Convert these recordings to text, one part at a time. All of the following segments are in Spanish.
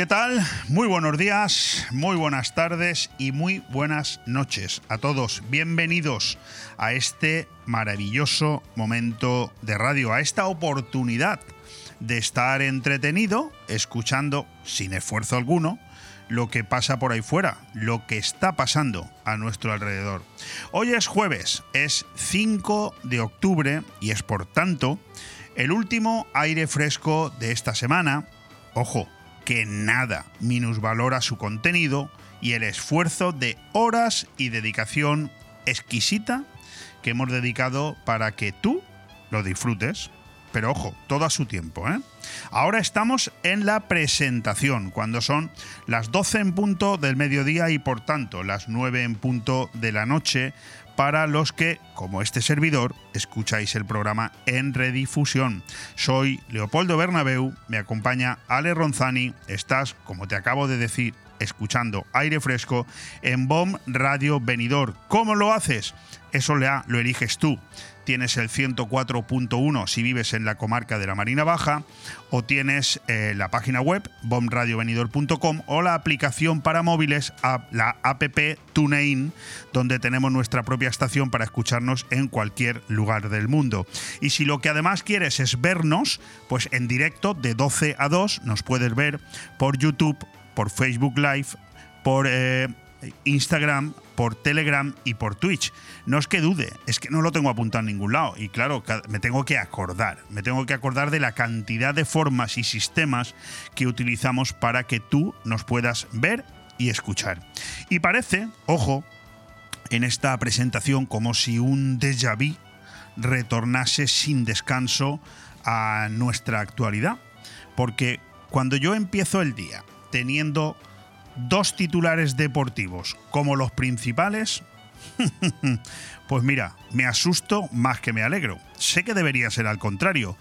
¿Qué tal? Muy buenos días, muy buenas tardes y muy buenas noches a todos. Bienvenidos a este maravilloso momento de radio, a esta oportunidad de estar entretenido, escuchando sin esfuerzo alguno lo que pasa por ahí fuera, lo que está pasando a nuestro alrededor. Hoy es jueves, es 5 de octubre y es por tanto el último aire fresco de esta semana. Ojo, que nada minusvalora su contenido y el esfuerzo de horas y dedicación exquisita que hemos dedicado para que tú lo disfrutes. Pero ojo, todo a su tiempo. ¿eh? Ahora estamos en la presentación, cuando son las 12 en punto del mediodía y por tanto las 9 en punto de la noche para los que, como este servidor, escucháis el programa en redifusión. Soy Leopoldo Bernabeu, me acompaña Ale Ronzani, estás, como te acabo de decir, escuchando aire fresco en BOM Radio Venidor. ¿Cómo lo haces? Eso lo eliges tú tienes el 104.1 si vives en la comarca de la Marina Baja, o tienes eh, la página web bomradiovenidor.com o la aplicación para móviles, la app TuneIn, donde tenemos nuestra propia estación para escucharnos en cualquier lugar del mundo. Y si lo que además quieres es vernos, pues en directo de 12 a 2 nos puedes ver por YouTube, por Facebook Live, por eh, Instagram, por Telegram y por Twitch. No es que dude, es que no lo tengo apuntado en ningún lado. Y claro, me tengo que acordar, me tengo que acordar de la cantidad de formas y sistemas que utilizamos para que tú nos puedas ver y escuchar. Y parece, ojo, en esta presentación como si un déjà vu retornase sin descanso a nuestra actualidad. Porque cuando yo empiezo el día teniendo dos titulares deportivos como los principales, pues mira, me asusto más que me alegro. Sé que debería ser al contrario,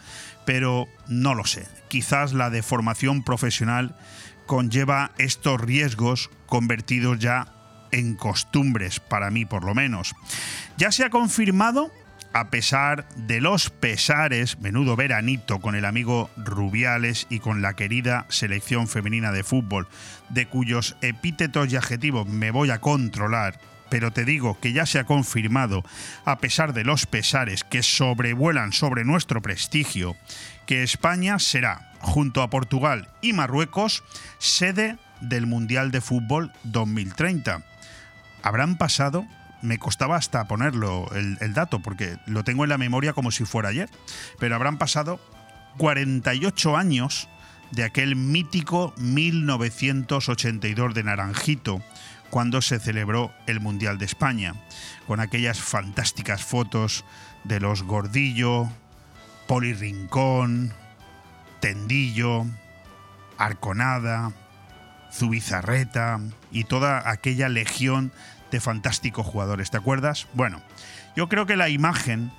pero no lo sé. Quizás la deformación profesional conlleva estos riesgos convertidos ya en costumbres, para mí por lo menos. Ya se ha confirmado a pesar de los pesares, menudo veranito con el amigo Rubiales y con la querida selección femenina de fútbol, de cuyos epítetos y adjetivos me voy a controlar, pero te digo que ya se ha confirmado, a pesar de los pesares que sobrevuelan sobre nuestro prestigio, que España será, junto a Portugal y Marruecos, sede del Mundial de Fútbol 2030. Habrán pasado me costaba hasta ponerlo el, dato, porque lo tengo en la memoria como si fuera ayer. Pero habrán pasado 48 años de aquel mítico 1982 de Naranjito, cuando se celebró el Mundial de España, con aquellas fantásticas fotos de los Gordillo, Poli Rincón, Tendillo, Arconada, Zubizarreta y toda aquella legión de fantásticos jugadores, ¿te acuerdas? Bueno, yo creo que la imagen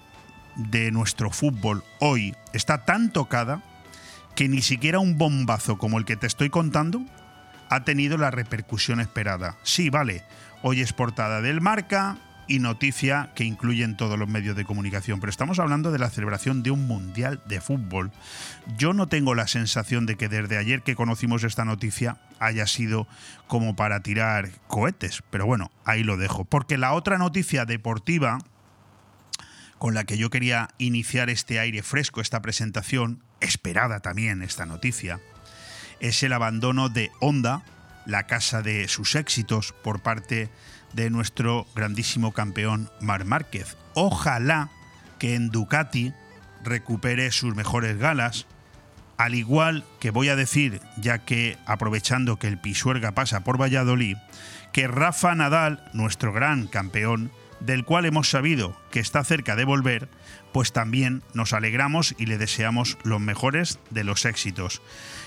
de nuestro fútbol hoy está tan tocada que ni siquiera un bombazo como el que te estoy contando ha tenido la repercusión esperada. Sí, vale, hoy es portada del marca, y noticia que incluyen todos los medios de comunicación. Pero estamos hablando de la celebración de un Mundial de Fútbol. Yo no tengo la sensación de que desde ayer que conocimos esta noticia haya sido como para tirar cohetes. Pero bueno, ahí lo dejo. Porque la otra noticia deportiva con la que yo quería iniciar este aire fresco, esta presentación, esperada también esta noticia, es el abandono de Honda, la casa de sus éxitos, por parte de nuestro grandísimo campeón Mar Márquez. Ojalá que en Ducati recupere sus mejores galas, al igual que voy a decir, ya que aprovechando que el Pisuerga pasa por Valladolid, que Rafa Nadal, nuestro gran campeón, del cual hemos sabido que está cerca de volver, pues también nos alegramos y le deseamos los mejores de los éxitos.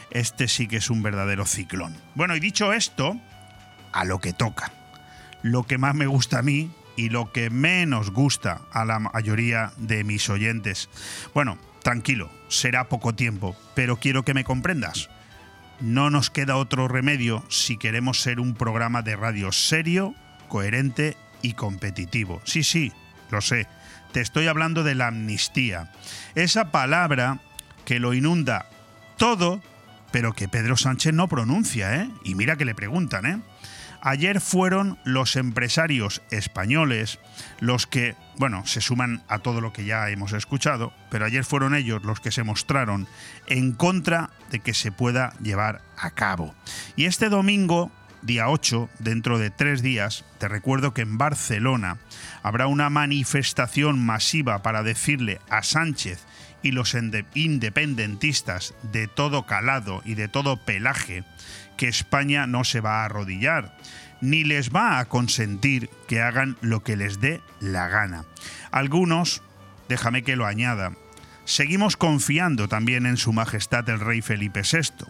Este sí que es un verdadero ciclón. Bueno, y dicho esto, a lo que toca lo que más me gusta a mí y lo que menos gusta a la mayoría de mis oyentes. Bueno, tranquilo, será poco tiempo, pero quiero que me comprendas. No nos queda otro remedio si queremos ser un programa de radio serio, coherente y competitivo. Sí, sí, lo sé. Te estoy hablando de la amnistía. Esa palabra que lo inunda todo pero que Pedro Sánchez no pronuncia, ¿eh? Y mira que le preguntan, ¿eh? Ayer fueron los empresarios españoles los que, bueno, se suman a todo lo que ya hemos escuchado, pero ayer fueron ellos los que se mostraron en contra de que se pueda llevar a cabo. Y este domingo, día 8, dentro de tres días, te recuerdo que en Barcelona habrá una manifestación masiva para decirle a Sánchez y los independentistas de todo calado y de todo pelaje que España no se va a arrodillar, ni les va a consentir que hagan lo que les dé la gana. Algunos, déjame que lo añada, seguimos confiando también en Su Majestad el Rey Felipe VI.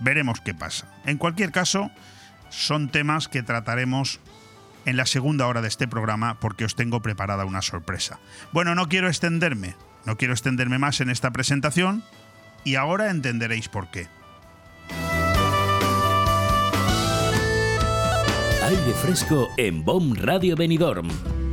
Veremos qué pasa. En cualquier caso, son temas que trataremos en la segunda hora de este programa porque os tengo preparada una sorpresa. Bueno, no quiero extenderme, no quiero extenderme más en esta presentación y ahora entenderéis por qué. Aire fresco en BOM Radio Benidorm.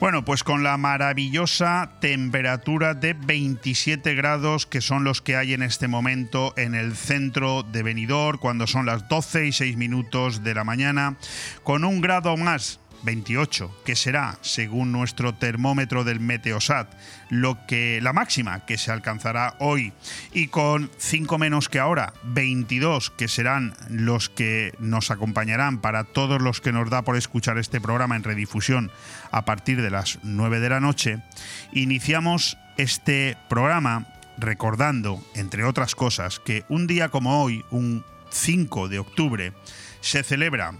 Bueno, pues con la maravillosa temperatura de 27 grados que son los que hay en este momento en el centro de Benidorm cuando son las 12 y 6 minutos de la mañana, con un grado más 28, que será, según nuestro termómetro del Meteosat, lo que la máxima que se alcanzará hoy. Y con 5 menos que ahora, 22 que serán los que nos acompañarán para todos los que nos da por escuchar este programa en redifusión a partir de las 9 de la noche, iniciamos este programa recordando, entre otras cosas, que un día como hoy, un 5 de octubre, se celebra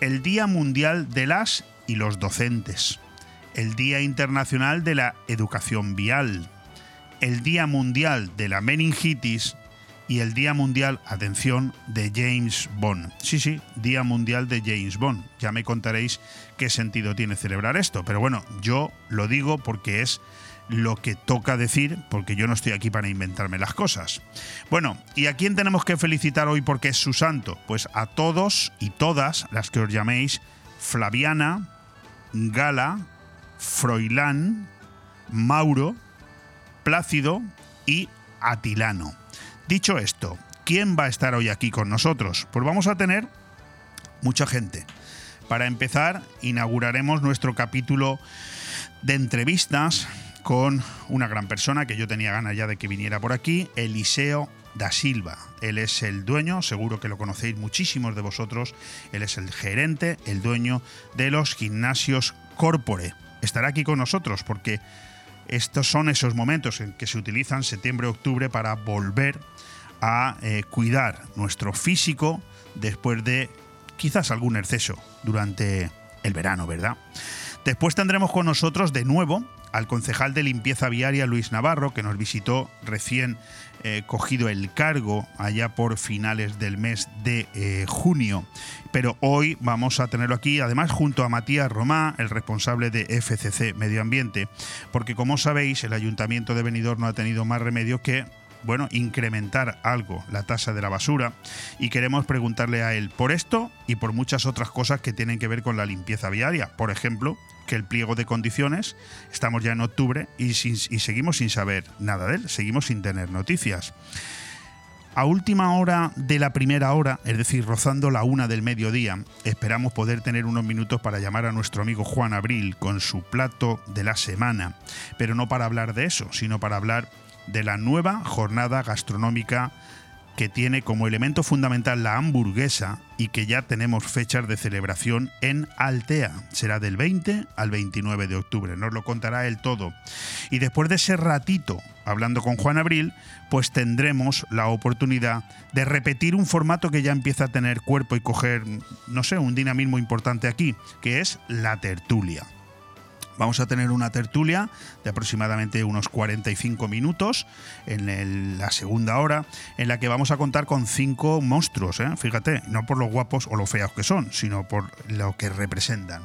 el Día Mundial de las y los Docentes, el Día Internacional de la Educación Vial, el Día Mundial de la Meningitis y el Día Mundial, atención, de James Bond. Sí, sí, Día Mundial de James Bond. Ya me contaréis qué sentido tiene celebrar esto, pero bueno, yo lo digo porque es lo que toca decir, porque yo no estoy aquí para inventarme las cosas. Bueno, ¿y a quién tenemos que felicitar hoy porque es su santo? Pues a todos y todas las que os llaméis Flaviana, Gala, Froilán, Mauro, Plácido y Atilano. Dicho esto, ¿quién va a estar hoy aquí con nosotros? Pues vamos a tener mucha gente. Para empezar, inauguraremos nuestro capítulo de entrevistas con una gran persona que yo tenía ganas ya de que viniera por aquí, Eliseo da Silva. Él es el dueño, seguro que lo conocéis muchísimos de vosotros, él es el gerente, el dueño de los gimnasios Corpore. Estará aquí con nosotros porque estos son esos momentos en que se utilizan septiembre-octubre para volver a eh, cuidar nuestro físico después de quizás algún exceso durante el verano, ¿verdad? Después tendremos con nosotros de nuevo al concejal de limpieza viaria Luis Navarro, que nos visitó recién eh, cogido el cargo allá por finales del mes de eh, junio. Pero hoy vamos a tenerlo aquí, además junto a Matías Romá, el responsable de FCC Medio Ambiente, porque como sabéis, el Ayuntamiento de Benidorm no ha tenido más remedio que bueno, incrementar algo la tasa de la basura y queremos preguntarle a él por esto y por muchas otras cosas que tienen que ver con la limpieza viaria. Por ejemplo, que el pliego de condiciones, estamos ya en octubre y, seguimos sin saber nada de él, seguimos sin tener noticias. A última hora de la primera hora, es decir, rozando la una del mediodía, esperamos poder tener unos minutos para llamar a nuestro amigo Juan Abril con su plato de la semana, pero no para hablar de eso, sino para hablar de la nueva jornada gastronómica que tiene como elemento fundamental la hamburguesa y que ya tenemos fechas de celebración en Altea. Será del 20 al 29 de octubre, nos lo contará él todo. Y después de ese ratito hablando con Juan Abril, pues tendremos la oportunidad de repetir un formato que ya empieza a tener cuerpo y coger, no sé, un dinamismo importante aquí, que es la tertulia. Vamos a tener una tertulia de aproximadamente unos 45 minutos en la segunda hora, en la que vamos a contar con cinco monstruos, ¿eh? fíjate, no por lo guapos o lo feos que son, sino por lo que representan.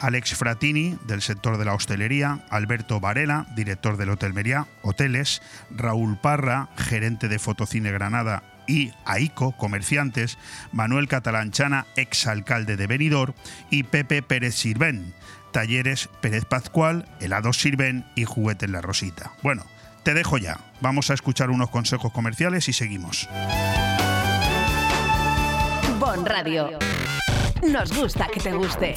Alex Fratini, del sector de la hostelería, Alberto Varela, director del Hotel Meriá Hoteles, Raúl Parra, gerente de Fotocine Granada y AICO, comerciantes, Manuel Catalanchana, exalcalde de Benidorm, y Pepe Pérez Sirven, talleres Pérez Pascual, helados Sirven y juguetes La Rosita. Bueno, te dejo ya. Vamos a escuchar unos consejos comerciales y seguimos. Bon Radio. Nos gusta que te guste.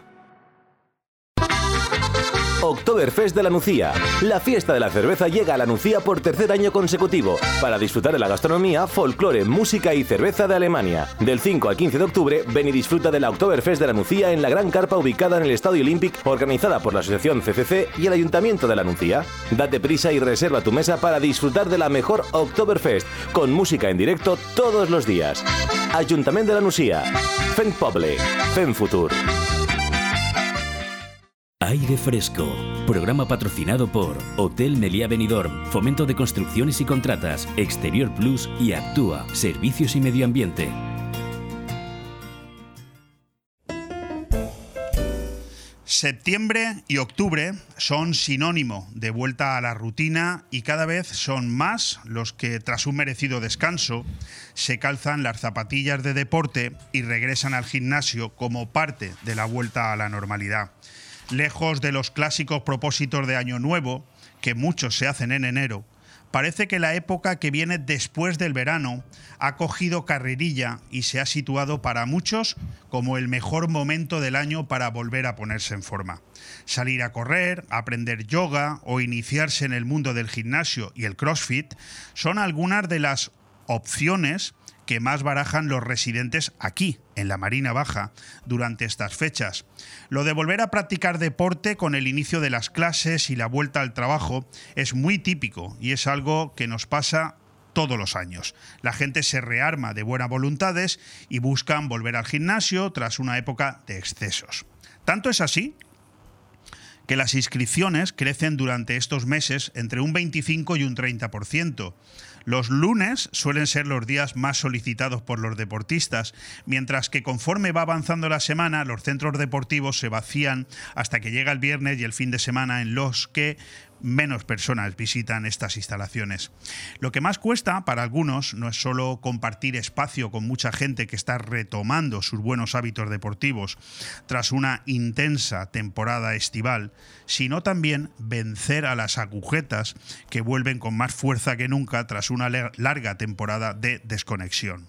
Oktoberfest de la Nucía. La fiesta de la cerveza llega a la Nucía por tercer año consecutivo para disfrutar de la gastronomía, folclore, música y cerveza de Alemania. Del 5 al 15 de octubre, ven y disfruta de la Oktoberfest de la Nucía en la gran carpa ubicada en el Estadio Olympic, organizada por la Asociación CCC y el Ayuntamiento de la Nucía. Date prisa y reserva tu mesa para disfrutar de la mejor Oktoberfest, con música en directo todos los días. Ayuntamiento de la Nucía. Fen Poble. Fen Futur. Aire Fresco, programa patrocinado por Hotel Meliá Benidorm, Fomento de Construcciones y Contratas, Exterior Plus y Actúa, Servicios y Medio Ambiente. Septiembre y octubre son sinónimo de vuelta a la rutina y cada vez son más los que tras un merecido descanso se calzan las zapatillas de deporte y regresan al gimnasio como parte de la vuelta a la normalidad. Lejos de los clásicos propósitos de Año Nuevo, que muchos se hacen en enero, parece que la época que viene después del verano ha cogido carrerilla y se ha situado para muchos como el mejor momento del año para volver a ponerse en forma. Salir a correr, aprender yoga o iniciarse en el mundo del gimnasio y el CrossFit son algunas de las opciones que más barajan los residentes aquí, en la Marina Baja, durante estas fechas. Lo de volver a practicar deporte con el inicio de las clases y la vuelta al trabajo es muy típico y es algo que nos pasa todos los años. La gente se rearma de buenas voluntades y buscan volver al gimnasio tras una época de excesos. Tanto es así que las inscripciones crecen durante estos meses entre un 25 y un 30%. Los lunes suelen ser los días más solicitados por los deportistas, mientras que conforme va avanzando la semana, los centros deportivos se vacían hasta que llega el viernes y el fin de semana en los que menos personas visitan estas instalaciones. Lo que más cuesta para algunos no es solo compartir espacio con mucha gente que está retomando sus buenos hábitos deportivos tras una intensa temporada estival, sino también vencer a las agujetas que vuelven con más fuerza que nunca tras una larga temporada de desconexión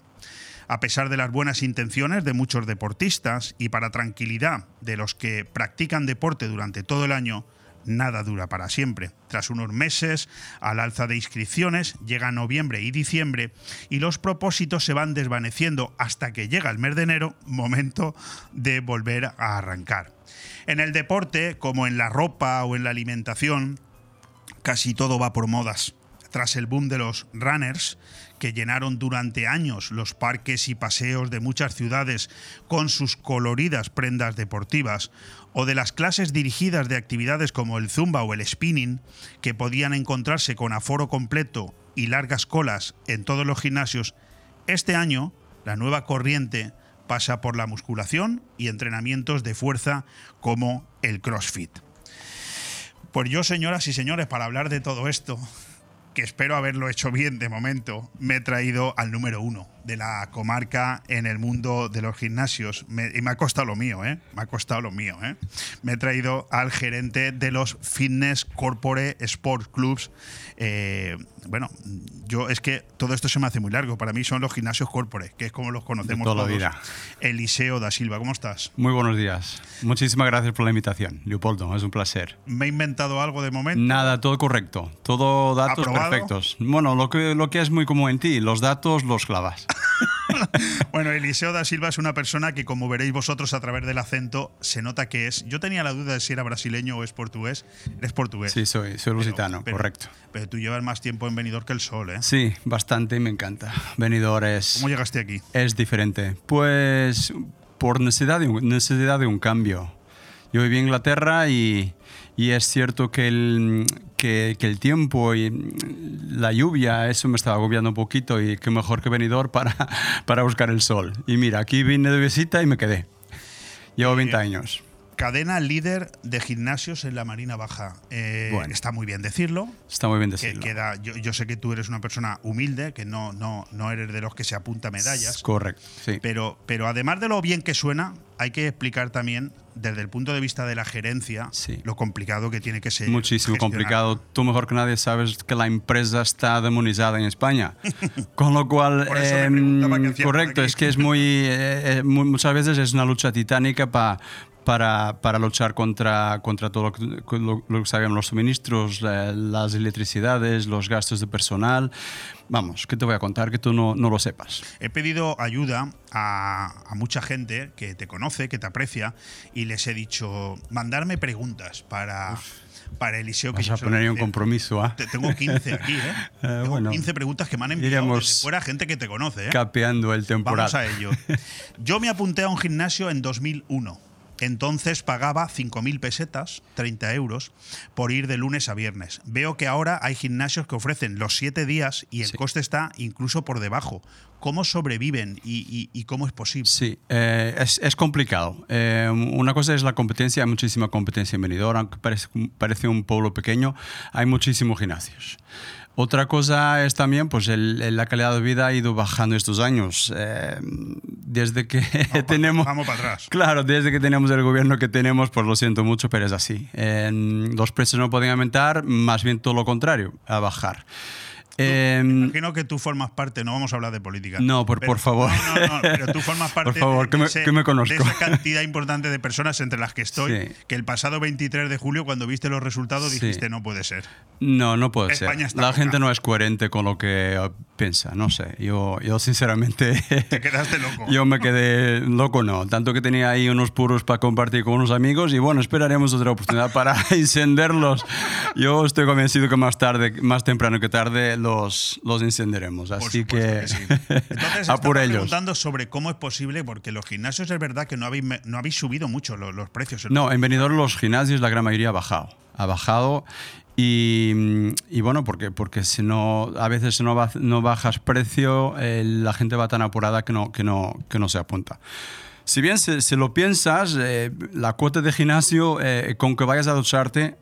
a pesar de las buenas intenciones de muchos deportistas y para tranquilidad de los que practican deporte durante todo el año, nada dura para siempre. Tras unos meses, al alza de inscripciones, llega noviembre y diciembre y los propósitos se van desvaneciendo hasta que llega el mes de enero, momento de volver a arrancar. En el deporte, como en la ropa o en la alimentación, casi todo va por modas tras el boom de los runners, que llenaron durante años los parques y paseos de muchas ciudades con sus coloridas prendas deportivas, o de las clases dirigidas de actividades como el zumba o el spinning, que podían encontrarse con aforo completo y largas colas en todos los gimnasios, este año la nueva corriente pasa por la musculación y entrenamientos de fuerza como el CrossFit. Pues yo, señoras y señores, para hablar de todo esto, que espero haberlo hecho bien de momento, me he traído al número uno de la comarca en el mundo de los gimnasios. Me- y me ha costado lo mío, ¿eh? Me ha costado lo mío, ¿eh? Me he traído al gerente de los Fitness Corporate Sports Clubs. Eh, bueno, yo es que todo esto se me hace muy largo. Para mí son los gimnasios corporate, que es como los conocemos toda la todos. vida. Eliseo da Silva, ¿cómo estás? Muy buenos días. Muchísimas gracias por la invitación, Leopoldo. Es un placer. ¿Me he inventado algo de momento? Nada, todo correcto. Todo datos ¿Aprobado? perfectos. Bueno, lo que, lo que es muy común en ti, los datos los clavas. Bueno, Eliseo da Silva es una persona que, como veréis vosotros a través del acento, se nota que es. Yo tenía la duda de si era brasileño o es portugués. Eres portugués. Sí, soy, soy lusitano, Pero- correcto. Pero tú llevas más tiempo en Benidorm que el sol, ¿eh? Sí, bastante y me encanta. Venidor es, ¿Cómo llegaste aquí? es diferente. Pues por necesidad de, necesidad de un cambio. Yo viví en Inglaterra y, y es cierto que el, que, que el tiempo y la lluvia, eso me estaba agobiando un poquito y qué mejor que venidor para, para buscar el sol. Y mira, aquí vine de visita y me quedé. Llevo 20 años. Cadena líder de gimnasios en la Marina Baja. Eh, Bueno. Está muy bien decirlo. Está muy bien Que decirlo. queda, yo, yo sé que tú eres una persona humilde, que no, no, no eres de los que se apunta medallas. Correcto, sí. Pero, pero además de lo bien que suena, hay que explicar también, desde el punto de vista de la gerencia, Sí. lo complicado que tiene que ser. Muchísimo gestionar. complicado. Tú mejor que nadie sabes que la empresa está demonizada en España. Con lo cual, por correcto, es que es muy, eh, eh, mu- muchas veces es una lucha titánica pa- para, para luchar contra, contra todo lo que, lo, lo que sabemos, los suministros, la- las electricidades, los gastos de personal. Vamos, ¿qué te voy a contar que tú no, no lo sepas? He pedido ayuda a, a mucha gente que te conoce, que te aprecia, y les he dicho, mandarme preguntas para, para Eliseo. que Vas yo a poner ahí un compromiso, ¿ah? Te- Tengo 15 aquí, ¿eh? Tengo bueno. 15 preguntas que me han enviado desde fuera gente que te conoce, ¿eh? Capeando el temporal. Vamos a ello. Yo me apunté a un gimnasio en 2001. Entonces pagaba 5.000 pesetas, 30 euros, por ir de lunes a viernes. Veo que ahora hay gimnasios que ofrecen los 7 días y el Sí. coste está incluso por debajo. ¿Cómo sobreviven y, y- y cómo es posible? Sí, eh, es, es complicado. Eh, una cosa es la competencia, hay muchísima competencia en Benidorm, aunque parece, parece un pueblo pequeño, hay muchísimos gimnasios. Otra cosa es también, pues el- la calidad de vida ha ido bajando estos años. Eh, desde que tenemos... vamos para atrás. Claro, desde que tenemos el gobierno que tenemos, pues lo siento mucho, pero es así. En- los precios no pueden aumentar, más bien todo lo contrario, a bajar. Em, Imagino que tú formas parte, no vamos a hablar de política. No, por- por favor. No, no, no, pero tú formas parte Por favor, de, que me- ese- que me conozco. de esa cantidad importante de personas entre las que estoy, Sí. que el pasado 23 de julio, cuando viste los resultados, Sí. dijiste, no puede ser. No, no puede España ser. está La loca. gente no es coherente con lo que piensa, no sé. Yo, yo sinceramente... Te quedaste loco. Yo me quedé loco, no. Tanto que tenía ahí unos puros para compartir con unos amigos y bueno, esperaremos otra oportunidad para encenderlos. Yo estoy convencido que más tarde, más temprano que tarde, los, los encenderemos. Así que, que sí. Entonces, a por ellos. preguntando sobre cómo es posible, porque los gimnasios es verdad que no habéis, no habéis subido mucho los, los precios. No, en Benidorm los gimnasios la gran mayoría ha bajado. Ha bajado y, y bueno, porque, porque si no, a veces si no, ba- no bajas precio, eh, la gente va tan apurada que no, que no, que no se apunta. Si bien si, si lo piensas, eh, la cuota de gimnasio, eh, con que vayas a ducharte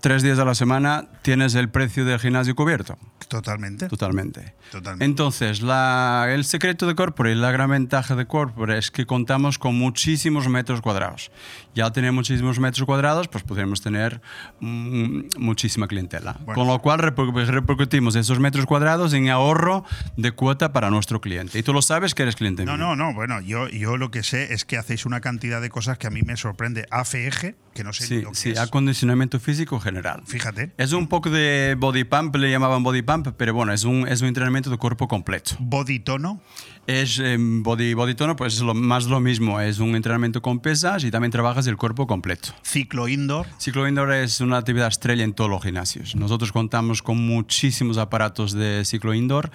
tres días a la semana, tienes el precio del gimnasio cubierto. Totalmente. Totalmente. Totalmente. Entonces, la- el secreto de Corpore y la gran ventaja de Corpore es que contamos con muchísimos metros cuadrados. Y al tener muchísimos metros cuadrados, pues podremos tener mm, muchísima clientela. Bueno. Con lo cual reper- repercutimos esos metros cuadrados en ahorro de cuota para nuestro cliente. Y tú lo sabes que eres cliente No, mío. no, no. Bueno, yo, yo lo que sé es que hacéis una cantidad de cosas que a mí me sorprende. AFEG, que no sé Sí, lo que sí, es. acondicionamiento físico general. Fíjate. Es un poco de body pump, le llamaban body pump, pero bueno, es un, es un entrenamiento de cuerpo completo. Body tono. Es eh, body, body tono, pues es lo, más lo mismo. Es un entrenamiento con pesas y también trabajas el cuerpo completo. Ciclo indoor. Ciclo indoor es una actividad estrella en todos los gimnasios. Nosotros contamos con muchísimos aparatos de ciclo indoor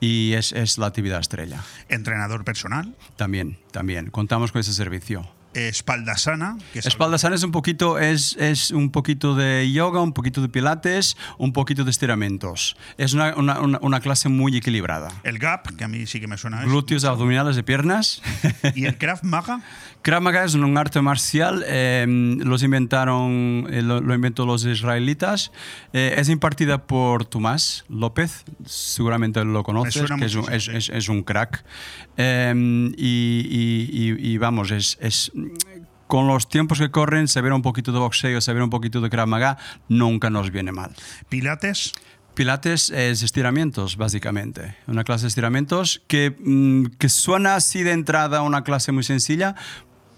y es, es la actividad estrella. Entrenador personal. También, también. Contamos con ese servicio. Espalda sana. Que es Espalda sana es un poquito, es, es un poquito de yoga, un poquito de pilates, un poquito de estiramientos. Es una, una, una- una clase muy equilibrada. El gap, que a mí sí que me suena. eso. Glúteos, abdominales de piernas. Y el Krav Maga. Krav Maga es un arte marcial, eh, los inventaron, eh, lo, lo inventó los israelitas. Eh, es impartida por Tomás López, seguramente lo conoces, que es un, es, sí. es- es un crack. Eh, y, y- y- y vamos, es, es- con los tiempos que corren, saber un poquito de boxeo, saber un poquito de Krav Maga, nunca nos viene mal. Pilates. Pilates es estiramientos, básicamente. Una clase de estiramientos que, mm, que suena así de entrada una clase muy sencilla,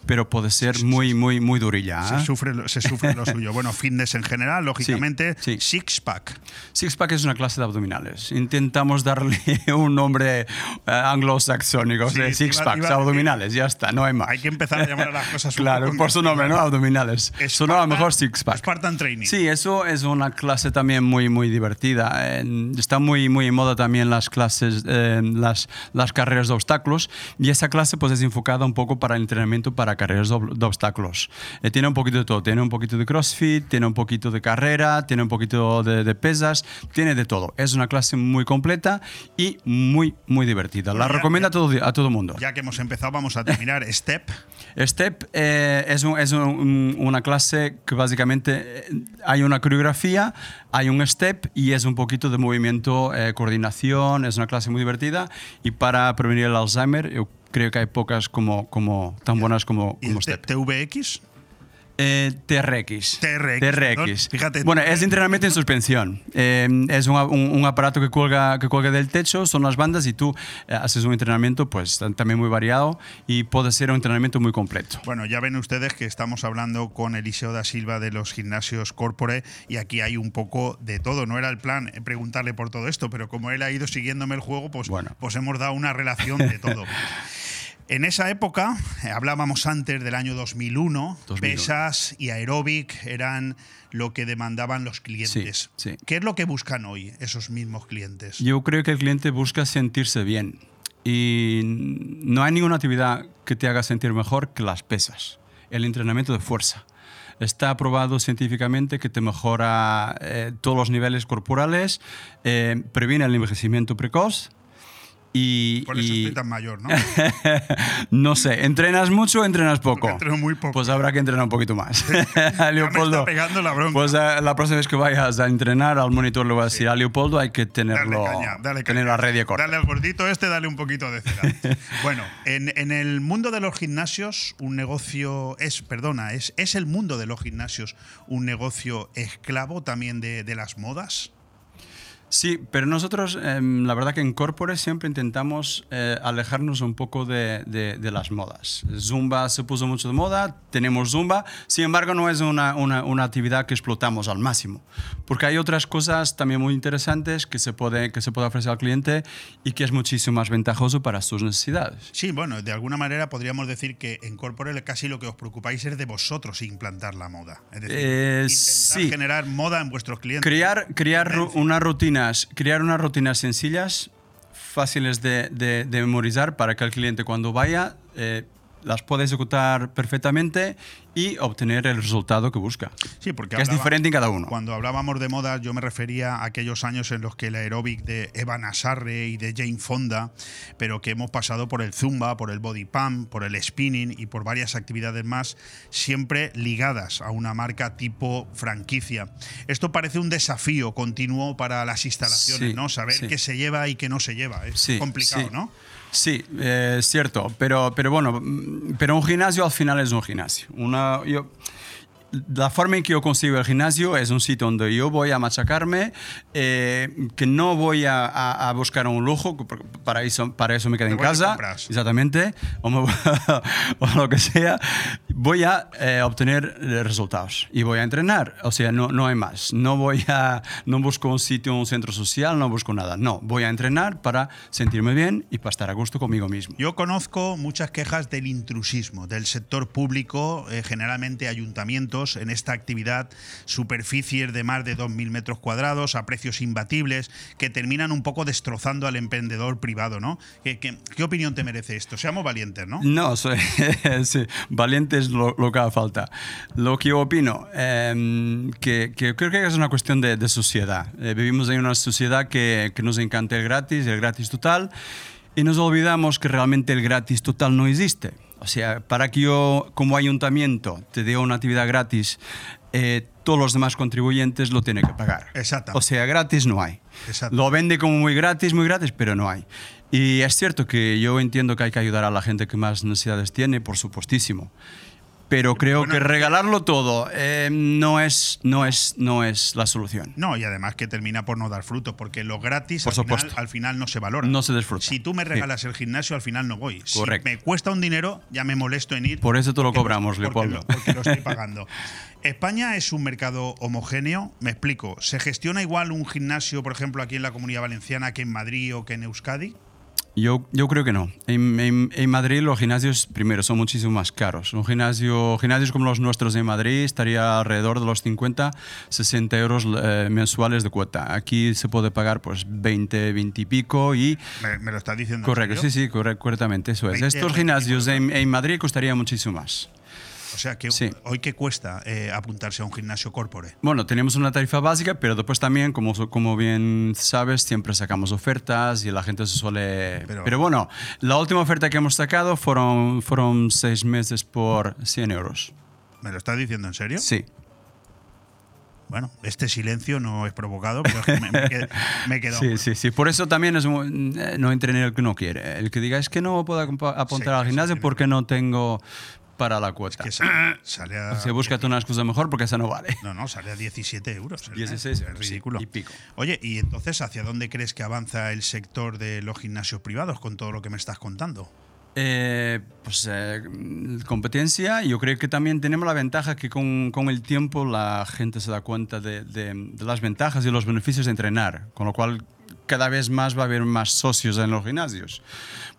pero puede ser muy, muy, muy durilla. ¿eh? Se sufre, lo- se sufre lo suyo. Bueno, fitness en general, lógicamente. sí. Six pack. Six pack es una clase de abdominales. Intentamos darle un nombre eh, anglosaxónico, Sí, de six iba- packs, iba a decir- abdominales, ya está, no hay más. Hay que empezar a llamar a las cosas Claro, por su nombre, ¿no? Abdominales. Sonaba Spartan- mejor six pack. Spartan Training. Sí, eso es una clase también muy, muy divertida. Eh, está muy, muy en moda también las clases, eh, las, las carreras de obstáculos. Y esa clase pues es enfocada un poco para el entrenamiento para carreras de, ob- de obstáculos. Eh, tiene un poquito de todo. Tiene un poquito de crossfit, tiene un poquito de carrera, tiene un poquito de, de pesas, tiene de todo. Es una clase muy completa y muy, muy divertida. La recomiendo a todo, a todo mundo. Ya que hemos empezado, vamos a terminar. Step. Step eh, es, un- es un- un- una clase que básicamente eh, hay una coreografía, hay un step y es un poquito de movimiento, eh, coordinación, es una clase muy divertida y para prevenir el Alzheimer yo creo que hay pocas como, como tan buenas como, ¿Y como step. TVX? Eh, TRX. TRX, perdón. Fíjate. Bueno, es entrenamiento en suspensión. Eh, es un, un- un aparato que cuelga, que cuelga del techo, son las bandas y tú eh, haces un entrenamiento pues también muy variado y puede ser un entrenamiento muy completo. Bueno, ya ven ustedes que estamos hablando con Eliseo da Silva de los gimnasios Corpore y aquí hay un poco de todo. No era el plan eh, preguntarle por todo esto, pero como él ha ido siguiéndome el juego, pues, Bueno. pues hemos dado una relación de todo. En esa época, eh, hablábamos antes del año 2001, 2001. pesas y aeróbic eran lo que demandaban los clientes. Sí, sí. ¿Qué es lo que buscan hoy esos mismos clientes? Yo creo que el cliente busca sentirse bien y no hay ninguna actividad que te haga sentir mejor que las pesas, el entrenamiento de fuerza. Está probado científicamente que te mejora eh, todos los niveles corporales, eh, previene el envejecimiento precoz y... Por eso y- estoy tan mayor, ¿no? no sé, ¿entrenas mucho o entrenas poco? Porque entreno muy poco. Pues habrá que entrenar un poquito más. Leopoldo, está pegando la bronca. Pues eh, la próxima vez que vayas a entrenar al monitor le voy a decir a Leopoldo hay que Dale tenerlo, caña, dale tener caña. la red corta. Dale al gordito este, dale un poquito de cera. bueno, en, en el mundo de los gimnasios, un negocio es, perdona, es, es el mundo de los gimnasios un negocio esclavo también de, de las modas. Sí, pero nosotros, em, la verdad que en Corpore siempre intentamos eh, alejarnos un poco de, de- de las modas. Zumba se puso mucho de moda, tenemos Zumba, sin embargo no es una, una- una actividad que explotamos al máximo, porque hay otras cosas también muy interesantes que se puede, que se puede ofrecer al cliente y que es muchísimo más ventajoso para sus necesidades. Sí, bueno, de alguna manera podríamos decir que en Corporel casi lo que os preocupáis es de vosotros implantar la moda. Es decir, Eh, intentar sí. generar moda en vuestros clientes. Crear, crear ru- Tendencia. Crear unas rutinas sencillas, fáciles de memorizar para que el cliente cuando vaya eh, las pueda ejecutar perfectamente y obtener el resultado que busca. Sí, porque que es diferente en cada uno. Cuando hablábamos de moda, yo me refería a aquellos años en los que el aeróbic de Eva Nasarre y de Jane Fonda, pero que hemos pasado por el zumba, por el body pump, por el spinning y por varias actividades más, siempre ligadas a una marca tipo franquicia. Esto parece un desafío continuo para las instalaciones, Sí, ¿no? Saber sí. qué se lleva y qué no se lleva. Es Sí, complicado, sí. ¿no? Sí, eh, es cierto, pero, pero bueno, mm, pero un gimnasio al final es un gimnasio. Yo, la forma en que yo consigo el gimnasio es un sitio donde yo voy a machacarme, eh, que no voy a, a- a buscar un lujo, para eso, para eso me quedo en casa. Exactamente, o, me- o lo que sea. Voy a eh, obtener eh, resultados y voy a entrenar. O sea, no, no hay más. No voy a, no busco un sitio, un centro social, no busco nada. No, voy a entrenar para sentirme bien y para estar a gusto conmigo mismo. Yo conozco muchas quejas del intrusismo del sector público, eh, generalmente ayuntamientos, en esta actividad, superficies de más de 2.000 metros cuadrados a precios imbatibles que terminan un poco destrozando al emprendedor privado, ¿no? ¿Qué, qué, qué opinión te merece esto? Seamos valientes, ¿no? No, soy sí, valiente es lo, lo que haga falta. Lo que yo opino, eh, que, que creo que es una cuestión de, de sociedad. Eh, vivimos en una sociedad que, que nos encanta el gratis, el gratis total, y nos olvidamos que realmente el gratis total no existe. O sea, para que yo como ayuntamiento te dé una actividad gratis, eh, todos los demás contribuyentes lo tienen que pagar. Exactamente. O sea, gratis no hay. Exacto. Lo vende como muy gratis, muy gratis, pero no hay. Y es cierto que yo entiendo que hay que ayudar a la gente que más necesidades tiene, por supuestísimo. Pero creo Bueno, que regalarlo todo eh, no, es, no, es, no es la solución. No, y además que termina por no dar fruto, porque lo gratis Por al final, al final no se valora. No se disfruta. Si tú me Sí. regalas el gimnasio, al final no voy. Correcto. Si me cuesta un dinero, ya me molesto en ir. Por eso te lo cobramos, Leopoldo. Porque lo estoy pagando. España es un mercado homogéneo, me explico. ¿Se gestiona igual un gimnasio, por ejemplo, aquí en la Comunidad Valenciana que en Madrid o que en Euskadi? Yo, yo creo que no. En, en- en Madrid los gimnasios, primero, son muchísimo más caros. Un gimnasio, gimnasios como los nuestros en Madrid estaría alrededor de los 50, 60 euros eh, mensuales de cuota. Aquí se puede pagar pues 20, 20 y pico y... Me, me lo estás diciendo. en Correcto, sí, sí, corre- correctamente, eso es. 20, Estos 20 gimnasios en, en Madrid costaría muchísimo más. O sea que Sí. hoy que cuesta eh, apuntarse a un gimnasio corpore. Bueno, tenemos una tarifa básica, pero después también, como, como bien sabes, siempre sacamos ofertas y la gente se suele... Pero- Pero, bueno, la última oferta que hemos sacado fueron, fueron seis meses por 100 euros. ¿Me lo estás diciendo en serio? Sí. Bueno, este silencio no es provocado, pero es que me, me qued- me he quedado. Sí, sí, sí. Por eso también es eh, no entre en el que no quiere. El que diga es que no puedo apuntar Sí, al gimnasio porque no tengo para la cuota. Que sale, sale a. O sea, búscate una excusa mejor porque esa no vale. No, no, sale a 17 euros. el 16 mes. euros, Es sí, ridículo. y pico. Oye, ¿y entonces hacia dónde crees que avanza el sector de los gimnasios privados con todo lo que me estás contando? Eh, pues eh, competencia, yo creo que también tenemos la ventaja que con, con el tiempo la gente se da cuenta de, de- de las ventajas y los beneficios de entrenar, con lo cual cada vez más va a haber más socios en los gimnasios.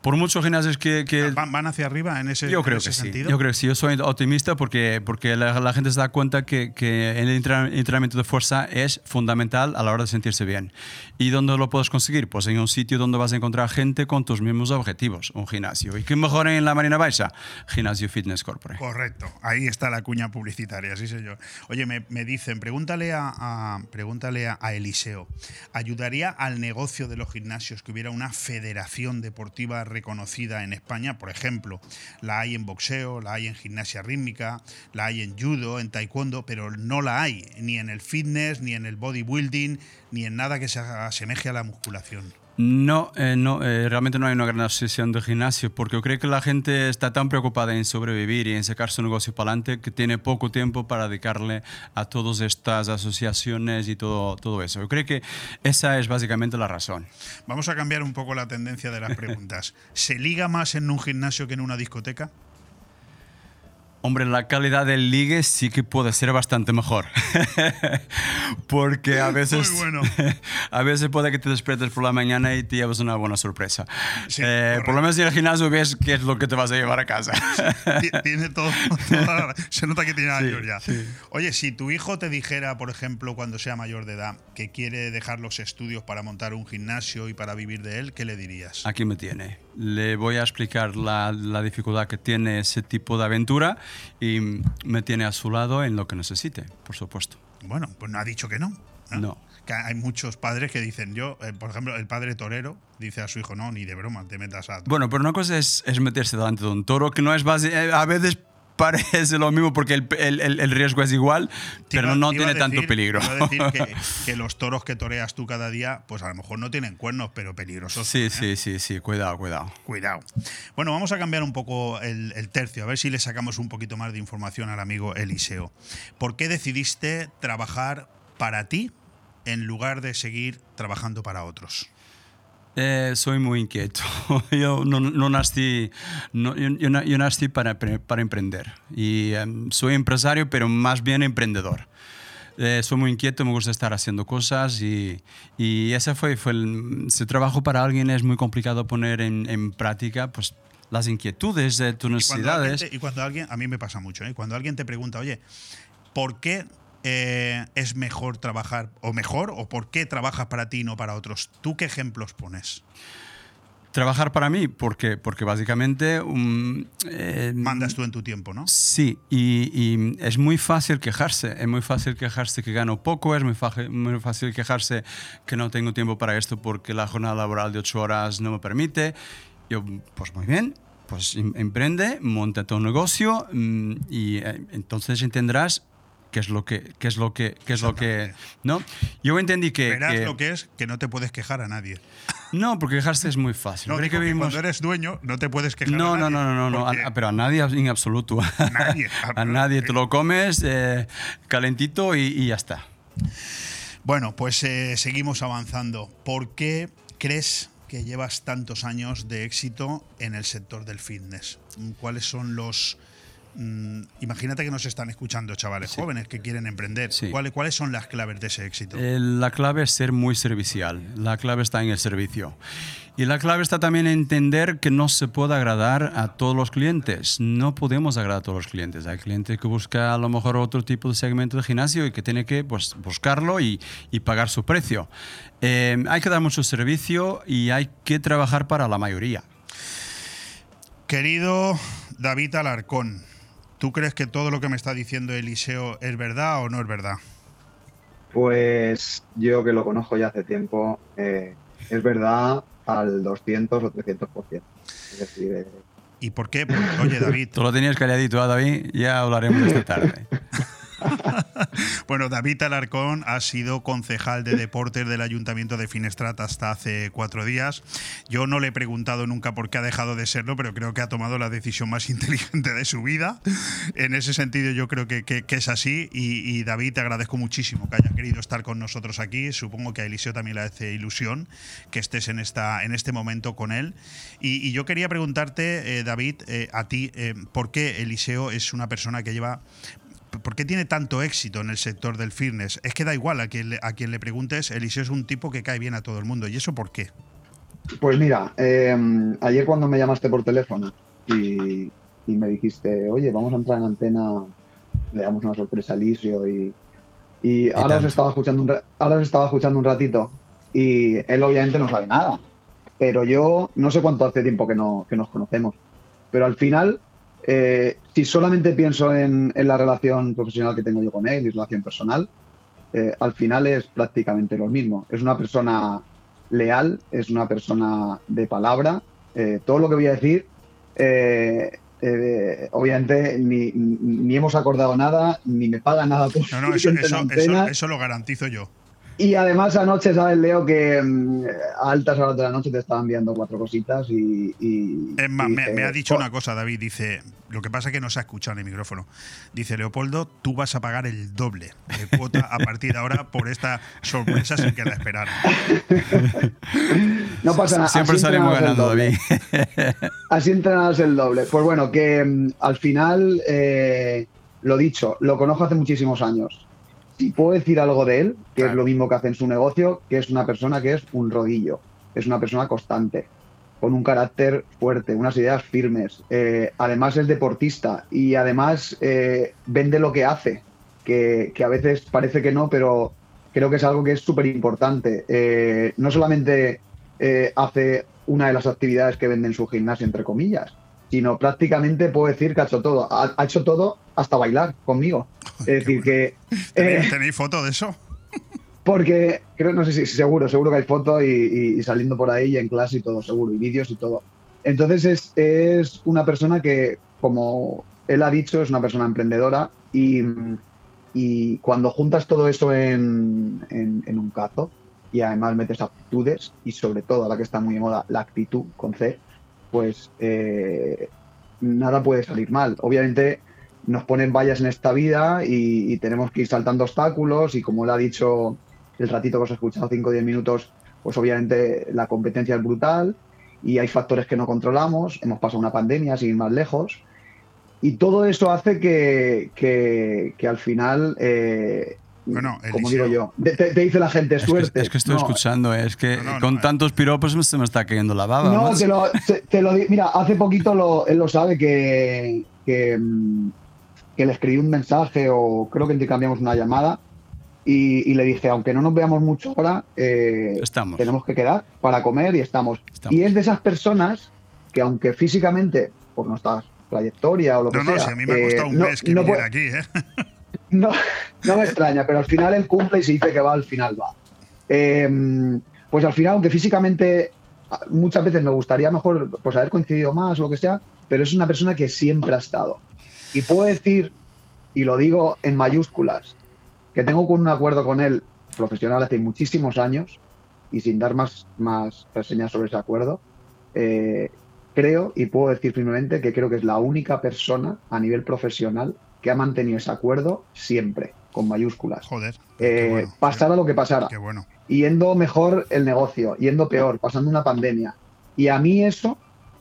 Por muchos gimnasios que... que ¿Van, van hacia arriba en ese, yo en creo ese que sí. sentido? Yo creo que sí. Yo soy optimista porque, porque la, la gente se da cuenta que, que el entrenamiento de fuerza es fundamental a la hora de sentirse bien. ¿Y dónde lo puedes conseguir? Pues en un sitio donde vas a encontrar gente con tus mismos objetivos, un gimnasio. ¿Y qué mejor en la Marina Baixa? Gimnasio Fitness Corporate. Correcto, ahí está la cuña publicitaria, sí señor. Oye, me, me dicen, pregúntale, a, a- pregúntale a, a Eliseo, ¿ayudaría al negocio de los gimnasios que hubiera una federación deportiva reconocida en España? Por ejemplo, la hay en boxeo, la hay en gimnasia rítmica, la hay en judo, en taekwondo, pero no la hay ni en el fitness, ni en el bodybuilding, ni en nada que se asemeje a la musculación. No, eh, no eh, realmente no hay una gran asociación de gimnasio porque yo creo que la gente está tan preocupada en sobrevivir y en sacar su negocio para adelante que tiene poco tiempo para dedicarle a todas estas asociaciones y todo, todo eso. Yo creo que esa es básicamente la razón. Vamos a cambiar un poco la tendencia de las preguntas. ¿Se liga más en un gimnasio que en una discoteca? Hombre, la calidad del ligue sí que puede ser bastante mejor. Porque a veces, bueno. a veces puede que te despiertes por la mañana y te lleves una buena sorpresa. Sí, Eh, por lo menos en el gimnasio ves qué es lo que te vas a llevar a casa. Ti- Tiene todo. toda la- se nota que tiene Sí, ya. sí. Oye, si tu hijo te dijera, por ejemplo, cuando sea mayor de edad, que quiere dejar los estudios para montar un gimnasio y para vivir de él, ¿qué le dirías? Aquí me tiene. Le voy a explicar la, la dificultad que tiene ese tipo de aventura y me tiene a su lado en lo que necesite, por supuesto. Bueno, pues no ha dicho que no. No. Que hay muchos padres que dicen, yo, eh, por ejemplo, el padre torero dice a su hijo, no, ni de broma, te metas a. Bueno, pero una cosa es, es meterse delante de un toro, que no es base, eh, a veces parece lo mismo porque el, el- el riesgo es igual, Te pero iba- no tiene tanto peligro. te iba a decir que, que los toros que toreas tú cada día, pues a lo mejor no tienen cuernos, pero peligrosos. Sí, ¿eh? sí, sí, sí, cuidado, cuidado. Cuidado. Bueno, vamos a cambiar un poco el, el tercio, a ver si le sacamos un poquito más de información al amigo Eliseo. ¿Por qué decidiste trabajar para ti en lugar de seguir trabajando para otros? Eh, soy muy inquieto. Yo no, no nací, no- yo, yo na- yo nací para, para emprender. Y em, soy empresario, pero más bien emprendedor. Eh, soy muy inquieto, me gusta estar haciendo cosas y, y ese fue, fue el, si trabajo para alguien es muy complicado poner en, en práctica pues, las inquietudes de tus Y cuando, alguien necesidades. te- y cuando alguien, a mí me pasa mucho, ¿eh? cuando alguien te pregunta, oye, ¿por qué eh, es mejor trabajar, o mejor, o por qué trabajas para ti y no para otros? ¿Tú qué ejemplos pones? Trabajar para mí, porque, porque básicamente... um, eh, Mandas tú en tu tiempo, ¿no? Sí, y, y es muy fácil quejarse. Es muy fácil quejarse que gano poco, es muy, muy fácil quejarse que no tengo tiempo para esto porque la jornada laboral de ocho horas no me permite. Yo, pues muy bien, pues em- emprende, monta tu negocio mm, y eh, entonces entenderás qué es lo que, qué es lo que, qué es lo que, ¿no? Yo entendí que, Verás que- lo que es que no te puedes quejar a nadie. no, porque quejarse es muy fácil. No, digo que vivimos- cuando eres dueño no te puedes quejar no, a no, nadie. no, no, no, no, porque- a- pero a nadie en absoluto. Nadie. a nadie. Te lo comes eh, calentito y, y ya está. Bueno, pues eh, seguimos avanzando. ¿Por qué crees que llevas tantos años de éxito en el sector del fitness? ¿Cuáles son los... mm, imagínate que nos están escuchando chavales jóvenes que quieren emprender. Sí. ¿Cuáles, ¿Cuáles son las claves de ese éxito? Eh, la clave es ser muy servicial. La clave está en el servicio. Y la clave está también en entender que no se puede agradar a todos los clientes. No podemos agradar a todos los clientes. Hay clientes que buscan a lo mejor otro tipo de segmento de gimnasio y que tiene que pues, buscarlo y, y pagar su precio. Eh, hay que dar mucho servicio y hay que trabajar para la mayoría. Querido David Alarcón, ¿tú crees que todo lo que me está diciendo Eliseo es verdad o no es verdad? Pues yo que lo conozco ya hace tiempo, eh, es verdad al 200 o 300%. Es decir, eh, ¿Y por qué? Porque, oye, David, Tú lo tenías calladito, ¿ah, David? Ya hablaremos esta tarde. Bueno, David Alarcón ha sido concejal de deportes del Ayuntamiento de Finestrat hasta hace cuatro días. Yo no le he preguntado nunca por qué ha dejado de serlo, pero creo que ha tomado la decisión más inteligente de su vida. En ese sentido, yo creo que, es así. Y, David, te agradezco muchísimo que hayas querido estar con nosotros aquí. Supongo que a Eliseo también le hace ilusión que estés en, este momento con él. Y, y yo quería preguntarte, eh, David, eh, a ti, eh, ¿por qué Eliseo es una persona que lleva ¿Por qué tiene tanto éxito en el sector del fitness? Es que da igual a quien le, a quien le preguntes, Eliseo es un tipo que cae bien a todo el mundo. ¿Y eso por qué? Pues mira, eh, ayer cuando me llamaste por teléfono y, y me dijiste, oye, vamos a entrar en antena, le damos una sorpresa a Elisio y, y ahora, os estaba escuchando un, ra- ahora os estaba escuchando un ratito y él obviamente no sabe nada, pero yo no sé cuánto hace tiempo que, no, que nos conocemos, pero al final, eh, si solamente pienso en, en la relación profesional que tengo yo con él y relación personal, eh, al final es prácticamente lo mismo. Es una persona leal, es una persona de palabra. eh, todo lo que voy a decir, obviamente ni, ni hemos acordado nada, ni me paga nada por No, no, eso, eso, eso, eso lo garantizo yo. Y además anoche, ¿sabes, Leo? Que mm, a altas horas de la noche te estaba enviando cuatro cositas y... y- Es más, y me, dije, me ha dicho "Oh, una cosa, David. Dice, lo que pasa es que no se ha escuchado en el micrófono. Dice, Leopoldo, tú vas a pagar el doble de cuota a partir de ahora por esta sorpresa sin que la esperaran. No pasa nada. Siempre así salimos ganando. David. Así entrenas el doble. Pues bueno, que mm, al final, eh, lo dicho, lo conozco hace muchísimos años. Si puedo decir algo de él, que Claro. es lo mismo que hace en su negocio, que es una persona que es un rodillo, es una persona constante, con un carácter fuerte, unas ideas firmes. Eh, además es deportista y además eh, vende lo que hace, que, que a veces parece que no, pero creo que es algo que es súper importante. Eh, no solamente hace una de las actividades que vende en su gimnasio, entre comillas, sino prácticamente puedo decir que ha hecho todo. Ha, ha hecho todo hasta bailar conmigo. Es decir, que... ¿Tenéis, eh, tenéis foto de eso? porque creo, no sé si seguro, seguro que hay fotos y, y- y saliendo por ahí y en clase y todo, seguro, y vídeos y todo. Entonces es, es una persona que, como él ha dicho, es una persona emprendedora y, y cuando juntas todo eso en, en- en un cazo y además metes actitudes y sobre todo, la que está muy de moda, la actitud con C, pues eh, nada puede salir mal. Obviamente nos ponen vallas en esta vida y, y tenemos que ir saltando obstáculos y como le ha dicho el ratito que os he escuchado, 5 o 10 minutos, pues obviamente la competencia es brutal y hay factores que no controlamos, hemos pasado una pandemia, sin ir más lejos, y todo eso hace que, que, que al final, eh, Bueno, como digo yo, te, te dice la gente Es que, suerte. es que estoy No, escuchando, eh, es que No, no, con no, eh. tantos piropos se me está cayendo la baba. No, te lo, te- te lo Mira, hace poquito lo- él lo sabe que, que, mm, que le escribí un mensaje o creo que intercambiamos una llamada y, y le dije, aunque no nos veamos mucho ahora, eh, Estamos. tenemos que quedar para comer y estamos. Estamos. Y es de esas personas que aunque físicamente, por nuestra trayectoria o lo que No, no, sea, si a mí me ha eh, costado un no- mes que no viniera puede- aquí, ¿eh? no, no me extraña, pero al final él cumple y se dice que va, al final va. Eh, pues al final, aunque físicamente a- muchas veces me gustaría mejor pues haber coincidido más o lo que sea, pero es una persona que siempre ha estado. Y puedo decir, y lo digo en mayúsculas, que tengo un acuerdo con él profesional hace muchísimos años y sin dar más, más reseñas sobre ese acuerdo, eh, creo y puedo decir firmemente que creo que es la única persona a nivel profesional que ha mantenido ese acuerdo siempre, con mayúsculas. Joder. Eh, bueno, pasara lo que pasara, Qué bueno. yendo mejor el negocio, yendo peor, pasando una pandemia. Y a mí eso,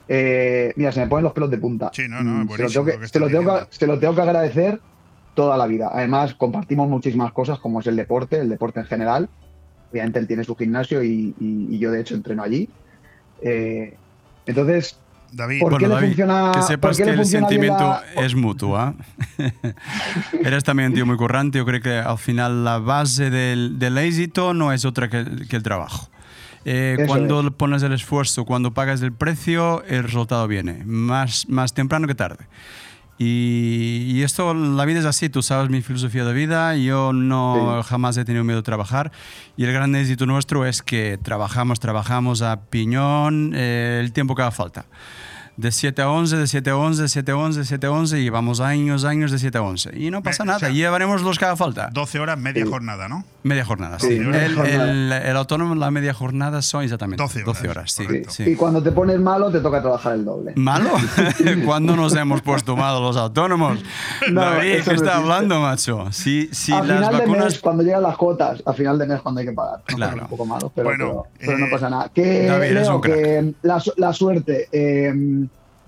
eh, mira, se me ponen los pelos de punta. Sí, no, no, Mm, se, lo tengo que, que se lo tengo que- diciendo. se lo tengo que agradecer toda la vida. Además, compartimos muchísimas cosas, como es el deporte, el deporte en general. Obviamente él tiene su gimnasio y, y- y yo, de hecho, entreno allí. Eh, entonces, David, ¿Por qué le funciona- que sepas que le el sentimiento la- es mutuo. ¿ah? Eres también un tío muy currante. Yo creo que al final la base del, del éxito no es otra que, el- que el trabajo. Eh, cuando es. pones el esfuerzo, cuando pagas el precio, el resultado viene, más, más temprano que tarde. Y, y esto, la vida es así, tú sabes mi filosofía de vida, yo no jamás he tenido miedo de trabajar y el gran éxito nuestro es que trabajamos, trabajamos a piñón eh, el tiempo que haga falta. De 7 a 11, de 7 a 11, de 7 a 11, de 7 a 11 y vamos años, años de 7 a 11. Y no pasa o nada, sea, llevaremos los que haga falta. 12 horas, media jornada, ¿no? Media jornada, sí. Sí, el, el- el autónomo, la media jornada son exactamente 12 horas, sí, correcto. sí. y cuando te pones malo, te toca trabajar el doble. ¿Malo? ¿Cuándo nos hemos puesto malos los autónomos? No, David, ¿qué no está existe. hablando, macho? Si, si a las final de mes, vacunas... cuando llegan las cuotas, a final de mes cuando hay que pagar. Nos Claro. un poco malos, pero, Bueno, pero- pero eh, no pasa nada. Que, David, Leo, un crack. que la, la suerte. eh,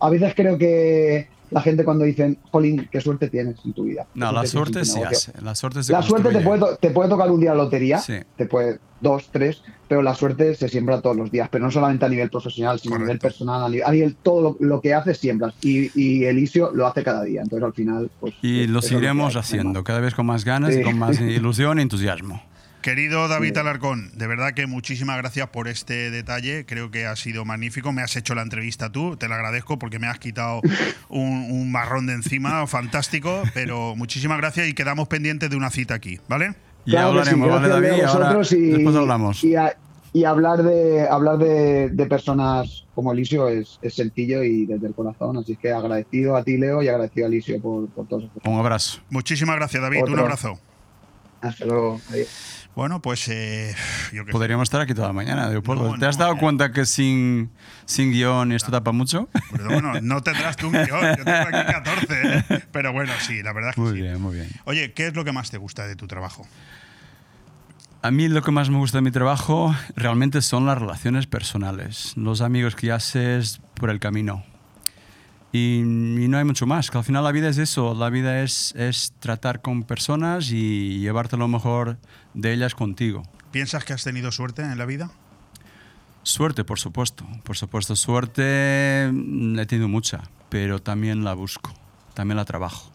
a veces creo que la gente cuando dicen, Jolín, qué suerte tienes en tu vida. No, la suerte negocio". hace. La suerte La suerte te puede, te puede tocar un día la lotería, Sí. te puede dos, tres, pero la suerte se siembra todos los días, pero no solamente a nivel profesional, sino a nivel personal, a nivel, a nivel- todo lo, lo que haces siembras. Y, y Elisio lo hace cada día, entonces al final, pues. Y lo seguiremos hay, haciendo, cada vez con más ganas y Sí. con más ilusión y entusiasmo. Querido David Alarcón, de verdad que muchísimas gracias por este detalle. Creo que ha sido magnífico. Me has hecho la entrevista tú, te lo agradezco porque me has quitado un, un marrón de encima, fantástico. Pero muchísimas gracias y quedamos pendientes de una cita aquí, ¿vale? Y Claro que sí, hablaremos, ¿vale, David? Ahora, y, después hablamos. Y, a- y hablar de hablar de, de personas como Elisio es, es sencillo y desde el corazón. Así que agradecido a ti, Leo, y agradecido a Elisio por, por todo. Un abrazo. Muchísimas gracias, David. Un abrazo. Hasta luego. Adiós. Bueno, pues eh, yo. Podríamos estar aquí toda la mañana, Leopoldo. No, ¿Te has dado eh. cuenta que sin, sin guion esto tapa mucho? Pero bueno, no tendrás tú un guion. Yo tengo aquí 14. ¿eh? Pero bueno, sí, la verdad es que Muy sí. bien, muy bien. Oye, ¿qué es lo que más te gusta de tu trabajo? A mí lo que más me gusta de mi trabajo realmente son las relaciones personales, los amigos que haces por el camino. Y, y no hay mucho más, que al final la vida es eso, la vida es, es tratar con personas y llevarte lo mejor de ellas contigo. ¿Piensas que has tenido suerte en la vida? Suerte, por supuesto, por supuesto, suerte mm, he tenido mucha, pero también la busco, también la trabajo.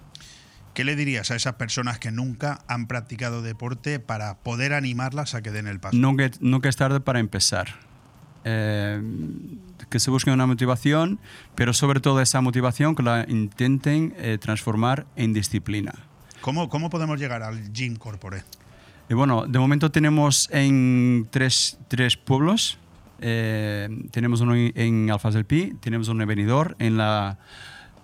¿Qué le dirías a esas personas que nunca han practicado deporte para poder animarlas a que den el paso? Nunca, nunca es tarde para empezar. Eh, que se busque una motivación, pero sobre todo esa motivación que la intenten eh, transformar en disciplina. ¿Cómo, ¿Cómo podemos llegar al Gym Corpore? Y bueno, de momento tenemos en tres, tres pueblos. Eh, tenemos uno en Alfaz del Pi, tenemos uno en Benidorm, en la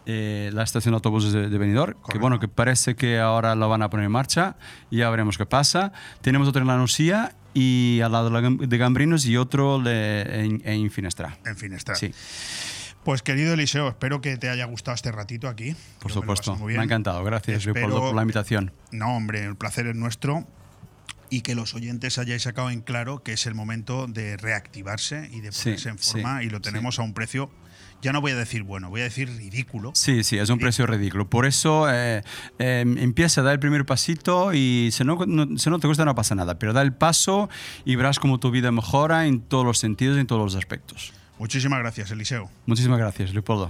eh, la estación de autobuses de, de Benidorm, que Correcto. bueno, que parece que ahora lo van a poner en marcha y ya veremos qué pasa. Tenemos otro en La Nucía y al lado de Gambrinos y otro de- en, en Finestra. En fin, está. Sí, Pues querido Eliseo, espero que te haya gustado este ratito aquí. por Yo me supuesto. Me bien. ha encantado. Gracias, Espero- Leopoldo, por la invitación. No, hombre, el placer es nuestro y que los oyentes hayáis sacado en claro que es el momento de reactivarse y de Sí, ponerse en sí, forma y lo sí. tenemos a un precio, ya no voy a decir bueno, voy a decir ridículo. Sí, sí, es un precio ridículo. Por eso eh, eh, empieza a dar el primer pasito y si no, no- si no te gusta no pasa nada, pero da el paso y verás cómo tu vida mejora en todos los sentidos y en todos los aspectos. Muchísimas gracias, Eliseo. Muchísimas gracias, Leopoldo.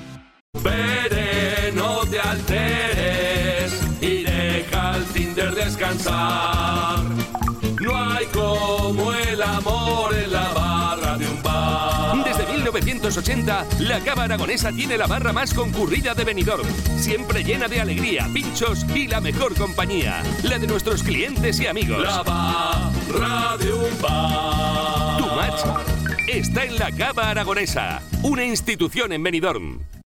Pere, no te alteres y deja al Tinder descansar. No hay como el amor en la barra de un bar. Desde 1980, la Cava Aragonesa tiene la barra más concurrida de Benidorm, siempre llena de alegría, pinchos y la mejor compañía, la de nuestros clientes y amigos. La barra de un bar. Tu match está en la Cava Aragonesa, una institución en Benidorm.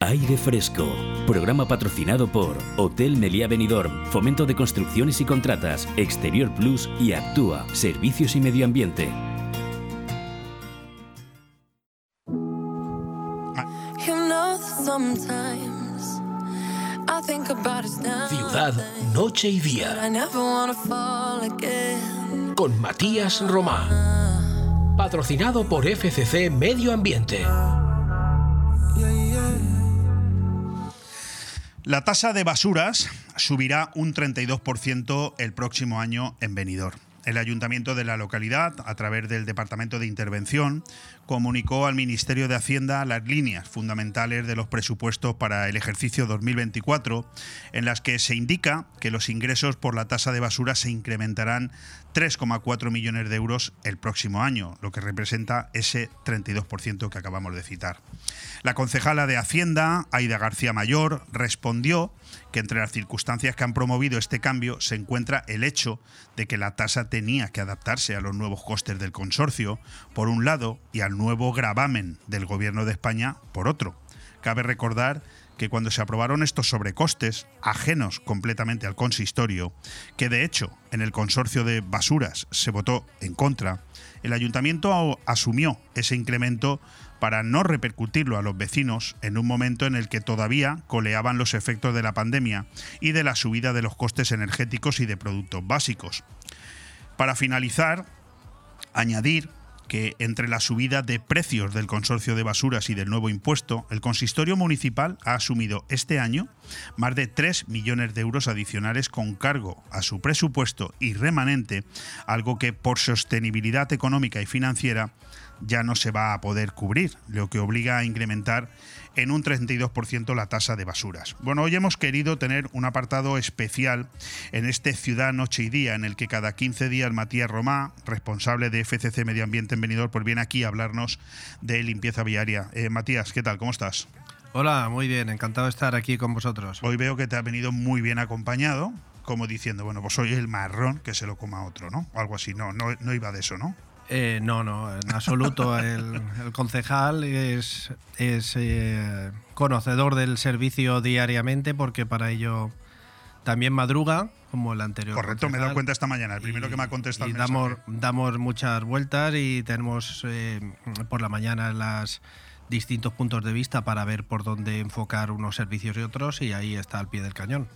Aire Fresco, programa patrocinado por Hotel Meliá Benidorm, Fomento de Construcciones y Contratas, Exterior Plus y Actúa, Servicios y Medio Ambiente. Ciudad, noche y día, con Matías Román. Patrocinado por FCC Medio Ambiente. La tasa de basuras subirá un 32% el próximo año en Benidorm. El ayuntamiento de la localidad, a través del Departamento de Intervención, comunicó al Ministerio de Hacienda las líneas fundamentales de los presupuestos para el ejercicio 2024, en las que se indica que los ingresos por la tasa de basura se incrementarán 3,4 millones de euros el próximo año, lo que representa ese 32% que acabamos de citar. La concejala de Hacienda, Aida García Mayor, respondió que entre las circunstancias que han promovido este cambio se encuentra el hecho de que la tasa tenía que adaptarse a los nuevos costes del consorcio, por un lado, y al nuevo gravamen del Gobierno de España, por otro. Cabe recordar que cuando se aprobaron estos sobrecostes, ajenos completamente al consistorio, que de hecho en el consorcio de basuras se votó en contra, el ayuntamiento asumió ese incremento para no repercutirlo a los vecinos en un momento en el que todavía coleaban los efectos de la pandemia y de la subida de los costes energéticos y de productos básicos. Para finalizar, añadir que entre la subida de precios del consorcio de basuras y del nuevo impuesto, el consistorio municipal ha asumido este año más de 3 millones de euros adicionales con cargo a su presupuesto y remanente, algo que por sostenibilidad económica y financiera ya no se va a poder cubrir, lo que obliga a incrementar en un 32% la tasa de basuras. Bueno, hoy hemos querido tener un apartado especial en este Ciudad Noche y Día, en el que cada 15 días Matías Romá, responsable de FCC Medio Ambiente en Benidorm, pues viene aquí a hablarnos de limpieza viaria. Eh, Matías, ¿qué tal? ¿Cómo estás? Hola, muy bien, encantado de estar aquí con vosotros. Hoy veo que te ha venido muy bien acompañado, como diciendo, bueno, pues soy el marrón que se lo coma otro, ¿no? O algo así, no, no, no iba de eso, ¿no? Eh, no, no, en absoluto. El, el concejal es, es eh, conocedor del servicio diariamente porque para ello también madruga, como el anterior. Correcto, me he dado cuenta esta mañana, el primero que me ha contestado y el damos, damos muchas vueltas y tenemos eh, por la mañana las distintos puntos de vista para ver por dónde enfocar unos servicios y otros y ahí está al pie del cañón.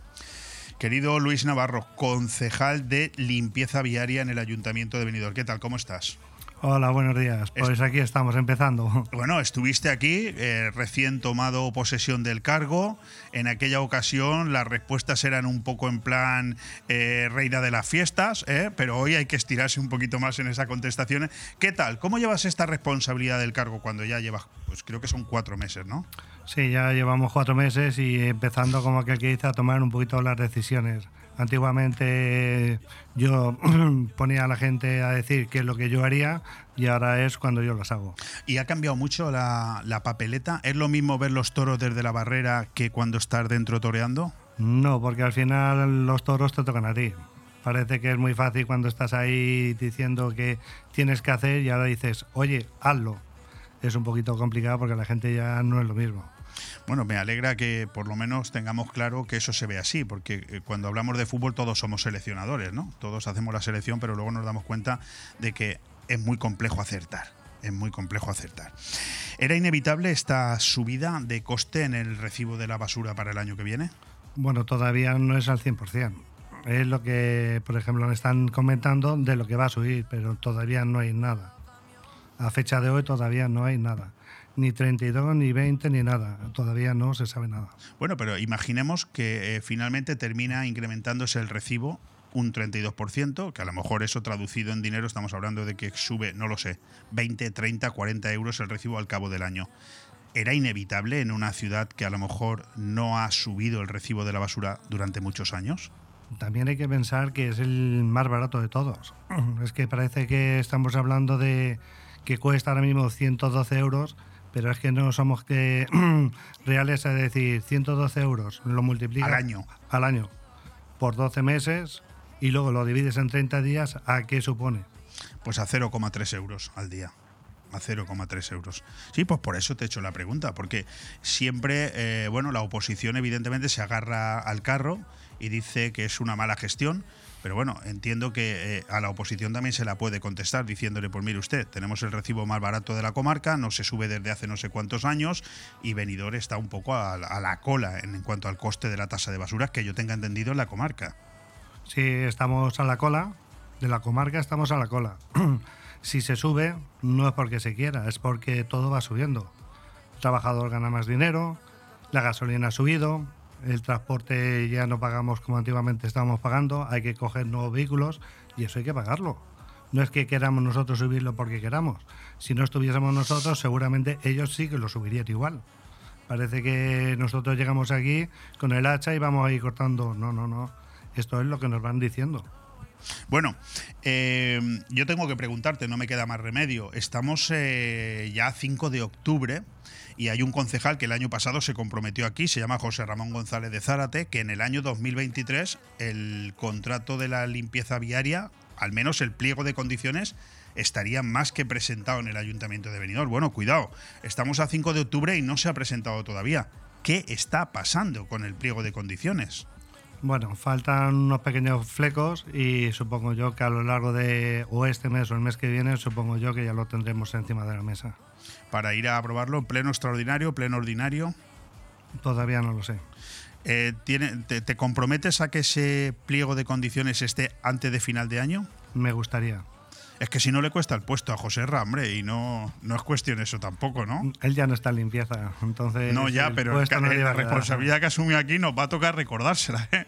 Querido Luis Navarro, concejal de limpieza viaria en el Ayuntamiento de Benidorm. ¿Qué tal? ¿Cómo estás? Hola, buenos días. Pues aquí estamos empezando. Bueno, estuviste aquí, eh, recién tomado posesión del cargo. En aquella ocasión las respuestas eran un poco en plan eh, reina de las fiestas, ¿eh? pero hoy hay que estirarse un poquito más en esa contestación. ¿Qué tal? ¿Cómo llevas esta responsabilidad del cargo cuando ya llevas, pues creo que son cuatro meses, ¿no? Sí, ya llevamos cuatro meses y empezando como aquel que dice a tomar un poquito las decisiones. Antiguamente yo ponía a la gente a decir qué es lo que yo haría y ahora es cuando yo las hago. ¿Y ha cambiado mucho la, la papeleta? ¿Es lo mismo ver los toros desde la barrera que cuando estás dentro toreando? No, porque al final los toros te tocan a ti. Parece que es muy fácil cuando estás ahí diciendo que tienes que hacer y ahora dices, oye, hazlo. Es un poquito complicado porque la gente ya no es lo mismo. Bueno, me alegra que por lo menos tengamos claro que eso se ve así, porque eh, cuando hablamos de fútbol todos somos seleccionadores, ¿no? Todos hacemos la selección, pero luego nos damos cuenta de que es muy complejo acertar. Es muy complejo acertar. ¿Era inevitable esta subida de coste en el recibo de la basura para el año que viene? Bueno, todavía no es al 100%. Es lo que, por ejemplo, me están comentando de lo que va a subir, pero todavía no hay nada. A fecha de hoy todavía no hay nada. Ni 32, ni 20, ni nada. Todavía no se sabe nada. Bueno, pero imaginemos que eh, finalmente termina incrementándose el recibo un 32%, que a lo mejor eso traducido en dinero estamos hablando de que sube, no lo sé, 20, 30, 40 euros el recibo al cabo del año. ¿Era inevitable en una ciudad que a lo mejor no ha subido el recibo de la basura durante muchos años? También hay que pensar que es el más barato de todos. Es que parece que estamos hablando de que cuesta ahora mismo 112 euros, pero es que no somos que reales, es decir, 112 euros lo multiplicas Al año. al año por 12 meses y luego lo divides en 30 días, ¿a qué supone? Pues a 0,3 euros al día. A 0,3 euros. Sí, pues por eso te he hecho la pregunta, porque siempre, eh, bueno, la oposición evidentemente se agarra al carro y dice que es una mala gestión, pero bueno, entiendo que eh, a la oposición también se la puede contestar diciéndole, pues mire usted, tenemos el recibo más barato de la comarca, no se sube desde hace no sé cuántos años y Benidorm está un poco a, la- cola en, en cuanto al coste de la tasa de basuras que yo tenga entendido en la comarca. Si estamos a la cola, de la comarca estamos a la cola. si se sube, no es porque se quiera, es porque todo va subiendo. El trabajador gana más dinero, la gasolina ha subido, el transporte ya no pagamos como antiguamente estábamos pagando, hay que coger nuevos vehículos y eso hay que pagarlo. No es que queramos nosotros subirlo porque queramos. Si no estuviésemos nosotros, seguramente ellos sí que lo subirían igual. Parece que nosotros llegamos aquí con el hacha y vamos a ir cortando. No, no, no. Esto es lo que nos van diciendo. Bueno, eh, yo tengo que preguntarte, no me queda más remedio. Estamos eh, ya a 5 de octubre y hay un concejal que el año pasado se comprometió aquí, se llama José Ramón González de Zárate, que en el año 2023 el contrato de la limpieza viaria, al menos el pliego de condiciones, estaría más que presentado en el Ayuntamiento de Benidorm. Bueno, cuidado, estamos a 5 de octubre y no se ha presentado todavía. ¿Qué está pasando con el pliego de condiciones? Bueno, faltan unos pequeños flecos y supongo yo que a lo largo de o este mes o el mes que viene, supongo yo que ya lo tendremos encima de la mesa. Para ir a aprobarlo, pleno extraordinario, pleno ordinario. Todavía no lo sé. Eh, ¿tiene, te, te comprometes a que ese pliego de condiciones esté antes de final de año? Me gustaría. Es que si no le cuesta el puesto a José Ra, hombre, y no, no es cuestión eso tampoco, ¿no? Él ya no está en limpieza, entonces. No, ya, pero no la responsabilidad que asume aquí nos va a tocar recordársela. ¿eh?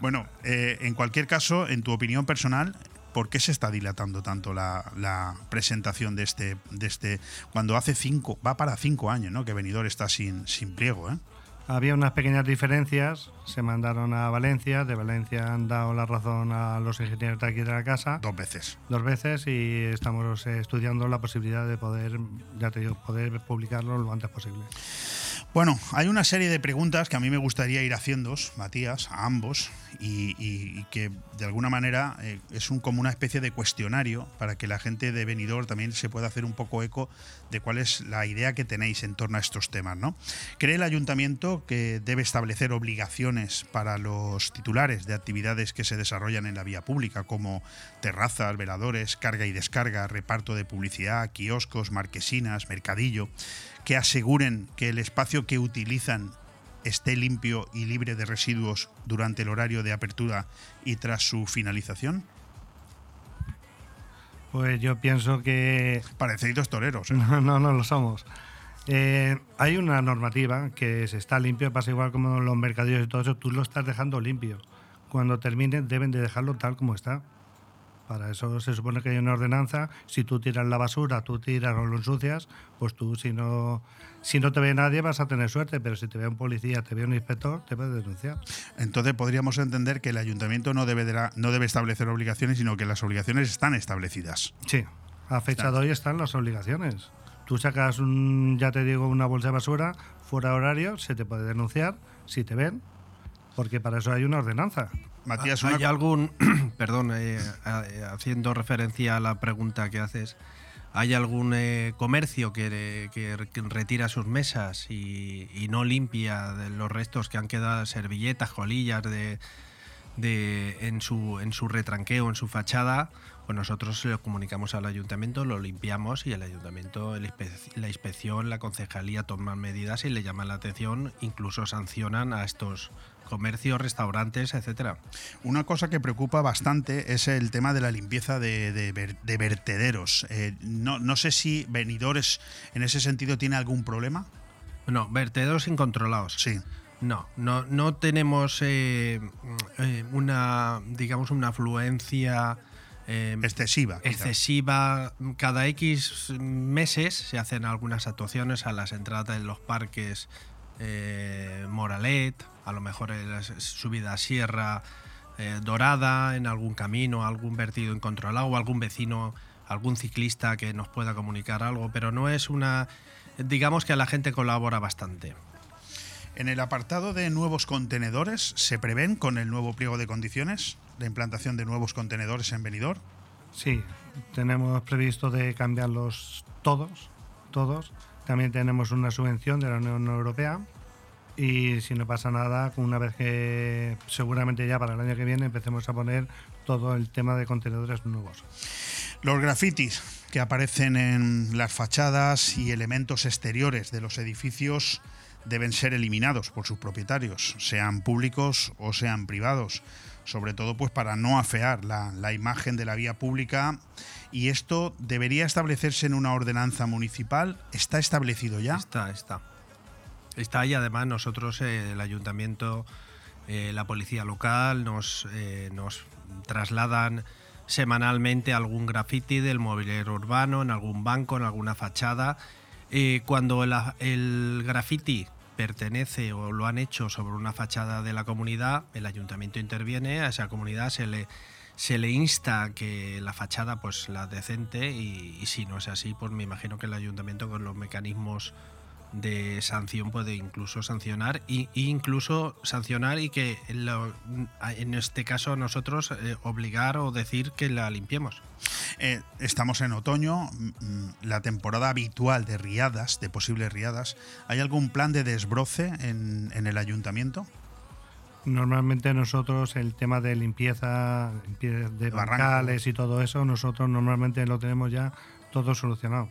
Bueno, eh, en cualquier caso, en tu opinión personal, ¿por qué se está dilatando tanto la, la presentación de este, de este, cuando hace cinco, va para cinco años, ¿no? Que Benidorm está sin, sin pliego, ¿eh? Había unas pequeñas diferencias, se mandaron a Valencia, de Valencia han dado la razón a los ingenieros de aquí de la casa. Dos veces. Dos veces y estamos eh, estudiando la posibilidad de poder, ya te digo, poder publicarlo lo antes posible. Bueno, hay una serie de preguntas que a mí me gustaría ir haciendo, Matías, a ambos, y, que de alguna manera eh, es un, como una especie de cuestionario para que la gente de Benidorm también se pueda hacer un poco eco de cuál es la idea que tenéis en torno a estos temas. ¿no? ¿Cree el ayuntamiento que debe establecer obligaciones para los titulares de actividades que se desarrollan en la vía pública, como terrazas, veladores, carga y descarga, reparto de publicidad, kioscos, marquesinas, mercadillo, que aseguren que el espacio que utilizan esté limpio y libre de residuos durante el horario de apertura y tras su finalización? Pues yo pienso que... Parecidos toreros. ¿eh? No, no, no lo somos. Eh, hay una normativa que se está limpio, pasa igual como los mercadillos y todo eso, tú lo estás dejando limpio. Cuando termine deben de dejarlo tal como está. Para eso se supone que hay una ordenanza. Si tú tiras la basura, tú tiras o lo ensucias, pues tú si no, si no te ve nadie vas a tener suerte, pero si te ve un policía, te ve un inspector, te puede denunciar. Entonces podríamos entender que el ayuntamiento no debe, de la- no debe establecer obligaciones, sino que las obligaciones están establecidas. Sí, a fecha de hoy están las obligaciones. Tú sacas, un, ya te digo, una bolsa de basura fuera de horario, se te puede denunciar si te ven, porque para eso hay una ordenanza. Matías, ¿Hay una- algún, perdón, eh, eh, haciendo referencia a la pregunta que haces, ¿hay algún eh, comercio que, que re- que retira sus mesas y, y no limpia de los restos que han quedado, servilletas, colillas de, de, en, su, en su retranqueo, en su fachada? Pues nosotros se lo comunicamos al ayuntamiento, lo limpiamos y el ayuntamiento, el inspe- la inspección, la concejalía toman medidas y le llaman la atención, incluso sancionan a estos comercios, restaurantes, etcétera. Una cosa que preocupa bastante es el tema de la limpieza de, de ver- de vertederos. Eh, no, no sé si Benidores en ese sentido tiene algún problema. No, vertederos incontrolados. Sí. No, no, no tenemos eh, eh, una, digamos, una afluencia eh, excesiva. quizá. excesiva. Cada X meses se hacen algunas actuaciones a las entradas de los parques eh, Moralet, a lo mejor la subida a Sierra eh, Dorada, en algún camino, algún vertido incontrolado, o algún vecino, algún ciclista que nos pueda comunicar algo, pero no es una. Digamos que la gente colabora bastante. En el apartado de nuevos contenedores, ¿se prevén con el nuevo pliego de condiciones la implantación de nuevos contenedores en Benidorm? Sí, tenemos previsto de cambiarlos todos, todos. También tenemos una subvención de la Unión Europea y si no pasa nada, una vez que seguramente ya para el año que viene empecemos a poner todo el tema de contenedores nuevos. Los grafitis que aparecen en las fachadas y elementos exteriores de los edificios deben ser eliminados por sus propietarios, sean públicos o sean privados, sobre todo pues para no afear la, la imagen de la vía pública y esto debería establecerse en una ordenanza municipal. ¿Está establecido ya? Está, está. Está y además nosotros, eh, el ayuntamiento, eh, la policía local, nos, eh, nos trasladan semanalmente algún graffiti del mobiliario urbano, en algún banco, en alguna fachada. Cuando el graffiti pertenece o lo han hecho sobre una fachada de la comunidad, el ayuntamiento interviene, a esa comunidad se le, se le insta que la fachada pues la decente y, y si no es así, pues me imagino que el ayuntamiento con los mecanismos de sanción puede incluso sancionar y, y incluso sancionar y que lo- en este caso nosotros eh, obligar o decir que la limpiemos. Eh, estamos en otoño, mm, mm, la temporada habitual de riadas, de posibles riadas. ¿Hay algún plan de desbroce en, en el ayuntamiento? Normalmente nosotros el tema de limpieza, limpieza de Barranco. bancales y todo eso, nosotros normalmente lo tenemos ya todo solucionado.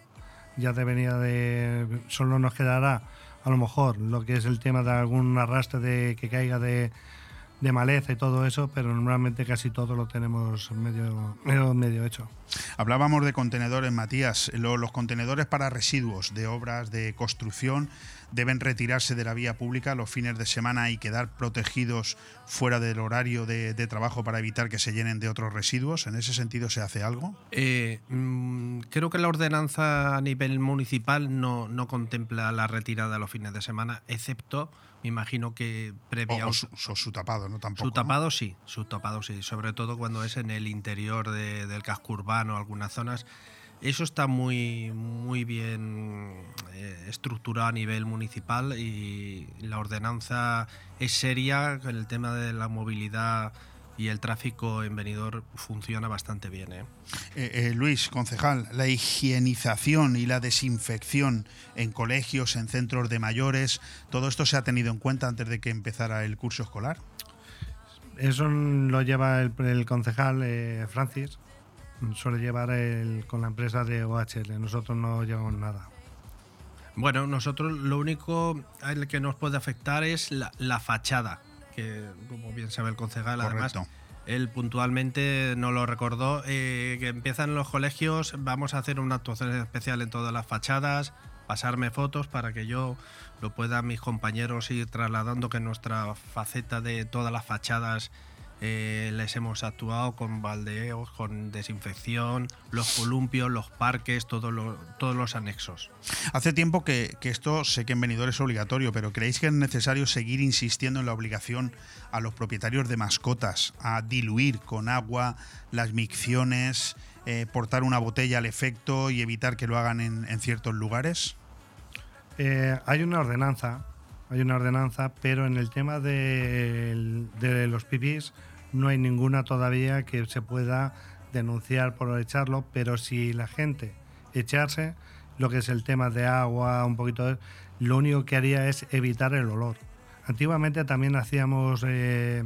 Ya debería de... Solo nos quedará a lo mejor lo que es el tema de algún arrastre de que caiga de, de maleza y todo eso, pero normalmente casi todo lo tenemos medio, medio, hecho. Hablábamos de contenedores, Matías. Lo- los contenedores para residuos de obras de construcción deben retirarse de la vía pública los fines de semana y quedar protegidos fuera del horario de, de trabajo para evitar que se llenen de otros residuos. ¿En ese sentido se hace algo? Eh, mm, creo que la ordenanza a nivel municipal no, no contempla la retirada a los fines de semana, excepto, me imagino que previa O, o su, tapado, ¿no? Tampoco. Su ¿no? tapado sí, su tapado sí, sobre todo cuando es en el interior de- del casco urbano, algunas zonas. Eso está muy, muy bien eh, estructurado a nivel municipal y la ordenanza es seria, el tema de la movilidad y el tráfico en venidor funciona bastante bien. ¿eh? Eh, eh, Luis, concejal, la higienización y la desinfección en colegios, en centros de mayores, ¿todo esto se ha tenido en cuenta antes de que empezara el curso escolar? Eso lo lleva el, el concejal eh, Francis, suele llevar el- con la empresa de OHL, nosotros no llevamos nada. Bueno, nosotros lo único al que nos puede afectar es la, la fachada, que como bien sabe el concejal, además Correcto. él puntualmente nos lo recordó, eh, que empiezan los colegios, vamos a hacer una actuación especial en todas las fachadas, pasarme fotos para que yo lo puedan mis compañeros ir trasladando que nuestra faceta de todas las fachadas eh, les hemos actuado con baldeos, con desinfección, los columpios, los parques, todo lo- todos los anexos. Hace tiempo que, que esto sé que en venidor es obligatorio, pero ¿creéis que es necesario seguir insistiendo en la obligación a los propietarios de mascotas a diluir con agua las micciones, eh, portar una botella al efecto y evitar que lo hagan en, en ciertos lugares? Eh, hay una ordenanza, hay una ordenanza, pero en el tema de, de los pipis no hay ninguna todavía que se pueda denunciar por echarlo, pero si la gente echarse, lo que es el tema de agua, un poquito de, lo único que haría es evitar el olor. Antiguamente también hacíamos, eh,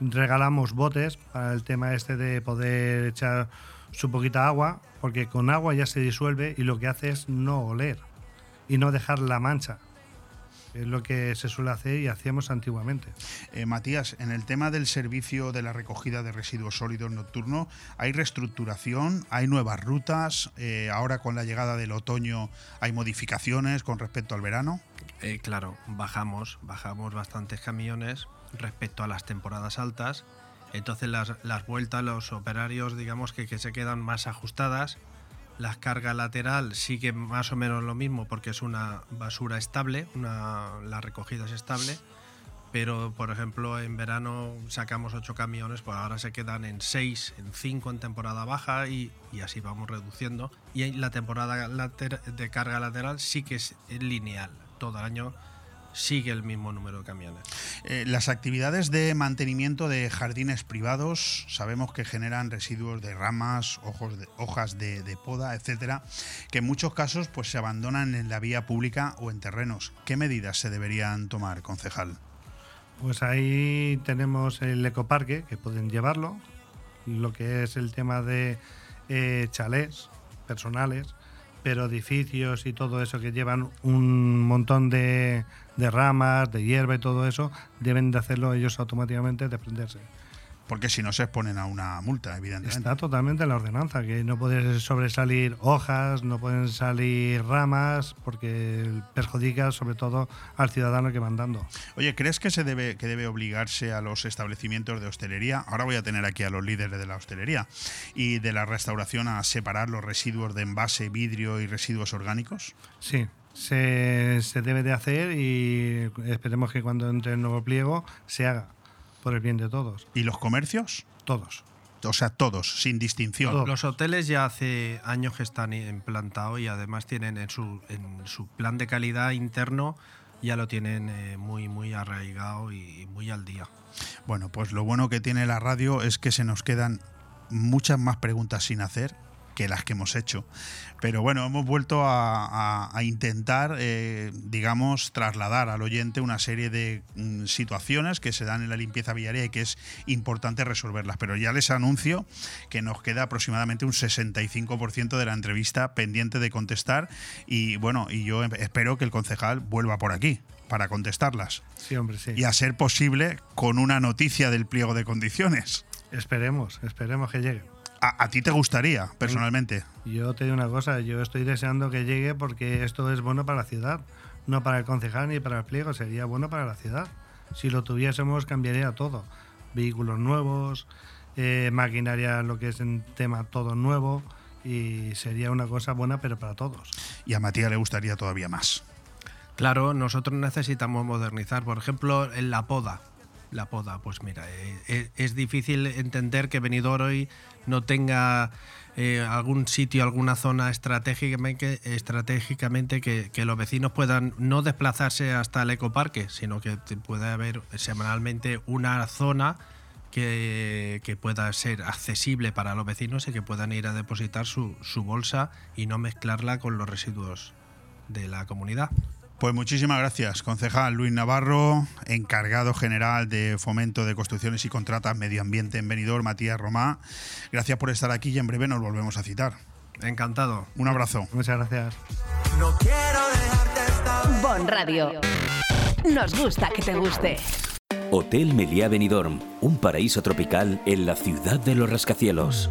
regalamos botes para el tema este de poder echar su poquita agua, porque con agua ya se disuelve y lo que hace es no oler y no dejar la mancha. Es lo que se suele hacer y hacíamos antiguamente. Eh, Matías, en el tema del servicio de la recogida de residuos sólidos nocturno, ¿hay reestructuración? ¿Hay nuevas rutas? Eh, ahora con la llegada del otoño hay modificaciones con respecto al verano. Eh, claro, bajamos, bajamos bastantes camiones respecto a las temporadas altas. Entonces las, las vueltas, los operarios, digamos que, que se quedan más ajustadas. La carga lateral sigue más o menos lo mismo porque es una basura estable, una, la recogida es estable. Pero, por ejemplo, en verano sacamos ocho camiones, pues ahora se quedan en seis, en cinco en temporada baja y, y así vamos reduciendo. Y la temporada de carga lateral sí que es lineal. Todo el año sigue el mismo número de camiones. Eh, las actividades de mantenimiento de jardines privados sabemos que generan residuos de ramas, ojos de- hojas de, de poda, etcétera, que en muchos casos pues, se abandonan en la vía pública o en terrenos. ¿Qué medidas se deberían tomar, concejal? Pues ahí tenemos el ecoparque, que pueden llevarlo, lo que es el tema de eh, chalés personales, pero edificios y todo eso que llevan un montón de, de ramas, de hierba y todo eso, deben de hacerlo ellos automáticamente, desprenderse. Porque si no se exponen a una multa, evidentemente. Está totalmente en la ordenanza, que no pueden sobresalir hojas, no pueden salir ramas, porque perjudica sobre todo al ciudadano que van dando. Oye, ¿crees que se debe que debe obligarse a los establecimientos de hostelería? Ahora voy a tener aquí a los líderes de la hostelería y de la restauración a separar los residuos de envase, vidrio y residuos orgánicos. Sí, se, se debe de hacer y esperemos que cuando entre el nuevo pliego se haga por el bien de todos. ¿Y los comercios? Todos. O sea, todos, sin distinción. Los hoteles ya hace años que están implantados y además tienen en su, en su plan de calidad interno ya lo tienen eh, muy muy arraigado y muy al día. Bueno, pues lo bueno que tiene la radio es que se nos quedan muchas más preguntas sin hacer que las que hemos hecho. Pero bueno, hemos vuelto a, a- a intentar, eh, digamos, trasladar al oyente una serie de mm, situaciones que se dan en la limpieza viaria y que es importante resolverlas. Pero ya les anuncio que nos queda aproximadamente un 65% de la entrevista pendiente de contestar y bueno, y yo em- espero que el concejal vuelva por aquí para contestarlas. Sí, hombre, sí. Y a ser posible con una noticia del pliego de condiciones. Esperemos, esperemos que llegue. ¿A, a ti te gustaría, personalmente? Yo te digo una cosa, yo estoy deseando que llegue porque esto es bueno para la ciudad, no para el concejal ni para el pliego, sería bueno para la ciudad. Si lo tuviésemos cambiaría todo. Vehículos nuevos, eh, maquinaria, lo que es en tema todo nuevo y sería una cosa buena pero para todos. Y a Matías le gustaría todavía más. Claro, nosotros necesitamos modernizar, por ejemplo, en la poda. La poda, pues mira, eh, eh, es difícil entender que Benidorm hoy no tenga eh, algún sitio, alguna zona estratégicamente, estratégicamente que, los vecinos puedan no desplazarse hasta el ecoparque, sino que pueda haber semanalmente una zona que, que pueda ser accesible para los vecinos y que puedan ir a depositar su, su bolsa y no mezclarla con los residuos de la comunidad. Pues muchísimas gracias, concejal Luis Navarro, encargado general de Fomento de Construcciones y Contratas Medio Ambiente en Benidorm, Matías Romá. Gracias por estar aquí y en breve nos volvemos a citar. Encantado. Un abrazo. Muchas gracias. Bon Radio. Nos gusta que te guste. Hotel Meliá Benidorm, un paraíso tropical en la ciudad de los rascacielos.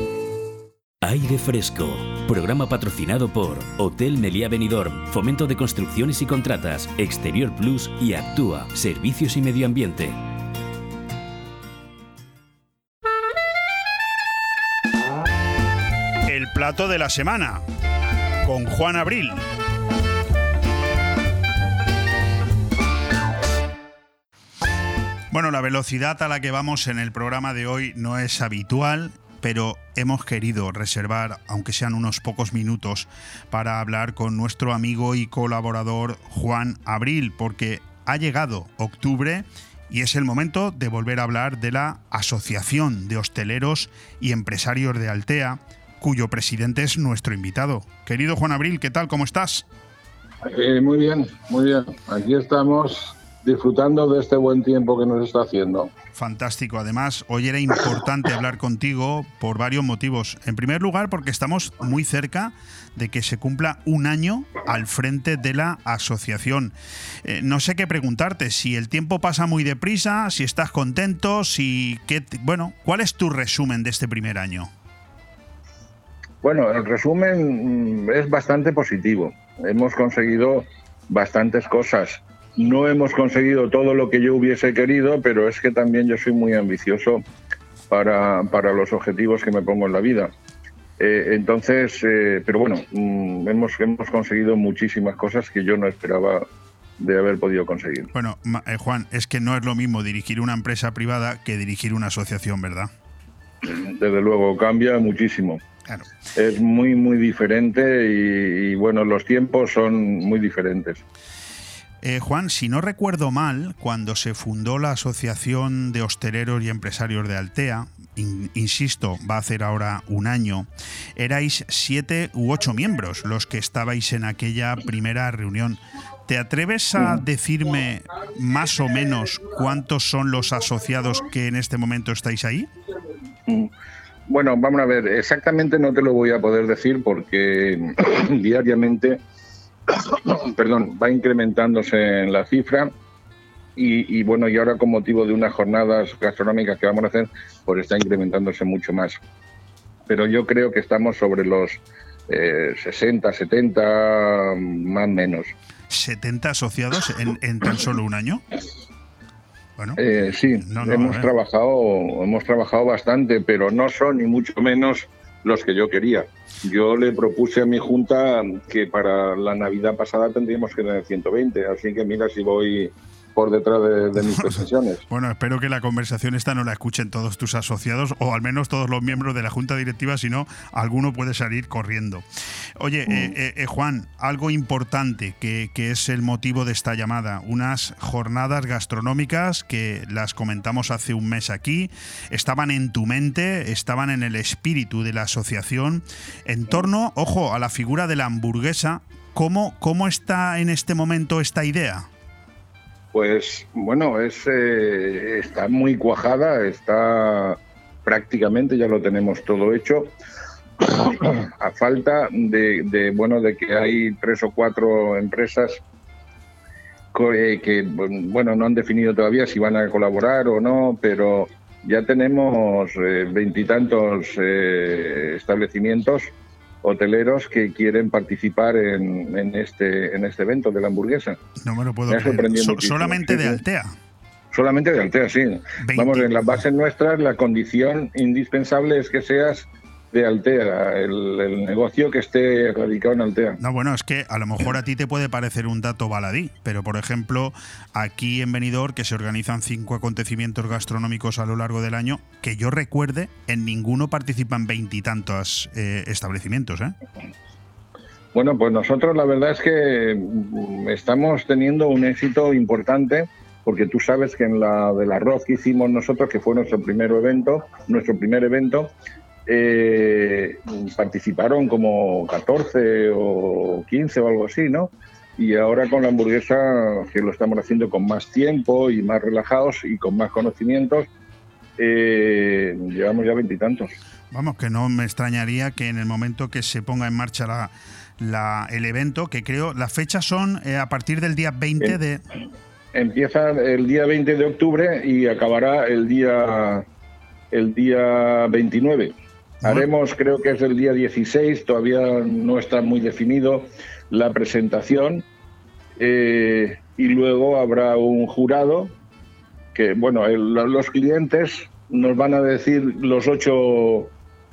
Aire Fresco. Programa patrocinado por Hotel Meliá Benidorm, Fomento de Construcciones y Contratas, Exterior Plus y Actúa, Servicios y Medio Ambiente. El plato de la semana con Juan Abril. Bueno, la velocidad a la que vamos en el programa de hoy no es habitual, pero hemos querido reservar, aunque sean unos pocos minutos, para hablar con nuestro amigo y colaborador Juan Abril, porque ha llegado octubre y es el momento de volver a hablar de la Asociación de Hosteleros y Empresarios de Altea, cuyo presidente es nuestro invitado. Querido Juan Abril, ¿qué tal? ¿Cómo estás? Eh, muy bien, muy bien. Aquí estamos disfrutando de este buen tiempo que nos está haciendo. Fantástico. Además, hoy era importante hablar contigo por varios motivos. En primer lugar, porque estamos muy cerca de que se cumpla un año al frente de la asociación. Eh, no sé qué preguntarte, si el tiempo pasa muy deprisa, si estás contento, si... Qué, bueno, ¿cuál es tu resumen de este primer año? Bueno, el resumen mm, es bastante positivo. Hemos conseguido bastantes cosas. No hemos conseguido todo lo que yo hubiese querido, pero es que también yo soy muy ambicioso para, para los objetivos que me pongo en la vida. Eh, entonces, eh, pero bueno, mm, hemos, hemos conseguido muchísimas cosas que yo no esperaba de haber podido conseguir. Bueno, eh, Juan, es que no es lo mismo dirigir una empresa privada que dirigir una asociación, ¿verdad? Desde luego, cambia muchísimo. Claro. Es muy, muy diferente y, y, bueno, los tiempos son muy diferentes. Eh, Juan, si no recuerdo mal, cuando se fundó la Asociación de Hosteleros y Empresarios de Altea, in- insisto, va a hacer ahora un año, erais siete u ocho miembros los que estabais en aquella primera reunión. ¿Te atreves a decirme más o menos cuántos son los asociados que en este momento estáis ahí? Mm. Bueno, vamos a ver, exactamente no te lo voy a poder decir porque diariamente, perdón, va incrementándose en la cifra y, y, bueno, y ahora con motivo de unas jornadas gastronómicas que vamos a hacer, pues está incrementándose mucho más. Pero yo creo que estamos sobre los eh, 60, 70, más o menos. ¿70 asociados en, en tan solo un año? Bueno, Eh, sí, No, no, hemos ver. trabajado, hemos trabajado bastante, pero no son ni mucho menos los que yo quería. Yo le propuse a mi junta que para la Navidad pasada tendríamos que tener 120, así que mira si voy por detrás de, de mis pretensiones. Bueno, espero que la conversación esta no la escuchen todos tus asociados o al menos todos los miembros de la junta directiva, si no, alguno puede salir corriendo. Oye, eh, eh, eh, Juan, algo importante que, que es el motivo de esta llamada, unas jornadas gastronómicas que las comentamos hace un mes aquí, estaban en tu mente, estaban en el espíritu de la asociación, en torno, ojo, a la figura de la hamburguesa. ¿Cómo, cómo está en este momento esta idea? Pues bueno, es, eh, está muy cuajada, está prácticamente, ya lo tenemos todo hecho. a falta de, de, bueno de que hay tres o cuatro empresas eh, que bueno no han definido todavía si van a colaborar o no, pero ya tenemos eh, veintitantos eh, establecimientos hoteleros que quieren participar en, en este en este evento de la hamburguesa. No me lo puedo Me creer. So- solamente de. Altea. Solamente de Altea, sí. Vamos, en las bases nuestras la condición indispensable es que seas de Altea, el, el negocio que esté radicado en Altea. No, bueno, es que a lo mejor a ti te puede parecer un dato baladí, pero por ejemplo, aquí en Benidorm, que se organizan cinco acontecimientos gastronómicos a lo largo del año, que yo recuerde, en ninguno participan veintitantos eh, establecimientos, ¿eh? Bueno, pues nosotros la verdad es que mm, estamos teniendo un éxito importante porque tú sabes que en la del arroz que hicimos nosotros, que fue nuestro primer evento, nuestro primer evento, eh, participaron como 14 o 15 o algo así, ¿no? Y ahora con la hamburguesa, que lo estamos haciendo con más tiempo y más relajados y con más conocimientos, eh, llevamos ya veintitantos. Vamos, que no me extrañaría que en el momento que se ponga en marcha la, la- el evento, que creo, las fechas son eh, a partir del día 20 de... Empieza el día 20 de octubre y acabará el día el día 29. Haremos, creo que es el día 16, todavía no está muy definido la presentación. eh, y luego habrá un jurado que, bueno, el- los clientes nos van a decir los ocho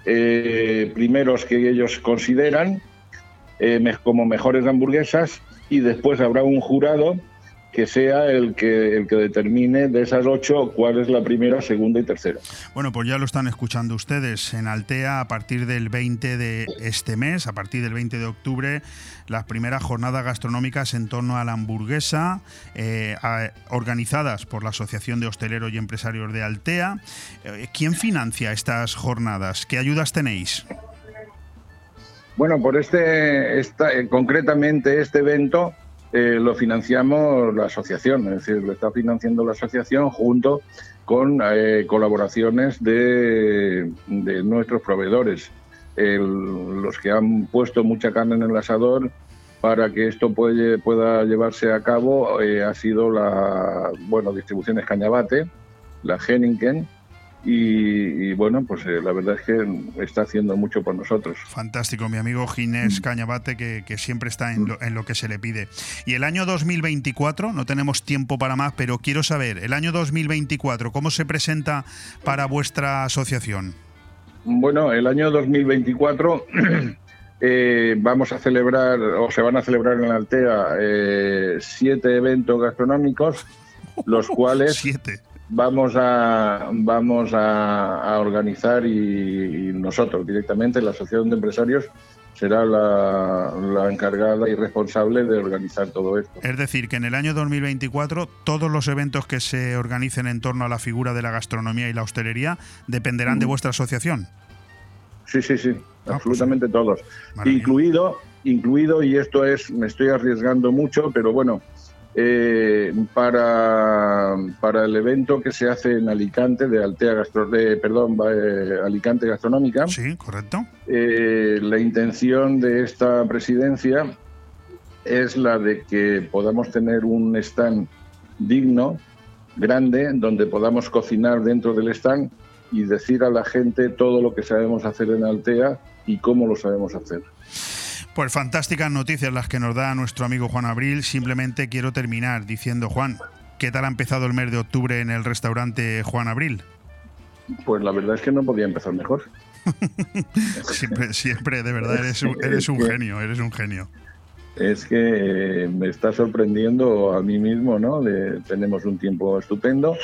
eh, primeros que ellos consideran eh, como mejores hamburguesas y después habrá un jurado que sea el que, el que determine de esas ocho cuál es la primera, segunda y tercera. Bueno, pues ya lo están escuchando ustedes en Altea a partir del 20 de este mes, a partir del 20 de octubre, las primeras jornadas gastronómicas en torno a la hamburguesa, eh, a- organizadas por la Asociación de Hosteleros y Empresarios de Altea. Eh, ¿Quién financia estas jornadas? ¿Qué ayudas tenéis? Bueno, por este, esta, eh, concretamente este evento eh, lo financiamos la asociación, es decir, lo está financiando la asociación junto con eh, colaboraciones de, de nuestros proveedores, los que han puesto mucha carne en el asador para que esto puede- pueda llevarse a cabo eh, ha sido la bueno distribuciones Cañabate, la Henningen y, y, bueno pues eh, la verdad es que está haciendo mucho por nosotros. Fantástico, mi amigo Ginés Cañabate, que, que siempre está en lo, en lo que se le pide. Y el año 2024, no tenemos tiempo para más, pero quiero saber, el año 2024, ¿cómo se presenta para vuestra asociación? Bueno, el año 2024 eh, vamos a celebrar, o se van a celebrar en la Altea, eh, siete eventos gastronómicos, los cuales vamos a vamos a, a organizar y, y nosotros directamente, la Asociación de Empresarios, será la, la encargada y responsable de organizar todo esto. Es decir, que en el año 2024 todos los eventos que se organicen en torno a la figura de la gastronomía y la hostelería dependerán de vuestra asociación. Sí, sí, sí, absolutamente todos. Incluido, incluido, y esto es, me estoy arriesgando mucho, pero bueno, eh, para, para el evento que se hace en Alicante, de Altea Gastro, de, perdón, eh, Alicante Gastronómica. Sí, correcto. Eh, la intención de esta presidencia es la de que podamos tener un stand digno, grande, donde podamos cocinar dentro del stand y decir a la gente todo lo que sabemos hacer en Altea y cómo lo sabemos hacer. Pues fantásticas noticias las que nos da nuestro amigo Juan Abril. Simplemente quiero terminar diciendo, Juan, ¿qué tal ha empezado el mes de octubre en el restaurante Juan Abril? Pues la verdad es que no podía empezar mejor. siempre, siempre, de verdad, eres un, eres un genio, eres un genio. Es que me está sorprendiendo a mí mismo, ¿no? De, tenemos un tiempo estupendo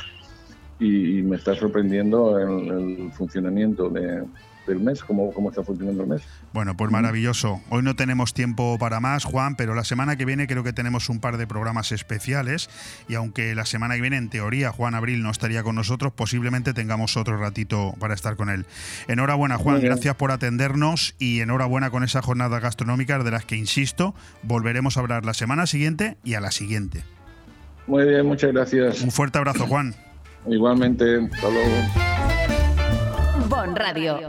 y, me está sorprendiendo el, el funcionamiento de, del mes, cómo, cómo está funcionando el mes. Bueno, pues maravilloso. Hoy no tenemos tiempo para más, Juan, pero la semana que viene creo que tenemos un par de programas especiales y aunque la semana que viene en teoría Juan Abril no estaría con nosotros, posiblemente tengamos otro ratito para estar con él. Enhorabuena, Juan, gracias por atendernos y enhorabuena con esas jornadas gastronómicas de las que, insisto, volveremos a hablar la semana siguiente y a la siguiente. Muy bien, muchas gracias. Un fuerte abrazo, Juan. Igualmente, hasta luego. Bon Radio.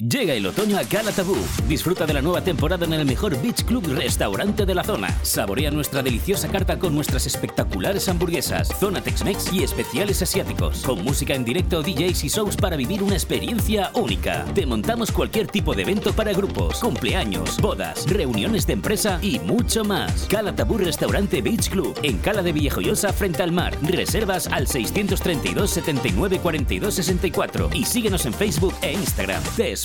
Llega el otoño a Calatabú. Disfruta de la nueva temporada en el mejor Beach Club restaurante de la zona. Saborea nuestra deliciosa carta con nuestras espectaculares hamburguesas, zona Tex-Mex y especiales asiáticos. Con música en directo, DJs y shows para vivir una experiencia única. Te montamos cualquier tipo de evento para grupos, cumpleaños, bodas, reuniones de empresa y mucho más. Calatabú Restaurante Beach Club en Cala de Villajoyosa frente al mar. Reservas al 632 79 42 64 y síguenos en Facebook e Instagram.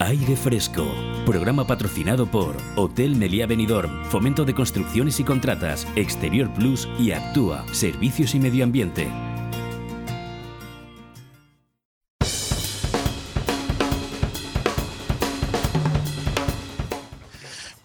Aire Fresco, programa patrocinado por Hotel Meliá Benidorm, Fomento de Construcciones y Contratas, Exterior Plus y Actúa, Servicios y Medio Ambiente.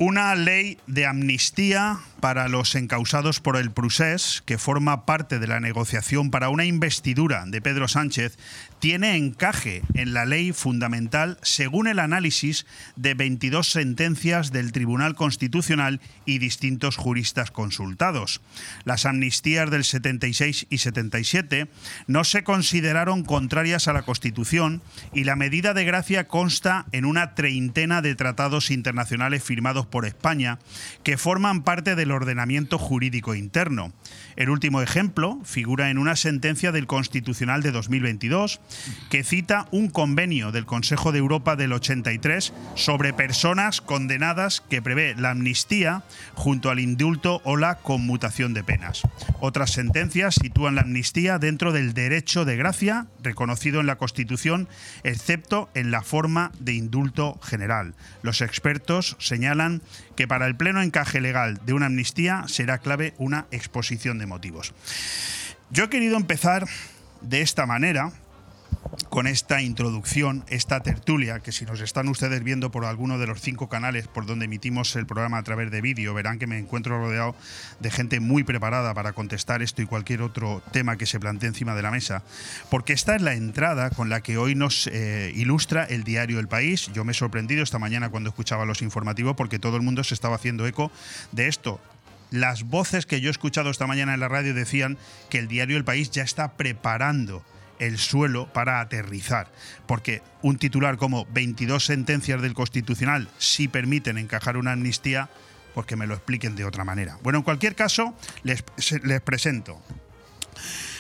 Una ley de amnistía para los encausados por el Prusés, que forma parte de la negociación para una investidura de Pedro Sánchez, tiene encaje en la ley fundamental según el análisis de 22 sentencias del Tribunal Constitucional y distintos juristas consultados. Las amnistías del 76 y 77 no se consideraron contrarias a la Constitución y la medida de gracia consta en una treintena de tratados internacionales firmados por España que forman parte del ordenamiento jurídico interno. El último ejemplo figura en una sentencia del Constitucional de 2022 que cita un convenio del Consejo de Europa del 83 sobre personas condenadas que prevé la amnistía junto al indulto o la conmutación de penas. Otras sentencias sitúan la amnistía dentro del derecho de gracia reconocido en la Constitución, excepto en la forma de indulto general. Los expertos señalan que para el pleno encaje legal de una amnistía será clave una exposición de motivos. Yo he querido empezar de esta manera con esta introducción, esta tertulia, que si nos están ustedes viendo por alguno de los cinco canales por donde emitimos el programa a través de vídeo, verán que me encuentro rodeado de gente muy preparada para contestar esto y cualquier otro tema que se plantee encima de la mesa, porque esta es la entrada con la que hoy nos eh, ilustra el diario El País. Yo me he sorprendido esta mañana cuando escuchaba los informativos porque todo el mundo se estaba haciendo eco de esto las voces que yo he escuchado esta mañana en la radio decían que el diario El País ya está preparando el suelo para aterrizar, porque un titular como 22 sentencias del Constitucional sí permiten encajar una amnistía, pues que me lo expliquen de otra manera. Bueno, en cualquier caso, les, les presento.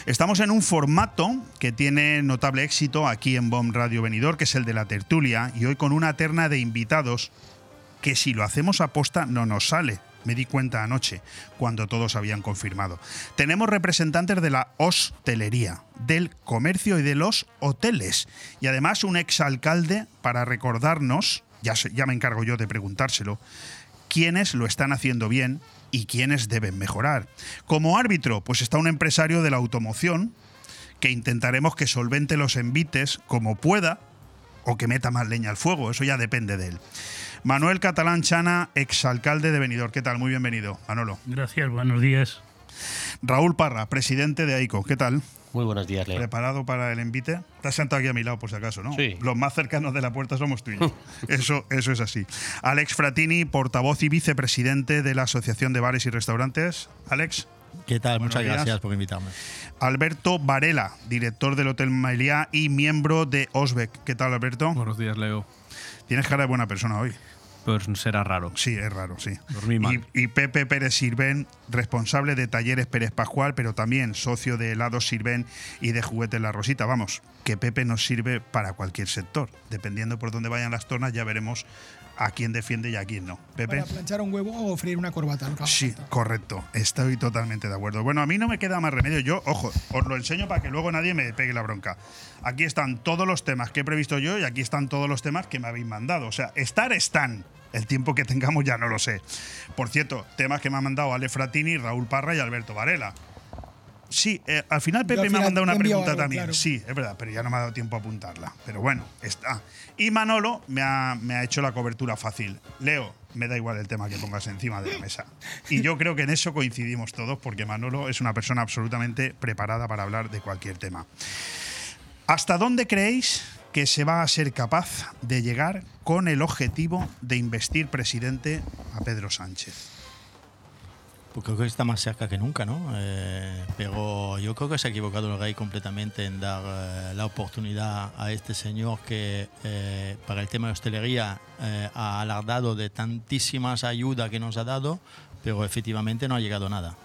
Estamos en un formato que tiene notable éxito aquí en BOM Radio Venidor, que es el de la tertulia, y hoy con una terna de invitados que si lo hacemos a posta no nos sale. Me di cuenta anoche, cuando todos habían confirmado. Tenemos representantes de la hostelería, del comercio y de los hoteles. Y además un exalcalde para recordarnos, ya, ya me encargo yo de preguntárselo, quiénes lo están haciendo bien y quiénes deben mejorar. Como árbitro, pues está un empresario de la automoción que intentaremos que solvente los envites como pueda o que meta más leña al fuego, eso ya depende de él. Manuel Catalán Chana, exalcalde de Benidorm. ¿Qué tal? Muy bienvenido, Manolo. Gracias, buenos días. Raúl Parra, presidente de AICO. ¿Qué tal? Muy buenos días, Leo. ¿Preparado para el envite? Estás sentado aquí a mi lado, por si acaso, ¿no? Sí. Los más cercanos de la puerta somos tú y yo. eso, eso es así. Alex Fratini, portavoz y vicepresidente de la Asociación de Bares y Restaurantes. Alex. ¿Qué tal? Buenos Muchas días. gracias por invitarme. Alberto Varela, director del Hotel Meliá y miembro de Osbeck. ¿Qué tal, Alberto? Buenos días, Leo. Tienes cara de buena persona hoy. Pues será raro. Sí, es raro, sí. Dormí mal. Y, y Pepe Pérez Sirven, responsable de Talleres Pérez Pascual, pero también socio de helados Sirven y de Juguetes La Rosita. Vamos, que Pepe nos sirve para cualquier sector. Dependiendo por dónde vayan las tornas, ya veremos a quién defiende y a quién no. Pepe. Para planchar un huevo o freír una corbata. haga Sí, correcto. Estoy totalmente de acuerdo. Bueno, a mí no me queda más remedio. Yo, ojo, os lo enseño para que luego nadie me pegue la bronca. Aquí están todos los temas que he previsto yo y aquí están todos los temas que me habéis mandado. O sea, estar están. El tiempo que tengamos ya no lo sé. Por cierto, temas que me han mandado Ale Fratini, Raúl Parra y Alberto Varela. Sí, eh, al final Pepe al me ha mandado una pregunta algo, también. claro. Sí, es verdad, pero ya no me ha dado tiempo a apuntarla. Pero bueno, está. Y Manolo me ha, me ha hecho la cobertura fácil. Leo, me da igual el tema que pongas encima de la mesa. Y yo creo que en eso coincidimos todos, porque Manolo es una persona absolutamente preparada para hablar de cualquier tema. ¿Hasta dónde creéis que se va a ser capaz de llegar con el objetivo de investir presidente a Pedro Sánchez? Pues creo que está más cerca que nunca, ¿no? Eh, pero yo creo que se ha equivocado el rey completamente en dar eh, la oportunidad a este señor que eh, para el tema de hostelería eh, ha alardado de tantísimas ayudas que nos ha dado, pero efectivamente no ha llegado nada.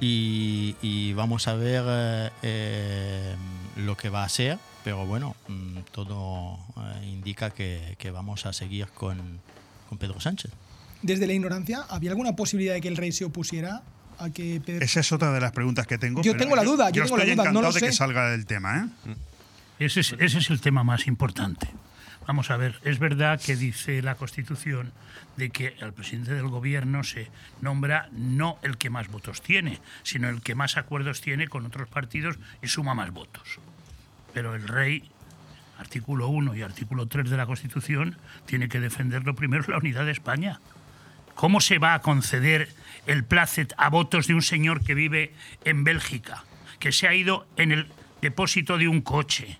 Y, y vamos a ver eh, eh, lo que va a ser, pero bueno, mm, todo eh, indica que, que vamos a seguir con, con Pedro Sánchez. Desde la ignorancia, ¿había alguna posibilidad de que el rey se opusiera a que Pedro... Esa es otra de las preguntas que tengo. Yo tengo la duda, yo tengo la estoy duda, no encantado lo de que salga del tema, ¿eh? Ese es, ese es el tema más importante. Vamos a ver, es verdad que dice la Constitución de que al presidente del gobierno se nombra no el que más votos tiene, sino el que más acuerdos tiene con otros partidos y suma más votos. Pero el rey, artículo 1 y artículo 3 de la Constitución, tiene que defender lo primero la unidad de España. ¿Cómo se va a conceder el placet a votos de un señor que vive en Bélgica, que se ha ido en el depósito de un coche,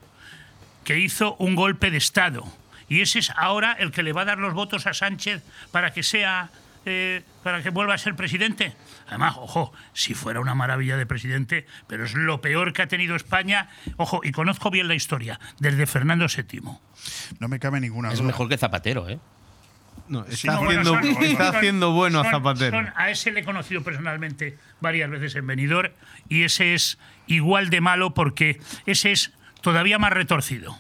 que hizo un golpe de Estado? Y ese es ahora el que le va a dar los votos a Sánchez para que sea eh, para que vuelva a ser presidente. Además, ojo, si fuera una maravilla de presidente, pero es lo peor que ha tenido España. Ojo, y conozco bien la historia, desde Fernando VII. No me cabe ninguna Es duda. mejor que Zapatero, ¿eh? No, Sí, no, bueno, son- está son- haciendo bueno a Zapatero. son- a ese le he conocido personalmente varias veces en Benidorm y ese es igual de malo porque ese es todavía más retorcido.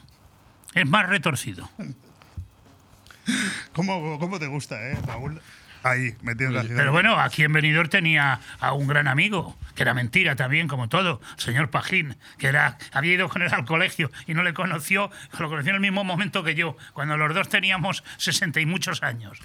Es más retorcido. ¿Cómo, cómo te gusta, eh, Raúl? Ahí, metiendo la ciudad. Pero bueno, aquí en Benidorm tenía a un gran amigo, que era mentira también, como todo, el señor Pajín, que era, había ido con él al colegio y no le conoció, lo conoció en el mismo momento que yo, cuando los dos teníamos 60 y muchos años.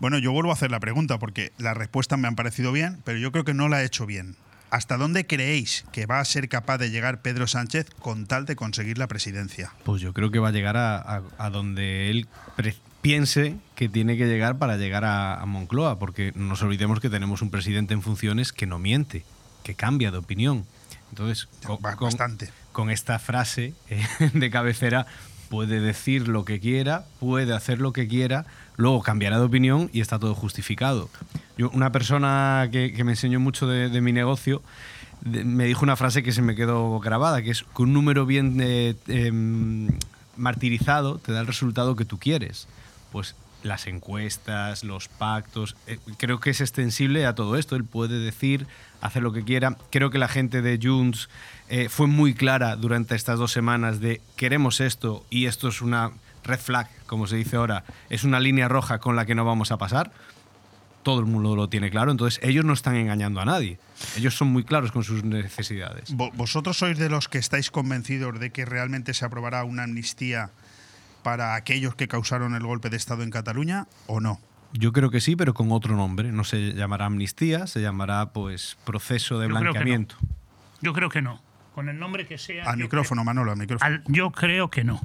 Bueno, yo vuelvo a hacer la pregunta porque las respuestas me han parecido bien, pero yo creo que no la he hecho bien. ¿Hasta dónde creéis que va a ser capaz de llegar Pedro Sánchez con tal de conseguir la presidencia? Pues yo creo que va a llegar a, a- a donde él pre- piense que tiene que llegar para llegar a, a Moncloa, porque no nos olvidemos que tenemos un presidente en funciones que no miente, que cambia de opinión. Entonces, con, con- bastante. con esta frase eh, de cabecera puede decir lo que quiera, puede hacer lo que quiera, luego cambiará de opinión y está todo justificado. Yo, una persona que, que me enseñó mucho de, de mi negocio de- me dijo una frase que se me quedó grabada, que es que un número bien eh, em, martirizado te da el resultado que tú quieres. Pues las encuestas, los pactos, eh, creo que es extensible a todo esto. Él puede decir, hacer lo que quiera. Creo que la gente de Junts eh, fue muy clara durante estas dos semanas de queremos esto y esto es una red flag, como se dice ahora, es una línea roja con la que no vamos a pasar. Todo el mundo lo tiene claro, entonces ellos no están engañando a nadie. Ellos son muy claros con sus necesidades. Vo- ¿Vosotros sois de los que estáis convencidos de que realmente se aprobará una amnistía para aquellos que causaron el golpe de Estado en Cataluña o no? Yo creo que sí, pero con otro nombre. No se llamará amnistía, se llamará pues proceso de Yo creo que no. blanqueamiento. Yo creo que no. Con el nombre que sea. Al micrófono, Manolo, al micrófono. Al- yo creo que no,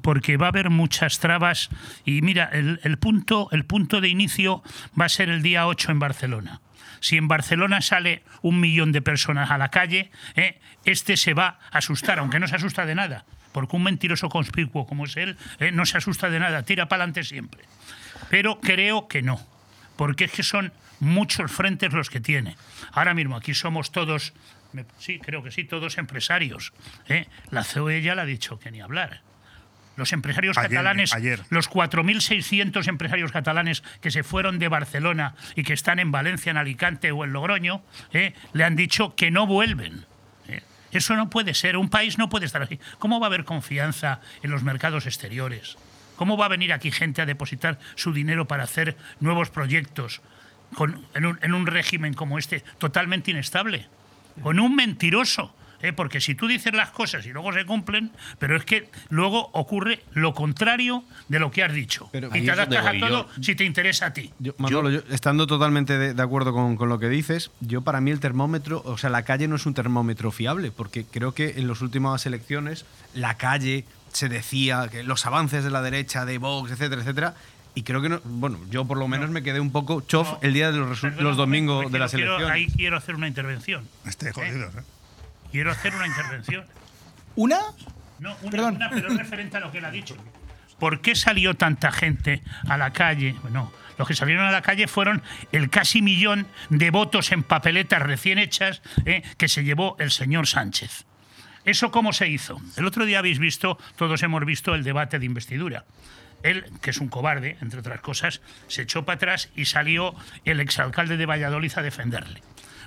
porque va a haber muchas trabas y mira, el, el punto, el punto de inicio va a ser el día 8 en Barcelona. Si en Barcelona sale un millón de personas a la calle, ¿eh? este se va a asustar, aunque no se asusta de nada, porque un mentiroso conspicuo como es él ¿eh? no se asusta de nada, tira para adelante siempre. Pero creo que no, porque es que son muchos frentes los que tiene. Ahora mismo aquí somos todos, me- sí, creo que sí, todos empresarios. ¿eh? La COE ya le ha dicho que ni hablar. Los empresarios Ayer, catalanes, ayer. los 4.600 empresarios catalanes que se fueron de Barcelona y que están en Valencia, en Alicante o en Logroño, ¿eh? le han dicho que no vuelven. Eso no puede ser, un país no puede estar así. ¿Cómo va a haber confianza en los mercados exteriores? ¿Cómo va a venir aquí gente a depositar su dinero para hacer nuevos proyectos con- en, un, en un régimen como este totalmente inestable? Con un mentiroso. ¿Eh? Porque si tú dices las cosas y luego se cumplen, pero es que luego ocurre lo contrario de lo que has dicho. y te adaptas a todo yo. si te interesa a ti. Manolo, yo, estando totalmente de, de acuerdo con, con lo que dices, yo para mí el termómetro, o sea, la calle no es un termómetro fiable, porque creo que en las últimas elecciones la calle se decía que los avances de la derecha, de Vox, etcétera, etcétera, y creo que no, bueno, yo por lo menos me quedé un poco chof el día de los, domingos de las quiero- elecciones. Ahí quiero hacer una intervención. Estoy jodido, ¿eh? Quiero hacer una intervención. ¿Una? No, una, Perdón. una, pero es referente a lo que él ha dicho. ¿Por qué salió tanta gente a la calle? Bueno, Los que salieron a la calle fueron el casi millón de votos en papeletas recién hechas eh, que se llevó el señor Sánchez. ¿Eso cómo se hizo? El otro día habéis visto, todos hemos visto el debate de investidura. Él, que es un cobarde, entre otras cosas, se echó para atrás y salió el exalcalde de Valladolid a defenderle.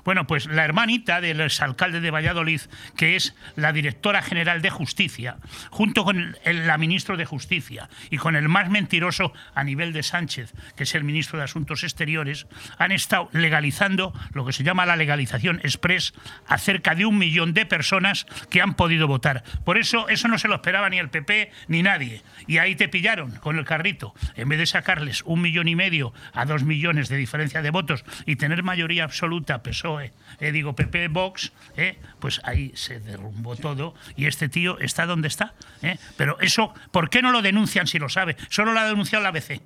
Bueno, pues la hermanita del exalcalde de Valladolid, que es la directora general de justicia, junto con el, la ministra de Justicia y con el más mentiroso a nivel de Sánchez, que es el ministro de Asuntos Exteriores, han estado legalizando lo que se llama la legalización express a cerca de un millón de personas que han podido votar. Por eso eso no se lo esperaba ni el PP ni nadie. Y ahí te pillaron con el carrito. En vez de sacarles un millón y medio a dos millones de diferencia de votos y tener mayoría absoluta PSOE, eh, digo PP Vox, eh, pues ahí se derrumbó todo y este tío está donde está. eh. Pero eso, ¿por qué no lo denuncian si lo sabe? Solo lo ha denunciado la ABC.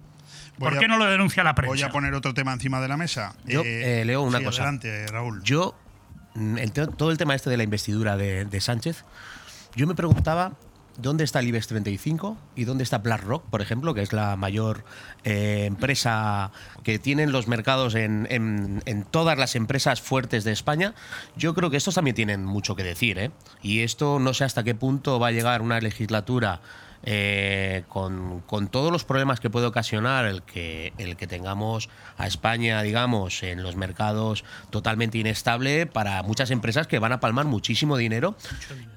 ¿Por qué no lo denuncia la prensa? Voy a poner otro tema encima de la mesa. Yo, eh, Leo, una sí, cosa. Adelante, Raúl. Yo, mm, el todo el tema este de la investidura de, de Sánchez, yo me preguntaba dónde está el IBEX 35 y dónde está BlackRock, por ejemplo, que es la mayor eh, empresa que tienen los mercados en, en- en todas las empresas fuertes de España. Yo creo que estos también tienen mucho que decir, ¿eh? Y esto no sé hasta qué punto va a llegar una legislatura eh, con, con todos los problemas que puede ocasionar el que, el que tengamos a España, digamos, en los mercados totalmente inestable para muchas empresas que van a palmar muchísimo dinero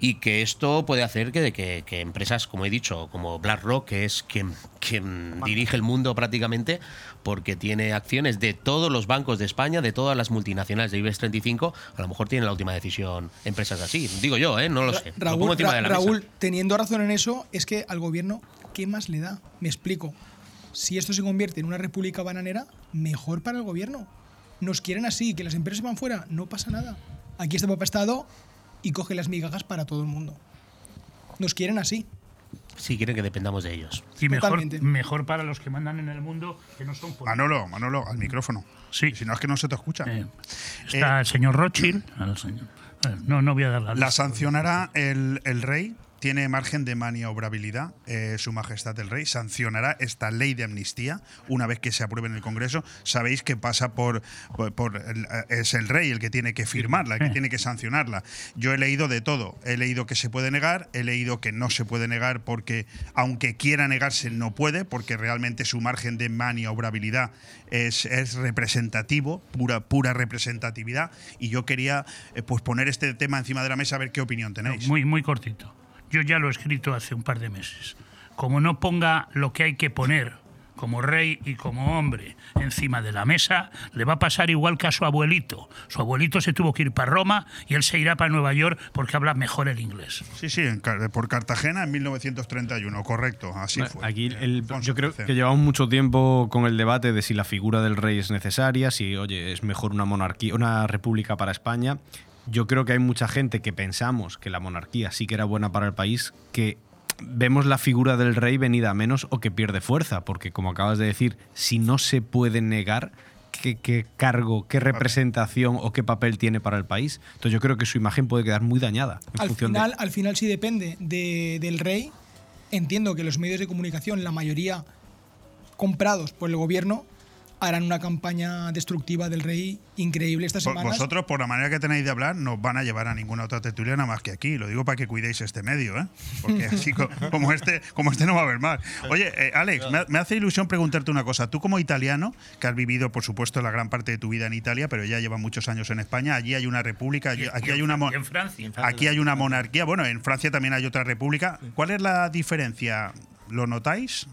y que esto puede hacer que, que, que empresas, como he dicho, como BlackRock, que es quien, quien dirige el mundo prácticamente, porque tiene acciones de todos los bancos de España, de todas las multinacionales de IBEX 35, a lo mejor tiene la última decisión empresas así. Digo yo, ¿eh? no lo sé. Lo pongo Raúl, de la mesa. Raúl, teniendo razón en eso, es que al gobierno, ¿qué más le da? Me explico. Si esto se convierte en una república bananera, mejor para el gobierno. Nos quieren así, que las empresas van fuera, no pasa nada. Aquí está Papá Estado y coge las migajas para todo el mundo. Nos quieren así. Si quieren que dependamos de ellos. Y mejor, mejor para los que mandan en el mundo que no son políticos. Manolo, Manolo, al micrófono. Sí. Si no es que no se te escucha. Está el señor Rothschild. al señor- eh, No, no voy a dar la La sancionará el, el rey. Tiene margen de maniobrabilidad, eh, Su Majestad el Rey. Sancionará esta ley de amnistía una vez que se apruebe en el Congreso. Sabéis que pasa por. por- por el- eh, es el rey el que tiene que firmarla, el que tiene que sancionarla. Yo he leído de todo. He leído que se puede negar, he leído que no se puede negar porque, aunque quiera negarse, no puede, porque realmente su margen de maniobrabilidad es, es representativo, pura, pura representatividad. Y yo quería eh, pues poner este tema encima de la mesa a ver qué opinión tenéis. Muy, muy cortito. Yo ya lo he escrito hace un par de meses. Como no ponga lo que hay que poner como rey y como hombre encima de la mesa, le va a pasar igual que a su abuelito. Su abuelito se tuvo que ir para Roma y él se irá para Nueva York porque habla mejor el inglés. Sí, sí, en por Cartagena en 1931, correcto, así Bueno, fue. Aquí el- yo creo que llevamos mucho tiempo con el debate de si la figura del rey es necesaria, si oye es mejor una monarquía, una república para España. Yo creo que hay mucha gente que pensamos que la monarquía sí que era buena para el país, que vemos la figura del rey venida a menos o que pierde fuerza, porque como acabas de decir, si no se puede negar qué, qué cargo, qué representación o qué papel tiene para el país, entonces yo creo que su imagen puede quedar muy dañada en Al función de- final, al final, si depende de- del rey, entiendo que los medios de comunicación, la mayoría comprados por el gobierno, harán una campaña destructiva del rey increíble estas Vo- semanas. Vosotros, por la manera que tenéis de hablar, no os van a llevar a ninguna otra tertulia nada más que aquí. Lo digo para que cuidéis este medio, ¿eh? Porque así co- como este, como este no va a haber más. Oye, eh, Alex, me, ha- me hace ilusión preguntarte una cosa. Tú como italiano, que has vivido, por supuesto, la gran parte de tu vida en Italia, pero ya llevas muchos años en España, allí hay una república, allí- aquí hay una... mo- Y en Francia. Aquí hay una monarquía, bueno, en Francia también hay otra república. ¿Cuál es la diferencia? ¿Lo notáis?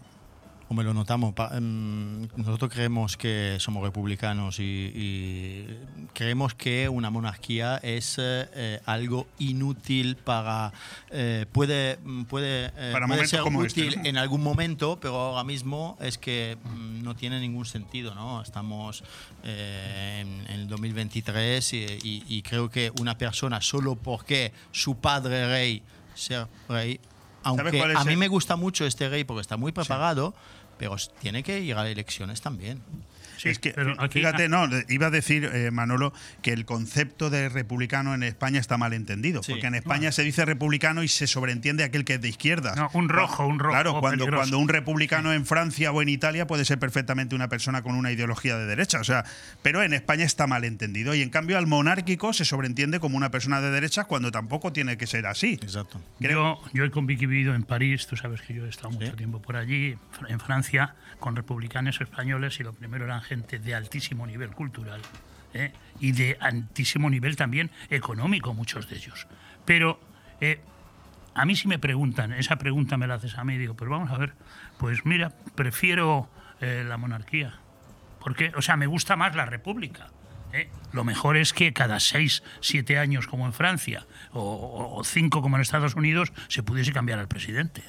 Como lo notamos, em, nosotros creemos que somos republicanos y, y creemos que una monarquía es eh, eh, algo inútil para eh, puede puede, eh, Para puede ser este, útil ¿no? en algún momento, pero ahora mismo es que mm, no tiene ningún sentido, ¿no? Estamos eh, en, en el 2023 y, y- y creo que una persona solo porque su padre rey ser rey aunque a mí el- me gusta mucho este rey porque está muy preparado, pero tiene que ir a elecciones también. Sí, es que, pero aquí- fíjate, no, iba a decir, eh, Manolo, que el concepto de republicano en España está mal entendido. Sí. Porque en España se dice republicano y se sobreentiende aquel que es de izquierdas. No, un rojo, un rojo Claro, cuando, peligroso. cuando un republicano en Francia o en Italia puede ser perfectamente una persona con una ideología de derecha. O sea, pero en España está mal entendido. Y en cambio al monárquico se sobreentiende como una persona de derecha cuando tampoco tiene que ser así. Exacto. Yo, yo he vivido en París, tú sabes que yo he estado mucho tiempo por allí, en Francia, con republicanos españoles y lo primero eran gente de altísimo nivel cultural ¿eh? y de altísimo nivel también económico, muchos de ellos. Pero eh, a mí si me preguntan, esa pregunta me la haces a mí, digo, pues vamos a ver, pues mira, prefiero eh, la monarquía. Porque, o sea, me gusta más la república. ¿eh? Lo mejor es que cada seis, siete años, como en Francia, o, o- cinco, como en Estados Unidos, se pudiese cambiar al presidente.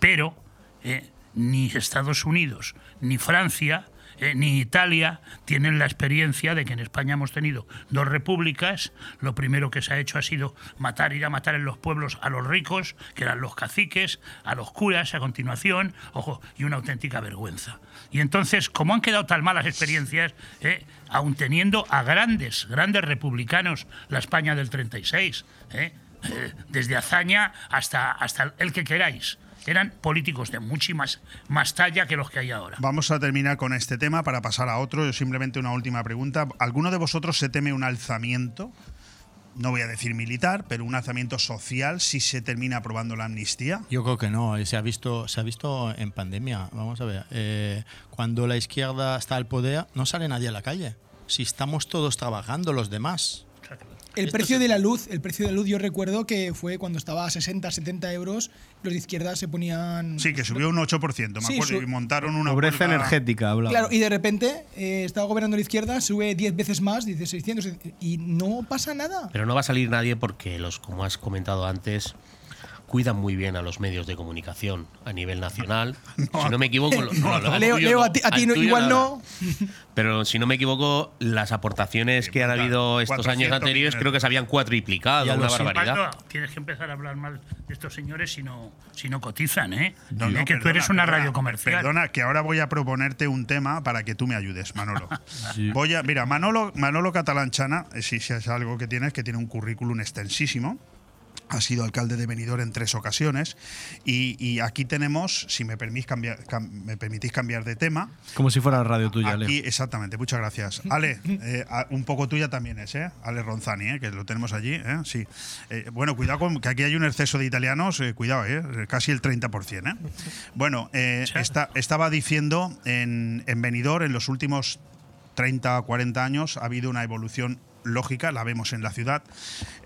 Pero eh, ni Estados Unidos, ni Francia, eh, ni Italia tienen la experiencia de que en España hemos tenido dos repúblicas. Lo primero que se ha hecho ha sido matar, ir a matar en los pueblos a los ricos, que eran los caciques, a los curas a continuación, ojo, y una auténtica vergüenza. Y entonces, como han quedado tan malas experiencias, eh, aun teniendo a grandes, grandes republicanos, la España del 36, eh, eh, desde Azaña hasta, hasta el que queráis, eran políticos de mucha más, más talla que los que hay ahora. Vamos a terminar con este tema para pasar a otro. Yo simplemente una última pregunta. ¿Alguno de vosotros se teme un alzamiento? No voy a decir militar, pero un alzamiento social si se termina aprobando la amnistía. Yo creo que no, eh, se ha visto, se ha visto en pandemia. Vamos a ver, eh, cuando la izquierda está al poder, no sale nadie a la calle. Si estamos todos trabajando, los demás. El Esto precio de la luz, el precio de la luz, yo recuerdo que fue cuando estaba a 60, 70 euros, los de izquierda se ponían. Sí, que subió un 8%, me Sí, acuerdo, y montaron una Pobreza energética, hablaba. Claro, y de repente eh, estaba gobernando la izquierda, sube 10 veces más, dice 600, y no pasa nada. Pero no va a salir nadie porque los, como has comentado antes, cuidan muy bien a los medios de comunicación a nivel nacional. si no me equivoco, no, lo- Leo, tuyo Leo, no, a ti, a ti igual nada. no. Pero si no me equivoco, las aportaciones que han habido estos 400 años anteriores millones. creo que se habían cuatriplicado, una barbaridad. Tienes que empezar a hablar mal de estos señores si no, si no cotizan, ¿eh? No, que tú perdona, eres una perdona, radio comercial. Perdona, que ahora voy a proponerte un tema para que tú me ayudes, Manolo. Voy a, mira, Manolo, Manolo Catalanchana, eh, si, si es algo que tienes, que tiene un currículum extensísimo. Ha sido alcalde de Benidorm en tres ocasiones. Y, y aquí tenemos, si me permitís cambiar, cam- me permitís cambiar de tema, Como si fuera la radio tuya. Aquí, exactamente, muchas gracias. Ale, eh, un poco tuya también es, ¿eh? Ale Ronzani, ¿eh? que lo tenemos allí, ¿eh? Sí. Eh, bueno, cuidado con que aquí hay un exceso de italianos, eh, cuidado, ¿eh? Casi el 30%, ¿eh? Bueno, eh, esta- estaba diciendo en, en Benidorm, en los últimos 30 o 40 años ha habido una evolución lógica, la vemos en la ciudad.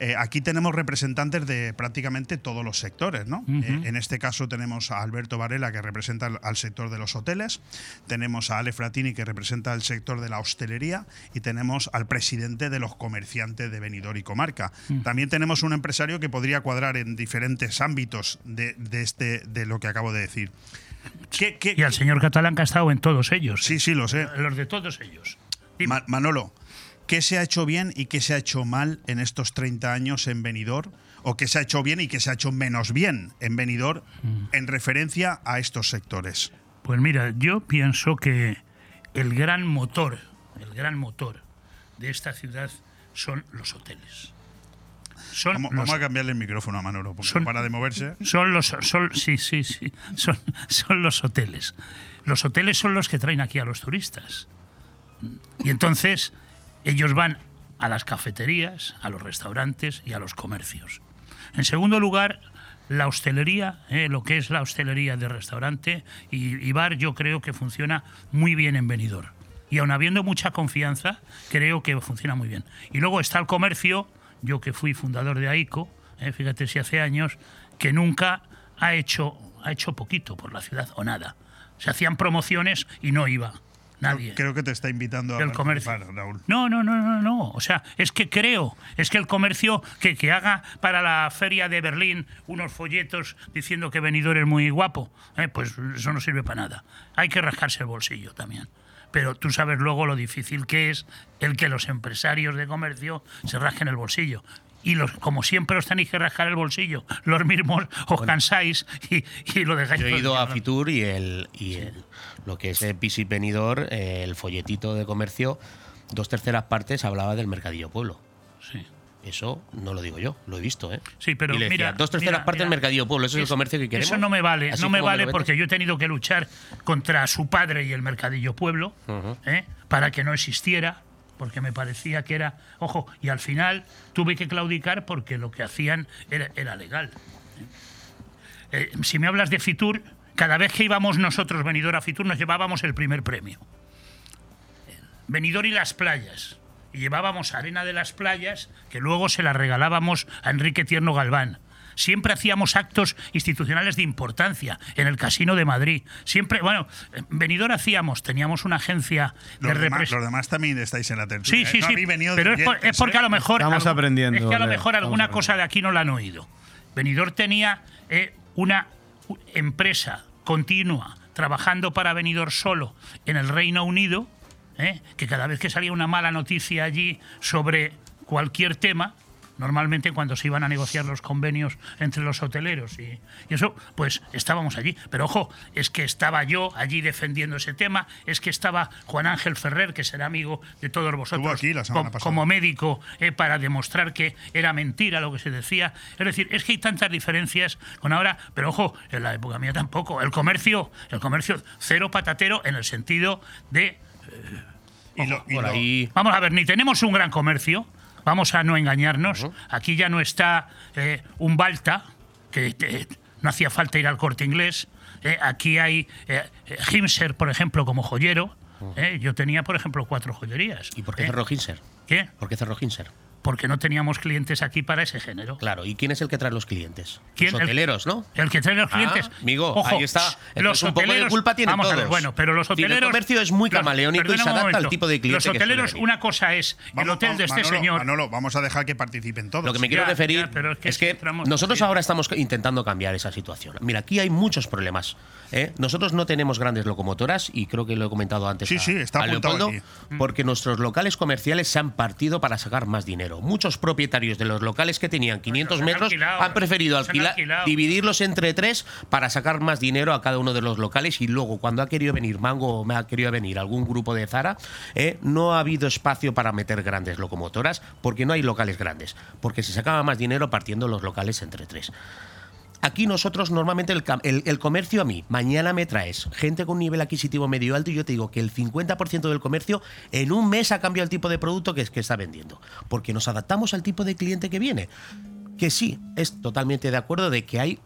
Eh, aquí tenemos representantes de prácticamente todos los sectores, ¿no? Eh, en este caso tenemos a Alberto Varela, que representa al, al sector de los hoteles, tenemos a Ale Fratini, que representa el sector de la hostelería, y tenemos al presidente de los comerciantes de Benidorm y Comarca. Mm. También tenemos un empresario que podría cuadrar en diferentes ámbitos de, de este, de lo que acabo de decir. ¿Qué- qué- Y al señor catalán que ha estado en todos ellos. Sí, sí, lo sé. Los de todos ellos. Ma- Manolo, ¿qué se ha hecho bien y qué se ha hecho mal en estos 30 años en Benidorm? ¿O qué se ha hecho bien y qué se ha hecho menos bien en Benidorm en referencia a estos sectores? Pues mira, yo pienso que el gran motor, el gran motor de esta ciudad son los hoteles. Son Vamos, los- vamos a cambiarle el micrófono a Manolo, porque Son- para de moverse. Son los, son, sí, sí, sí, son, son los hoteles. Los hoteles son los que traen aquí a los turistas. Y entonces ellos van a las cafeterías, a los restaurantes y a los comercios. En segundo lugar, la hostelería, eh, lo que es la hostelería de restaurante y, bar, yo creo que funciona muy bien en Benidorm. Y aun habiendo mucha confianza, creo que funciona muy bien. Y luego está el comercio, yo que fui fundador de AICO, eh, fíjate si hace años, que nunca ha hecho, ha hecho poquito por la ciudad o nada. Se hacían promociones y no iba nadie. Creo que te está invitando a El comercio. Raúl. No, no, no, no, no. O sea, es que creo, es que el comercio que, que haga para la feria de Berlín unos folletos diciendo que Benidorm es muy guapo, eh, pues eso no sirve para nada. Hay que rascarse el bolsillo también. pero tú sabes luego lo difícil que es el que los empresarios de comercio se rasquen el bolsillo. Y los, como siempre os tenéis que rascar el bolsillo, los mismos os cansáis y, y lo dejáis. Yo he ido a. Fitur y, el, y el- lo que es Visit Venidor, eh, el folletito de comercio, dos terceras partes hablaba del mercadillo pueblo. Sí. Eso no lo digo yo, lo he visto, ¿eh? Sí, pero Y le decía, mira, dos terceras mira, partes del mercadillo pueblo, eso es el comercio que queremos. Eso no me vale, Así no me vale porque yo he tenido que luchar contra su padre y el mercadillo pueblo. ¿eh? para que no existiera, porque me parecía que era, ojo, y al final tuve que claudicar porque lo que hacían era, era legal. Eh, si me hablas de Fitur, cada vez que íbamos nosotros, venidor a Fitur, nos llevábamos el primer premio. Venidor y las playas. Y llevábamos arena de las playas que luego se la regalábamos a Enrique Tierno Galván. Siempre hacíamos actos institucionales de importancia en el Casino de Madrid. Siempre, bueno, en Benidorm hacíamos, teníamos una agencia de Los demás, los demás también estáis en la tertulia. Sí, sí, ¿eh? No sí. venido de Pero es, por- es porque a lo ¿eh? mejor. Estamos algo- aprendiendo, Es que a lo mejor alguna cosa de aquí no la han oído. Benidorm tenía eh, una empresa continua trabajando para Benidorm solo en el Reino Unido, eh, que cada vez que salía una mala noticia allí sobre cualquier tema, normalmente cuando se iban a negociar los convenios entre los hoteleros y, y eso, pues estábamos allí. Pero ojo, es que estaba yo allí defendiendo ese tema, es que estaba Juan Ángel Ferrer, que será amigo de todos vosotros, aquí la com- como médico, eh, para demostrar que era mentira lo que se decía. Es decir, es que hay tantas diferencias con ahora, pero ojo, en la época mía tampoco. El comercio, el comercio cero patatero en el sentido de Y lo- y Por lo- ahí. Vamos a ver, ni tenemos un gran comercio, vamos a no engañarnos. Aquí ya no está eh, un Balta, que eh, no hacía falta ir al corte inglés. Eh, aquí hay Himser, por ejemplo, como joyero. Yo tenía, por ejemplo, cuatro joyerías. ¿Y por qué cerró Hinser? ¿Qué? ¿Por qué cerró Hinser? Porque no teníamos clientes aquí para ese género. Claro, ¿y quién es el que trae los clientes? ¿Quién? Los El- hoteleros, ¿no? El que trae los Ah, clientes. amigo, Ojo, ahí está. Los un poco de hoteleros, culpa tienen vamos a ver, todos. bueno, pero los Sí, el hoteleros. comercio es muy camaleónico y se adapta al tipo de cliente Los hoteleros, una cosa es el Vamos, hotel de este Manolo, señor. Manolo, vamos a dejar que participen todos. Lo que me quiero Ya, referir ya, pero es es que nosotros ahora estamos intentando cambiar esa situación. Mira, aquí hay muchos problemas. ¿eh? Nosotros no tenemos grandes locomotoras y creo que lo he comentado antes Sí, a, sí, está a apuntado Leopoldo, aquí. porque nuestros locales comerciales se han partido para sacar más dinero. Muchos propietarios de los locales que tenían 500 han metros alquilado, han preferido han alquilar, dividirlos entre tres para sacar más dinero a cada uno de los locales y luego cuando ha querido venir Mango o me ha querido venir algún grupo de Zara, ¿eh? no ha habido espacio para meter grandes locomotoras porque no hay locales grandes, porque se sacaba más dinero partiendo los locales entre tres. Aquí nosotros normalmente el, el- comercio a mí, mañana me traes gente con nivel adquisitivo medio alto y yo te digo que el 50% del comercio en un mes ha cambiado el tipo de producto que, que está vendiendo. Porque nos adaptamos al tipo de cliente que viene. Que sí, es totalmente de acuerdo de que hay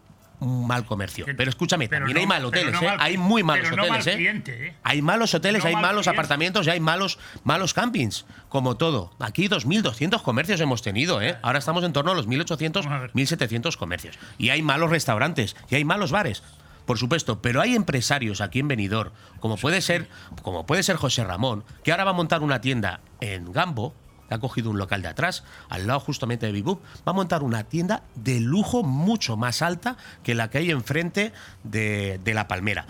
mal comercio. Pero escúchame, Pero también no- hay mal hoteles, no ¿eh? mal- hay muy malos no hoteles, mal ¿eh? cliente, ¿eh? Hay malos hoteles, hay mal malos cliente. apartamentos y hay malos, malos campings, como todo. Aquí 2.200 comercios hemos tenido, ¿eh? Ahora estamos en torno a los 1.800, 1.700 comercios. Y hay malos restaurantes, y hay malos bares. Por supuesto, pero hay empresarios aquí en Benidorm, como puede ser, como puede ser José Ramón, que ahora va a montar una tienda en Gambo, que ha cogido un local de atrás, al lado justamente de Bibub, va a montar una tienda de lujo mucho más alta que la que hay enfrente de, de La Palmera.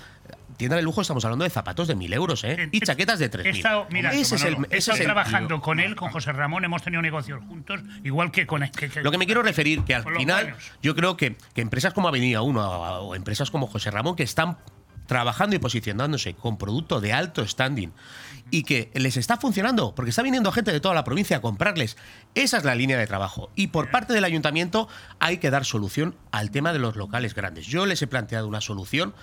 Tienda de lujo, estamos hablando de zapatos de mil euros, ¿eh? Y chaquetas de He 3.000. estado, mira, ese es el, he ese estado es el- trabajando con él, con José Ramón, hemos tenido negocios juntos, igual que con que- que- Lo que me quiero referir, que al final, yo creo que, que empresas como Avenida 1 o, o empresas como José Ramón, que están trabajando y posicionándose con producto de alto standing y que les está funcionando, porque está viniendo gente de toda la provincia a comprarles. Esa es la línea de trabajo. Y por parte del ayuntamiento hay que dar solución al tema de los locales grandes. Yo les he planteado una solución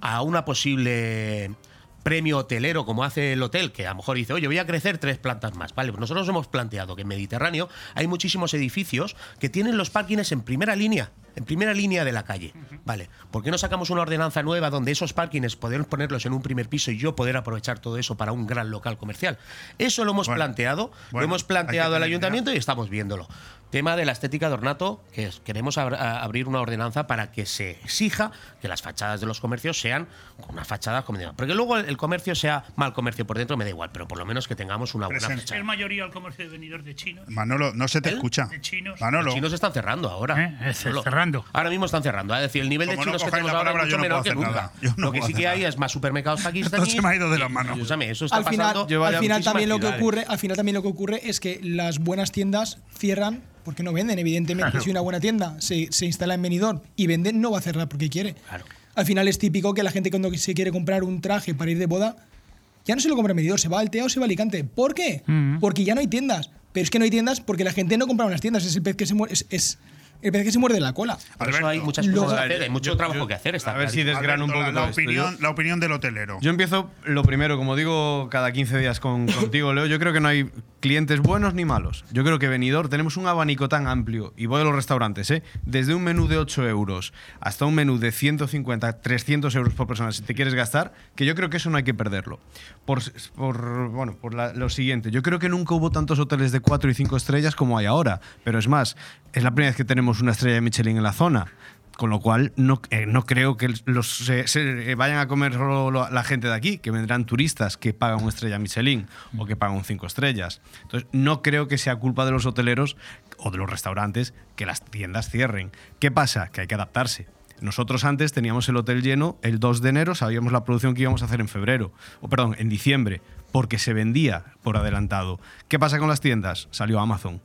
a una posible premio hotelero como hace el hotel, que a lo mejor dice, oye, voy a crecer tres plantas más. Vale, pues nosotros hemos planteado que en Mediterráneo hay muchísimos edificios que tienen los parkings en primera línea, en primera línea de la calle. Vale, ¿por qué no sacamos una ordenanza nueva donde esos parkings podemos ponerlos en un primer piso y yo poder aprovechar todo eso para un gran local comercial? Eso lo hemos Bueno, planteado, bueno, lo hemos planteado al ayuntamiento y estamos viéndolo. Tema de la estética de ornato, que es- queremos abr- a- abrir una ordenanza para que se exija que las fachadas de los comercios sean con unas fachadas como Porque luego el, el comercio sea mal comercio por dentro, me da igual, pero por lo menos que tengamos una buena Presente. fachada. es mayoría el comercio de venidores de chinos. Manolo, no se te escucha. De chinos. Manolo. Los chinos están cerrando ahora. ¿Eh? Es cerrando. Ahora mismo están cerrando. Es decir, el nivel Como de no chinos que cojáis tenemos la ahora palabra, es mucho no menor que nunca. no Lo que sí que hay nada. es más supermercados pakistaníes. se me ha ido de las manos. Escúchame, eso está al final, pasando. al final también lo que ocurre, al final también lo que ocurre es que las buenas tiendas cierran porque no venden. Evidentemente, Claro. si una buena tienda se, se instala en Benidorm y vende, no va a cerrar porque quiere. Al final es típico que la gente cuando se quiere comprar un traje para ir de boda, ya no se lo compra en Benidorm, se va al TEA o se va a Alicante. ¿Por qué? Mm. Porque ya no hay tiendas. Pero es que no hay tiendas porque la gente no compra en las tiendas. Es el pez que se muerde, es, es el pez que se muerde la cola. Por eso hay muchas cosas que hacer, hay mucho trabajo que hacer. Está a ver si desgrano un poco la, la esto. opinión, la opinión del hotelero. Yo empiezo lo primero, como digo cada 15 días con, contigo, Leo. Yo creo que no hay clientes buenos ni malos. Yo creo que Benidorm tenemos un abanico tan amplio, y voy a los restaurantes, ¿eh? desde un menú de 8 euros hasta un menú de 150, 300 euros por persona, si te quieres gastar, que yo creo que eso no hay que perderlo. Por, por, bueno, por la- lo siguiente, yo creo que nunca hubo tantos hoteles de 4 y 5 estrellas como hay ahora, pero es más, es la primera vez que tenemos una estrella de Michelin en la zona. Con lo cual, no, eh, no creo que los, se, vayan a comer la gente de aquí, que vendrán turistas que pagan una estrella Michelin o que pagan cinco estrellas. Entonces, no creo que sea culpa de los hoteleros o de los restaurantes que las tiendas cierren. ¿Qué pasa? Que hay que adaptarse. Nosotros antes teníamos el hotel lleno el 2 de enero, sabíamos la producción que íbamos a hacer en febrero, o perdón, en diciembre, porque se vendía por adelantado. ¿Qué pasa con las tiendas? Salió Amazon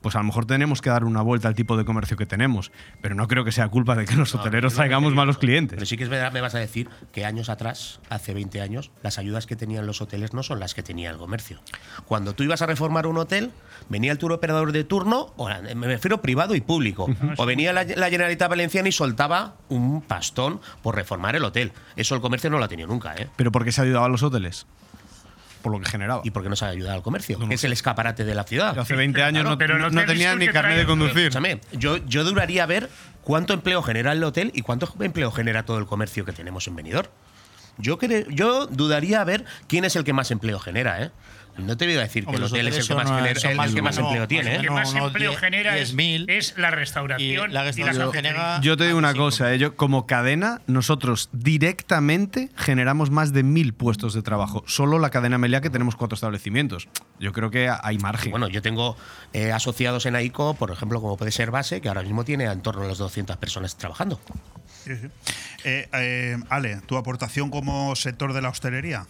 pues a lo mejor tenemos que dar una vuelta al tipo de comercio que tenemos. Pero no creo que sea culpa de que los No, hoteleros traigamos malos clientes. Pero sí que es verdad, me vas a decir que años atrás, hace 20 años, las ayudas que tenían los hoteles no son las que tenía el comercio. Cuando tú ibas a reformar un hotel, venía el tour operador de turno, o, me refiero privado y público, o venía la, la Generalitat Valenciana y soltaba un pastón por reformar el hotel. Eso el comercio no lo ha tenido nunca, ¿eh? Pero ¿por qué se ayudaba a los hoteles? Por lo que generaba. ¿Y por qué no se ha ayudado al comercio? que es el escaparate de la ciudad. Yo hace 20 años no- pero el no- hotel no tenía ni carnet de conducir. Escúchame, yo, yo duraría a ver cuánto empleo genera el hotel y cuánto empleo genera todo el comercio que tenemos en Benidorm. Yo, yo dudaría a ver quién es el que más empleo genera, ¿eh? No te voy a decir que el los hotel es el que más, genera- el que más no, empleo tiene. El que ¿eh? más no, empleo genera es, 10.000. es la restauración Y la y la restauración hostelería. genera- Yo te digo una cosa, eh, yo, como cadena, nosotros directamente generamos más de mil puestos de trabajo. Solo la cadena Melia que tenemos cuatro establecimientos. Yo creo que hay margen. Bueno, yo tengo eh, asociados en AICO, por ejemplo, como puede ser Base, que ahora mismo tiene en torno a las 200 personas trabajando. Sí, sí. Eh, eh, Ale, tu aportación como sector de la hostelería.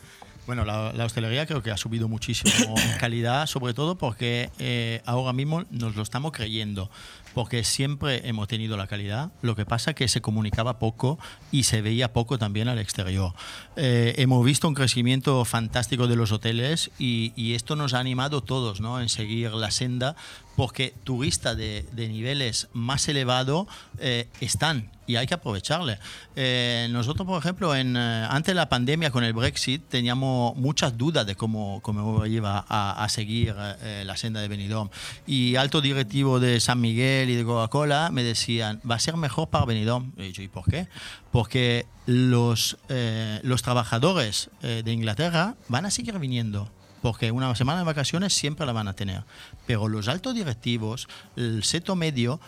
Bueno, la, la hostelería creo que ha subido muchísimo en calidad, sobre todo porque eh, ahora mismo nos lo estamos creyendo, porque siempre hemos tenido la calidad, lo que pasa que se comunicaba poco y se veía poco también al exterior. Eh, hemos visto un crecimiento fantástico de los hoteles y, y esto nos ha animado todos ¿no? en seguir la senda, porque turistas de, de niveles más elevados eh, están y hay que aprovecharle. Eh, nosotros, por ejemplo, en, eh, antes de la pandemia con el Brexit teníamos muchas dudas de cómo, cómo iba a, a seguir eh, la senda de Benidorm. Y alto directivo de San Miguel y de Coca-Cola me decían, va a ser mejor para Benidorm. Y yo, ¿y por qué? Porque los, eh, los trabajadores eh, de Inglaterra van a seguir viniendo porque una semana de vacaciones siempre la van a tener. Pero los altos directivos, el seto medio,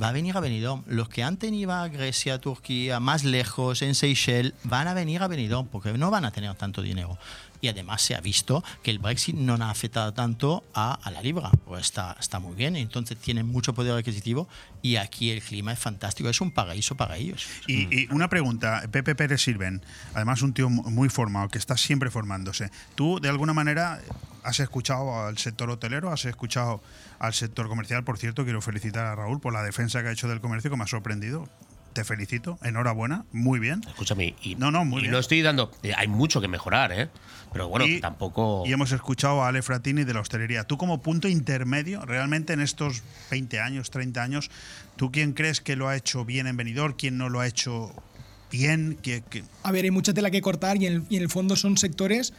va a venir a Benidorm. Los que antes iban a Grecia, Turquía, más lejos, en Seychelles, van a venir a Benidorm porque no van a tener tanto dinero. Y además se ha visto que el Brexit no ha afectado tanto a, a la libra. Pues está, está muy bien, entonces tienen mucho poder adquisitivo y aquí el clima es fantástico, es un paraíso para ellos. Y, y una pregunta, Pepe Pérez Sirven, además un tío muy formado, que está siempre formándose. ¿Tú, de alguna manera, has escuchado al sector hotelero, has escuchado al sector comercial? Por cierto, quiero felicitar a Raúl por la defensa que ha hecho del comercio, que me ha sorprendido. Te felicito, enhorabuena, muy bien. Escúchame, y, no, no, muy y bien. no estoy dando. eh, hay mucho que mejorar, ¿eh? Pero bueno, Y- tampoco. Y hemos escuchado a Ale Fratini de la hostelería. Tú como punto intermedio, realmente en estos 20 años, 30 años, ¿tú quién crees que lo ha hecho bien en Benidorm? ¿Quién no lo ha hecho bien? ¿Qué- qué- A ver, hay mucha tela que cortar y en el, y en el fondo son sectores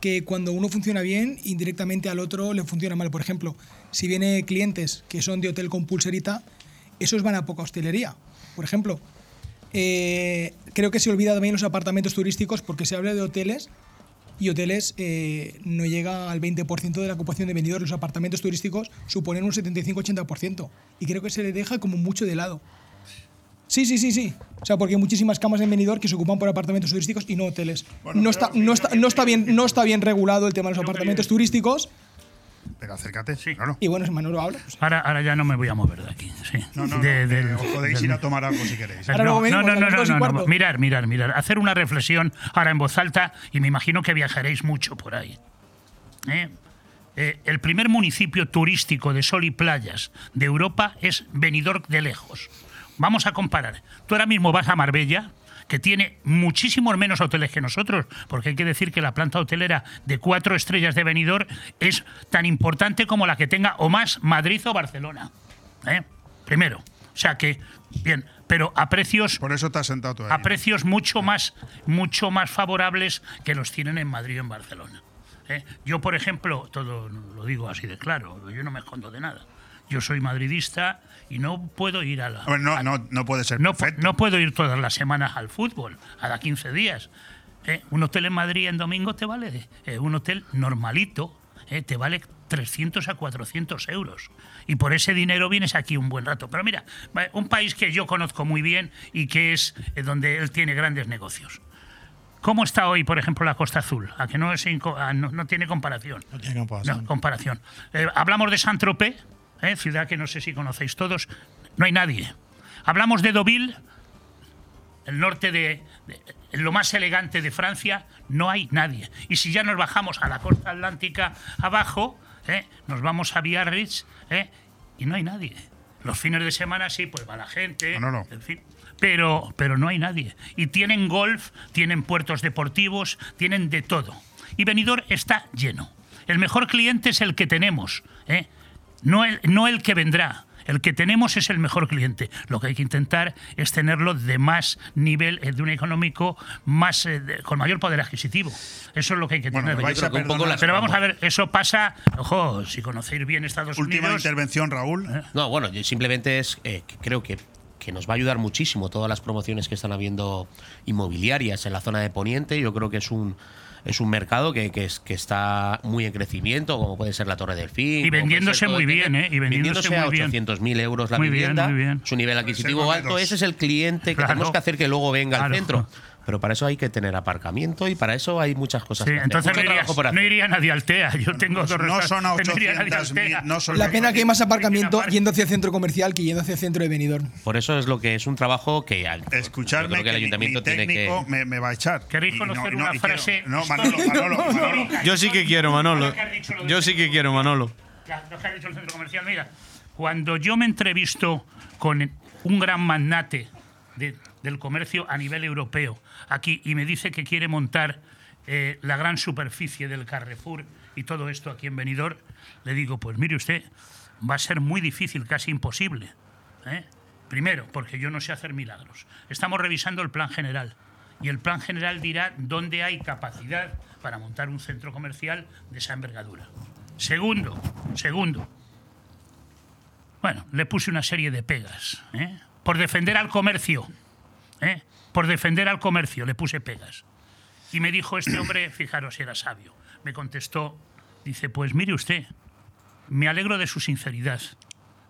que cuando uno funciona bien, indirectamente al otro le funciona mal. Por ejemplo, si viene clientes que son de hotel con pulserita, esos van a poca hostelería. Por ejemplo, eh, creo que se olvida también los apartamentos turísticos porque se habla de hoteles y hoteles eh, no llega al 20% de la ocupación de vendedores. Los apartamentos turísticos suponen un 75-80% y creo que se le deja como mucho de lado. Sí, sí, sí, sí. O sea, porque hay muchísimas camas en venidor que se ocupan por apartamentos turísticos y no hoteles. no, está, no, está, no, está bien, no está bien regulado el tema de los apartamentos turísticos. Pero acércate. Sí. Claro. Y bueno, si Manolo habla. pues- Ahora, ahora ya no me voy a mover de aquí. Sí. No, no, no, De- eh, del- os podéis del- ir a tomar algo si queréis. No, no, no, no, no, no, no. Mirar, mirar, mirar. Hacer una reflexión ahora en voz alta y me imagino que viajaréis mucho por ahí. ¿Eh? Eh, el primer municipio turístico de sol y playas de Europa es Benidorm de lejos. Vamos a comparar. Tú ahora mismo vas a Marbella, que tiene muchísimos menos hoteles que nosotros, porque hay que decir que la planta hotelera de cuatro estrellas de Benidorm es tan importante como la que tenga o más Madrid o Barcelona. ¿eh? Primero. O sea que, bien, pero a precios. Por eso te has sentado. A precios mucho más, mucho más favorables que los tienen en Madrid o en Barcelona. ¿eh? Yo, por ejemplo, todo lo digo así de claro, yo no me escondo de nada. Yo soy madridista y no puedo ir a la. Bueno, no, no, no puede ser. No, no puedo ir todas las semanas al fútbol, a cada 15 días. ¿eh? Un hotel en Madrid en domingo te vale, eh, un hotel normalito, ¿eh? te vale 300 a 400 euros. Y por ese dinero vienes aquí un buen rato. Pero mira, un país que yo conozco muy bien y que es eh, donde él tiene grandes negocios. ¿Cómo está hoy, por ejemplo, la Costa Azul? A que no, es no, no tiene comparación. No tiene comparación. No, comparación. Eh, hablamos de Saint-Tropez, ¿eh? ciudad que no sé si conocéis todos. No hay nadie. Hablamos de Deauville, el norte de, de- lo más elegante de Francia, no hay nadie. Y si ya nos bajamos a la costa atlántica abajo, ¿eh? nos vamos a Biarritz ¿eh? y no hay nadie. Los fines de semana sí, pues va la gente, No, no, no. en fin. Pero, pero no hay nadie. Y tienen golf, tienen puertos deportivos, tienen de todo. Y Benidorm está lleno. El mejor cliente es el que tenemos, ¿eh? No, el, no el que vendrá. El que tenemos es el mejor cliente. Lo que hay que intentar es tenerlo de más nivel, eh, de un económico más eh, de- con mayor poder adquisitivo. Eso es lo que hay que Bueno, tener. a que un poco Pero vamos a ver, eso pasa, ojo, si conocéis bien Estados Última Unidos. intervención, Raúl. No, bueno, yo simplemente es eh, que creo que, que nos va a ayudar muchísimo todas las promociones que están habiendo inmobiliarias en la zona de Poniente. Yo creo que es un es un mercado que, que, es, que está muy en crecimiento, como puede ser la Torre del Fin. Y vendiéndose muy el bien. ¿eh? Y vendiéndose a muy bien. 800.000 euros la Muy bien, vivienda. muy bien. Su nivel adquisitivo alto. Ese es el cliente que Claro. tenemos que hacer que luego venga Claro. al centro. Pero para eso hay que tener aparcamiento y para eso hay muchas cosas Sí, que hacer. entonces no Mucho iría, trabajo por hacer. no iría nadie al TEA. Yo tengo dos No son a restaurantes, no iría nadie al 800.000, TEA. no son La pena que hay más aparcamiento yendo hacia el centro comercial que yendo hacia el centro de Benidorm. Por eso es lo que es un trabajo que al- Escucharme creo que el que mi- ayuntamiento mi tiene que me, me va a echar. ¿Queréis conocer una quiero- frase No, Manolo, Manolo, Manolo. Yo sí que quiero, Manolo. Yo sí que quiero, Manolo. Ya, lo que ha dicho el centro comercial. Mira, cuando yo me entrevisto con un gran magnate de- del comercio a nivel europeo aquí y me dice que quiere montar eh, la gran superficie del Carrefour y todo esto aquí en Benidorm, le digo, pues mire usted, va a ser muy difícil, casi imposible. ¿eh? Primero, porque yo no sé hacer milagros. Estamos revisando el plan general y el plan general dirá dónde hay capacidad para montar un centro comercial de esa envergadura. Segundo, segundo. Bueno, le puse una serie de pegas. ¿eh? Por defender al comercio. ¿Eh? Por defender al comercio le puse pegas. Y me dijo este hombre, fijaros, era sabio. Me contestó, dice, pues mire usted, me alegro de su sinceridad,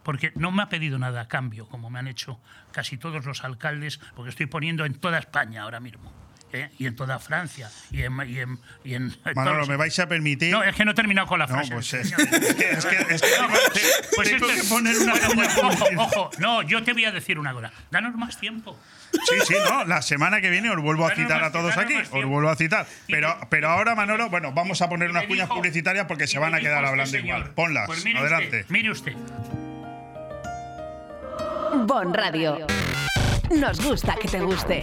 porque no me ha pedido nada a cambio, como me han hecho casi todos los alcaldes, porque estoy poniendo en toda España ahora mismo. ¿Eh? Y en toda Francia. Y en. Y en, y en Manolo, todos- ¿me vais a permitir? No, es que no he terminado con la No, frase. pues es, señor. es que, es que, es que No, pues, pues tengo esto que es- poner una Bueno, ojo, ojo, no, yo te voy a decir una cosa. Danos más tiempo. Sí, sí, no, la semana que viene os vuelvo a citar a todos aquí, os vuelvo a citar. Pero, pero ahora, Manolo, bueno, vamos a poner unas cuñas publicitarias porque se van a quedar este hablando igual. Ponlas, pues mire adelante. Usted, mire usted. Bon Radio. Nos gusta que te guste.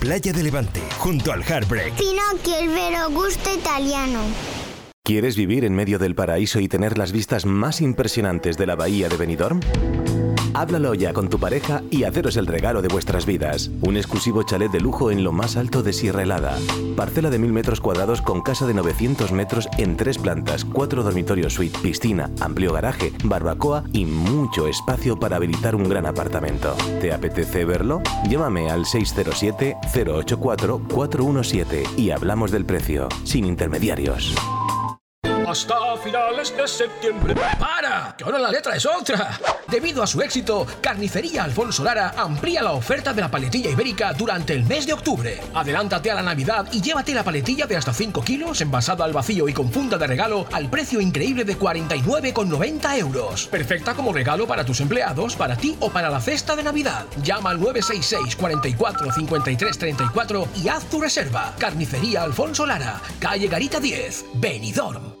Playa de Levante, junto al Heartbreak. Pinocchio, el vero gusto italiano. ¿Quieres vivir en medio del paraíso y tener las vistas más impresionantes de la bahía de Benidorm? Háblalo ya con tu pareja y haceros el regalo de vuestras vidas. Un exclusivo chalet de lujo en lo más alto de Sierra Helada. Parcela de 1000 metros cuadrados con casa de 900 metros en tres plantas, cuatro dormitorios suite, piscina, amplio garaje, barbacoa y mucho espacio para habilitar un gran apartamento. ¿Te apetece verlo? Llámame al 607-084-417 y hablamos del precio, sin intermediarios. Hasta finales de septiembre. ¡Para! Que ahora la letra es otra. Debido a su éxito, Carnicería Alfonso Lara amplía la oferta de la paletilla ibérica durante el mes de octubre. Adelántate a la Navidad y llévate la paletilla de hasta 5 kilos envasada al vacío y con funda de regalo al precio increíble de 49,90 euros. Perfecta como regalo para tus empleados, para ti o para la cesta de Navidad. Llama al 966 44 53 34 y haz tu reserva. Carnicería Alfonso Lara, calle Garita 10, Benidorm.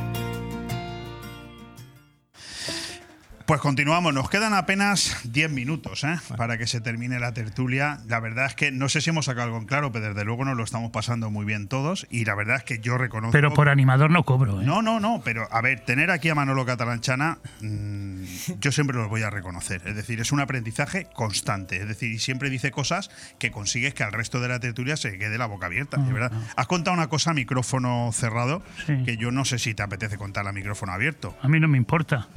Pues continuamos, nos quedan apenas 10 minutos ¿eh? para que se termine la tertulia. La verdad es que no sé si hemos sacado algo en claro, pero desde luego nos lo estamos pasando muy bien todos y la verdad es que yo reconozco... Pero por animador no cobro. ¿eh? No, no, no, pero a ver, tener aquí a Manolo Catalanchana, mmm, yo siempre los voy a reconocer. Es decir, es un aprendizaje constante. Es decir, y siempre dice cosas que consigues que al resto de la tertulia se quede la boca abierta. de verdad. Has contado una cosa a micrófono cerrado Sí. que yo no sé si te apetece contar a micrófono abierto. A mí no me importa.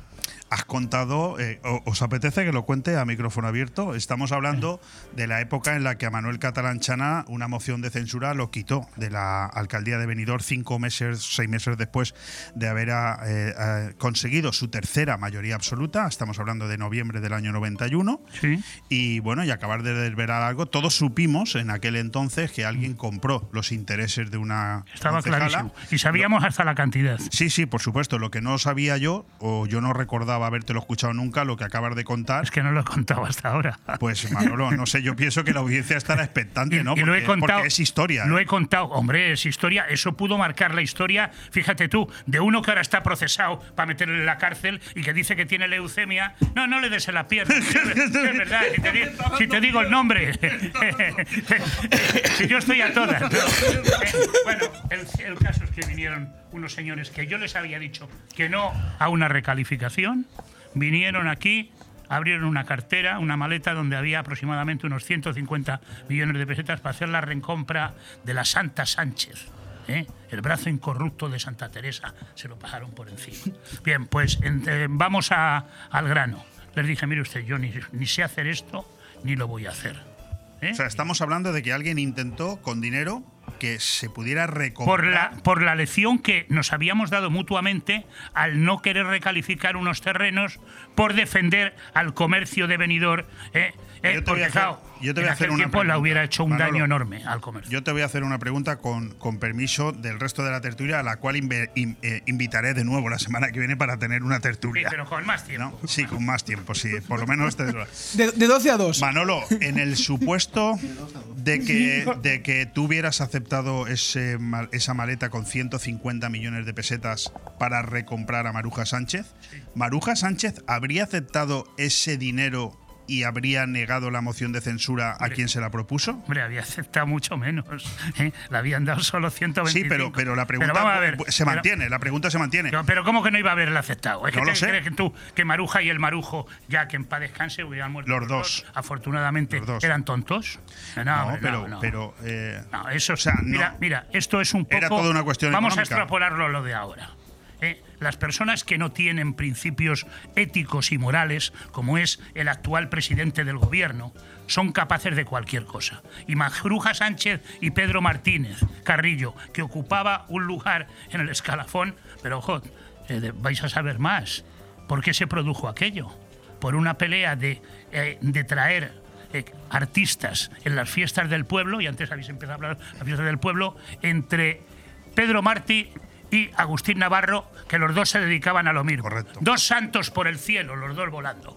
Has contado, eh, ¿os apetece que lo cuente a micrófono abierto? Estamos hablando de la época en la que a Manuel Catalanchana una moción de censura lo quitó de la alcaldía de Benidorm cinco meses, seis meses después de haber eh, ah, conseguido su tercera mayoría absoluta. Estamos hablando de noviembre del año 91. Sí. Y bueno, y acabar de desvelar algo, todos supimos en aquel entonces que alguien compró los intereses de una Estaba concejala. clarísimo. Y sabíamos hasta la cantidad. Sí, sí, por supuesto. Lo que no sabía yo, o yo no recordaba habértelo escuchado nunca, lo que acabas de contar. Es que no lo he contado hasta ahora. Pues Manolo, no sé, yo pienso que la audiencia estará expectante, ¿no? Y lo he Porque- contado. porque es historia. Lo ¿eh? he contado, hombre, es historia. Eso pudo marcar la historia, fíjate tú, de uno que ahora está procesado para meterle en la cárcel y que dice que tiene leucemia. No, no le des en la pierna. Es verdad, si te, di- si te digo el nombre. si yo estoy a todas. ¿no? Eh, Bueno, el, el caso es que vinieron unos señores que yo les había dicho que no a una recalificación. Vinieron aquí, abrieron una cartera, una maleta donde había aproximadamente unos 150 millones de pesetas para hacer la recompra de la Santa Sánchez. ¿eh? El brazo incorrupto de Santa Teresa se lo pasaron por encima. Bien, pues eh, vamos a- al grano. Les dije, mire usted, yo ni, ni sé hacer esto, ni lo voy a hacer. ¿eh? O sea, estamos hablando de que alguien intentó con dinero que se pudiera recomprar. por la, por la lección que nos habíamos dado mutuamente al no querer recalificar unos terrenos por defender al comercio de Benidorm. ¿eh? Eh, porque, hacer- claro, yo te voy en a hacer aquel una tiempo la pregunta, hubiera hecho un Manolo. daño enorme al comercio. Yo te voy a hacer una pregunta con, con permiso del resto de la tertulia, a la cual inve- in- eh, invitaré de nuevo la semana que viene para tener una Sí, tertulia. pero con más tiempo. Sí, con más tiempo, sí, por lo menos tres horas. De, de 12 a 2. Manolo, en el supuesto de que, de que tú hubieras aceptado ese, esa maleta con 150 millones de pesetas para recomprar a Maruja Sánchez, ¿Maruja Sánchez habría aceptado ese dinero y habría negado la moción de censura a quien se la propuso? Hombre, había aceptado mucho menos. ¿eh? Le habían dado solo 125. Sí, pero, pero la pregunta a ver, se pero- mantiene, la pregunta se mantiene. Pero, pero ¿cómo que no iba a haberla aceptado? ¿Es No que lo sé. crees que tú, que Maruja y el Marujo, ya que en paz descanse, hubieran muerto Los dos. Afortunadamente, Los dos. ¿eran tontos? No, No, hombre, pero, no, pero eh, No, eso, o sea, mira, mira, esto es un poco. Era toda una cuestión Vamos económica. a extrapolarlo a lo de ahora. Las personas que no tienen principios éticos y morales, como es el actual presidente del gobierno, son capaces de cualquier cosa. Y Majruja Sánchez y Pedro Martínez Carrillo, que ocupaba un lugar en el escalafón, pero ojo, eh, vais a saber más. ¿Por qué se produjo aquello? Por una pelea de, eh, de traer eh, artistas en las fiestas del pueblo, y antes habéis empezado a hablar de las fiestas del pueblo, entre Pedro Martí y Agustín Navarro, que los dos se dedicaban a lo mismo. Dos santos por el cielo, los dos volando.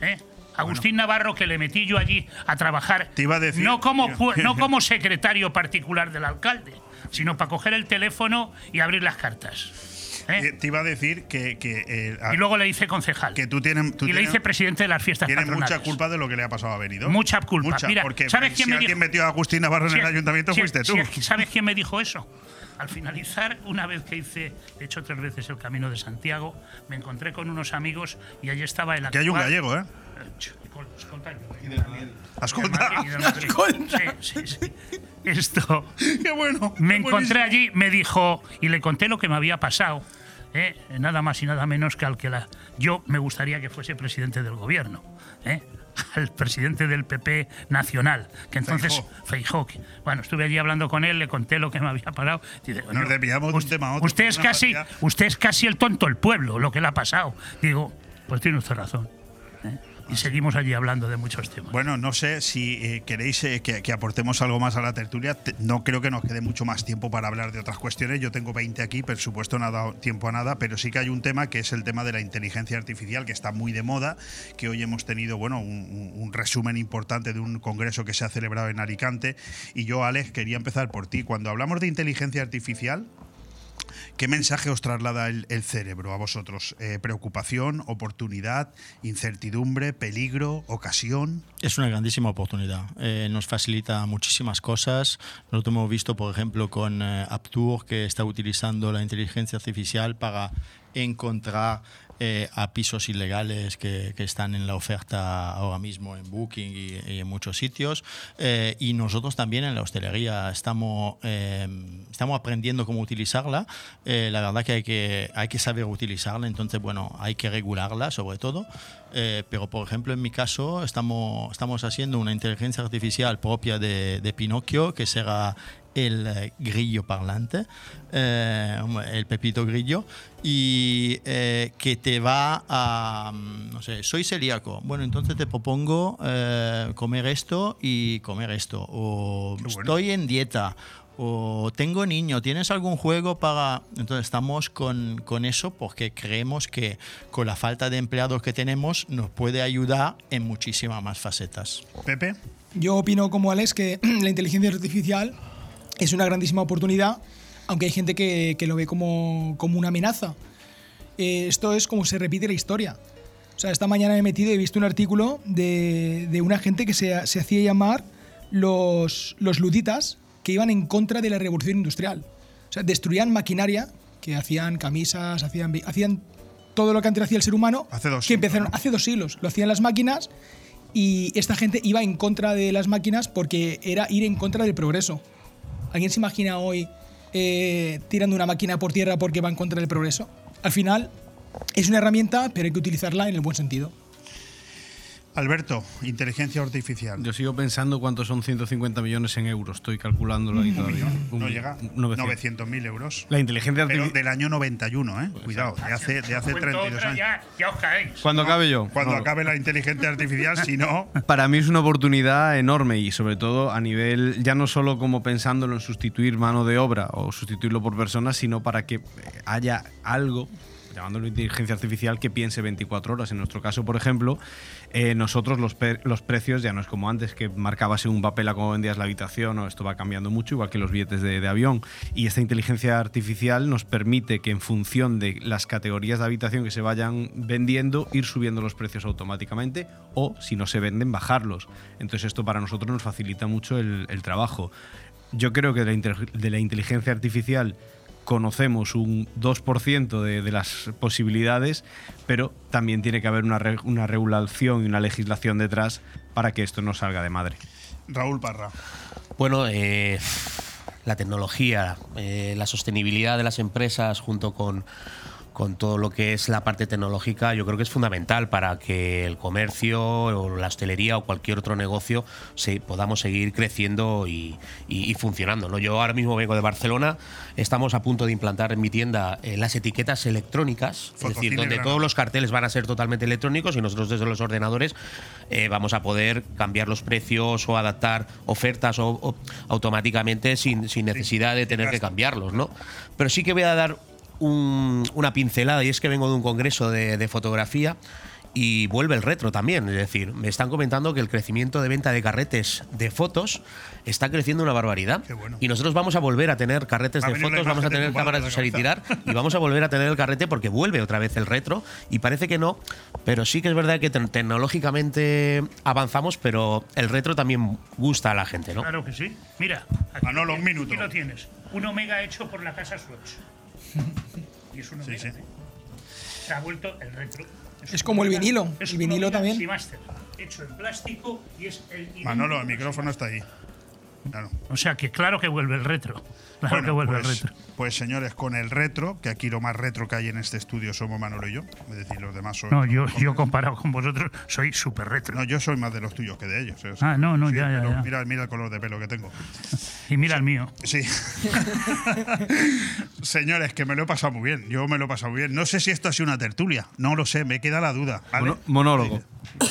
¿eh? Agustín Navarro, que le metí yo allí a trabajar, Te iba a decir- no, como, no como secretario particular del alcalde, sino para coger el teléfono y abrir las cartas. ¿eh? Eh, Te iba a decir que. eh, Y luego le hice concejal. que tú tienes. tú y le hice presidente de las fiestas patronales. mucha culpa de lo que le ha pasado a Benidorm. Mucha culpa. Mucha, Mira, porque ¿sabes quién si me alguien dijo- metió a Agustín Navarro en el ayuntamiento fuiste tú. ¿Sabes quién me dijo eso? Al finalizar, una vez que hice, he hecho tres veces el Camino de Santiago, me encontré con unos amigos y allí estaba el Que hay un actual- gallego, ¿eh? Sí, sí, sí. Esto. Qué bueno. Me encontré allí, me dijo, y le conté lo que me había pasado. ¿eh? Nada más y nada menos que al que la, yo me gustaría que fuese presidente del gobierno. ¿eh? Al presidente del PP nacional, que entonces Feijó. Bueno, estuve allí hablando con él, le conté lo que me había parado. Dice, Nos "Coño, desviamos de un tema a otro. usted es casi, usted es casi el tonto del pueblo, lo que le ha pasado. Digo, pues tiene usted razón. Y seguimos allí hablando de muchos temas. Bueno, no sé si eh, queréis eh, que, aportemos algo más a la tertulia. Te- No creo que nos quede mucho más tiempo para hablar de otras cuestiones. Yo tengo 20 aquí, por supuesto no ha dado tiempo a nada, pero sí que hay un tema que es el tema de la inteligencia artificial, que está muy de moda, que hoy hemos tenido bueno, un- un resumen importante de un congreso que se ha celebrado en Alicante. Y yo, Alex, quería empezar por ti. Cuando hablamos de inteligencia artificial, ¿Qué mensaje os traslada el, el cerebro a vosotros? Eh, ¿Preocupación, oportunidad, incertidumbre, peligro, ocasión? Es una grandísima oportunidad. Eh, nos facilita muchísimas cosas. Nosotros hemos visto, por ejemplo, con eh, Aptur, que está utilizando la inteligencia artificial para encontrar eh, a pisos ilegales que, que están en la oferta ahora mismo en Booking y, y en muchos sitios. Eh, y nosotros también en la hostelería estamos, eh, estamos aprendiendo cómo utilizarla. Eh, la verdad que hay, que hay que saber utilizarla, entonces, bueno, hay que regularla sobre todo. Eh, pero, por ejemplo, en mi caso, estamos, estamos haciendo una inteligencia artificial propia de, de Pinocchio, que será el eh, grillo parlante, eh, el pepito grillo, y eh, que te va a, mm, no sé, soy celíaco, bueno, entonces te propongo eh, comer esto y comer esto, o estoy en dieta, o tengo niño, ¿tienes algún juego para...? Entonces estamos con, con eso porque creemos que con la falta de empleados que tenemos nos puede ayudar en muchísimas más facetas. Pepe. Yo opino como Alex que la inteligencia artificial es una grandísima oportunidad, aunque hay gente que, que lo ve como, como una amenaza. Eh, esto es como se repite la historia. O sea, esta mañana me he metido y he visto un artículo de, de una gente que se, se hacía llamar los, los luditas, que iban en contra de la revolución industrial. O sea, destruían maquinaria, que hacían camisas, hacían, hacían todo lo que antes hacía el ser humano. Hace dos que empezaron hace dos siglos. Lo hacían las máquinas y esta gente iba en contra de las máquinas porque era ir en contra del progreso. ¿Alguien se imagina hoy eh, tirando una máquina por tierra porque va en contra del progreso? Al final es una herramienta, pero hay que utilizarla en el buen sentido. Alberto, inteligencia artificial. Yo sigo pensando cuántos son 150 millones en euros. Estoy calculándolo ahí todavía. No Un- llega. un 900. 900.000 euros. La inteligencia Pero artificial. del año 91, ¿eh? Cuidado, de hace, de hace Cuento 32 otra, años. ya, ya os caéis. Cuando acabe yo. Cuando No. acabe la inteligencia artificial, si no. Para mí es una oportunidad enorme y sobre todo a nivel, ya no solo como pensándolo en sustituir mano de obra o sustituirlo por personas, sino para que haya algo, llamándolo inteligencia artificial, que piense 24 horas. En nuestro caso, por ejemplo, eh, nosotros los, los precios ya no es como antes, que marcabas en un papel a cómo vendías la habitación, o esto va cambiando mucho, igual que los billetes de, avión. Y esta inteligencia artificial nos permite que en función de las categorías de habitación que se vayan vendiendo, ir subiendo los precios automáticamente o, si no se venden, bajarlos. Entonces esto para nosotros nos facilita mucho el, el trabajo. Yo creo que de la, de la inteligencia artificial conocemos un 2% de, de las posibilidades, pero también tiene que haber una, re- una regulación y una legislación detrás para que esto no salga de madre. Raúl Parra. Bueno, eh, la tecnología, eh, la sostenibilidad de las empresas junto con, con todo lo que es la parte tecnológica, yo creo que es fundamental para que el comercio o la hostelería o cualquier otro negocio se, podamos seguir creciendo y, y- y funcionando. ¿no? Yo ahora mismo vengo de Barcelona, estamos a punto de implantar en mi tienda eh, las etiquetas electrónicas, es decir, donde Granada. todos los carteles van a ser totalmente electrónicos y nosotros desde los ordenadores eh, vamos a poder cambiar los precios o adaptar ofertas o, o- automáticamente sin, sin necesidad de tener que cambiarlos, ¿no? Pero sí que voy a dar un- una pincelada y es que vengo de un congreso de, de fotografía y vuelve el retro también. Es decir, me están comentando que el crecimiento de venta de carretes de fotos está creciendo una barbaridad. Y nosotros vamos a volver a tener carretes Va de fotos, vamos a tener cámaras de usar y tirar y vamos a volver a tener el carrete porque vuelve otra vez el retro y parece que no, pero sí que es verdad que te- tecnológicamente avanzamos, pero el retro también gusta a la gente, ¿no? Claro que sí. Mira, aquí, Manolo, un minuto. aquí lo tienes. Un Omega hecho por la casa Swatch. y es un Omega. ¿eh? Se ha vuelto el retro. Es como el vinilo, es el vinilo también. Hecho en plástico y es el. Manolo, el micrófono está ahí. Claro. O sea que claro que vuelve el retro. Claro Bueno, que vuelve pues, el retro. Pues señores, con el retro, que aquí lo más retro que hay en este estudio somos Manolo y yo, es decir, los demás son. No, yo, yo comparado con vosotros soy súper retro. No, yo soy más de los tuyos que de ellos. ¿eh? Ah, no, no, ya, ya. Mira, mira el color de pelo que tengo. Y mira el mío. Sí. Señores, que me lo he pasado muy bien. Yo me lo he pasado muy bien. No sé si esto ha sido una tertulia. No lo sé, me queda la duda. monólogo.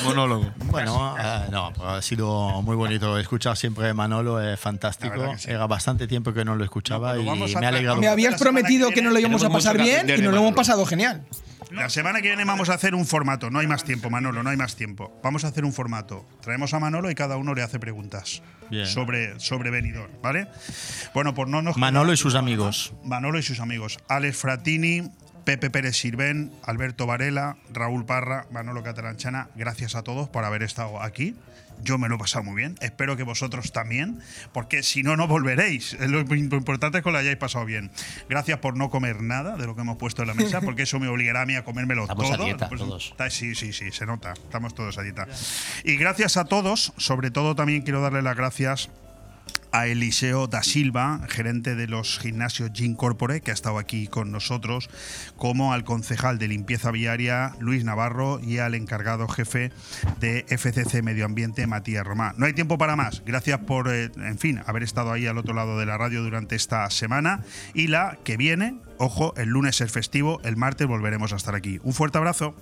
Monólogo. Bueno, eh, no, ha sido muy bonito escuchar siempre a Manolo, es fantástico. Era bastante tiempo que no lo escuchaba y me ha alegrado. Me habías prometido que no lo íbamos a pasar bien y nos lo hemos pasado genial. La semana que viene vamos a hacer un formato. No hay más tiempo, Manolo, no hay más tiempo. Vamos a hacer un formato. Traemos a Manolo y cada uno le hace preguntas Bien. sobre, sobre Benidorm, ¿vale? Bueno, pues no nos. Manolo y sus amigos. Manolo y sus amigos. Alex Fratini, Pepe Pérez Sirven, Alberto Varela, Raúl Parra, Manolo Catalanchana, gracias a todos por haber estado aquí. Yo me lo he pasado muy bien. Espero que vosotros también, porque si no, no volveréis. Lo importante es que lo hayáis pasado bien. Gracias por no comer nada de lo que hemos puesto en la mesa, porque eso me obligará a mí a comérmelo Estamos a todo. dieta, Pues, todos. Sí, sí, sí, se nota. Estamos todos a dieta. Y gracias a todos, sobre todo también quiero darle las gracias a Eliseo da Silva, gerente de los gimnasios Gym Corpore, que ha estado aquí con nosotros, como al concejal de limpieza viaria Luis Navarro y al encargado jefe de FCC Medio Ambiente Matías Romá. No hay tiempo para más. Gracias por, eh, en fin, haber estado ahí al otro lado de la radio durante esta semana y la que viene, ojo, el lunes es festivo, el martes volveremos a estar aquí. Un fuerte abrazo.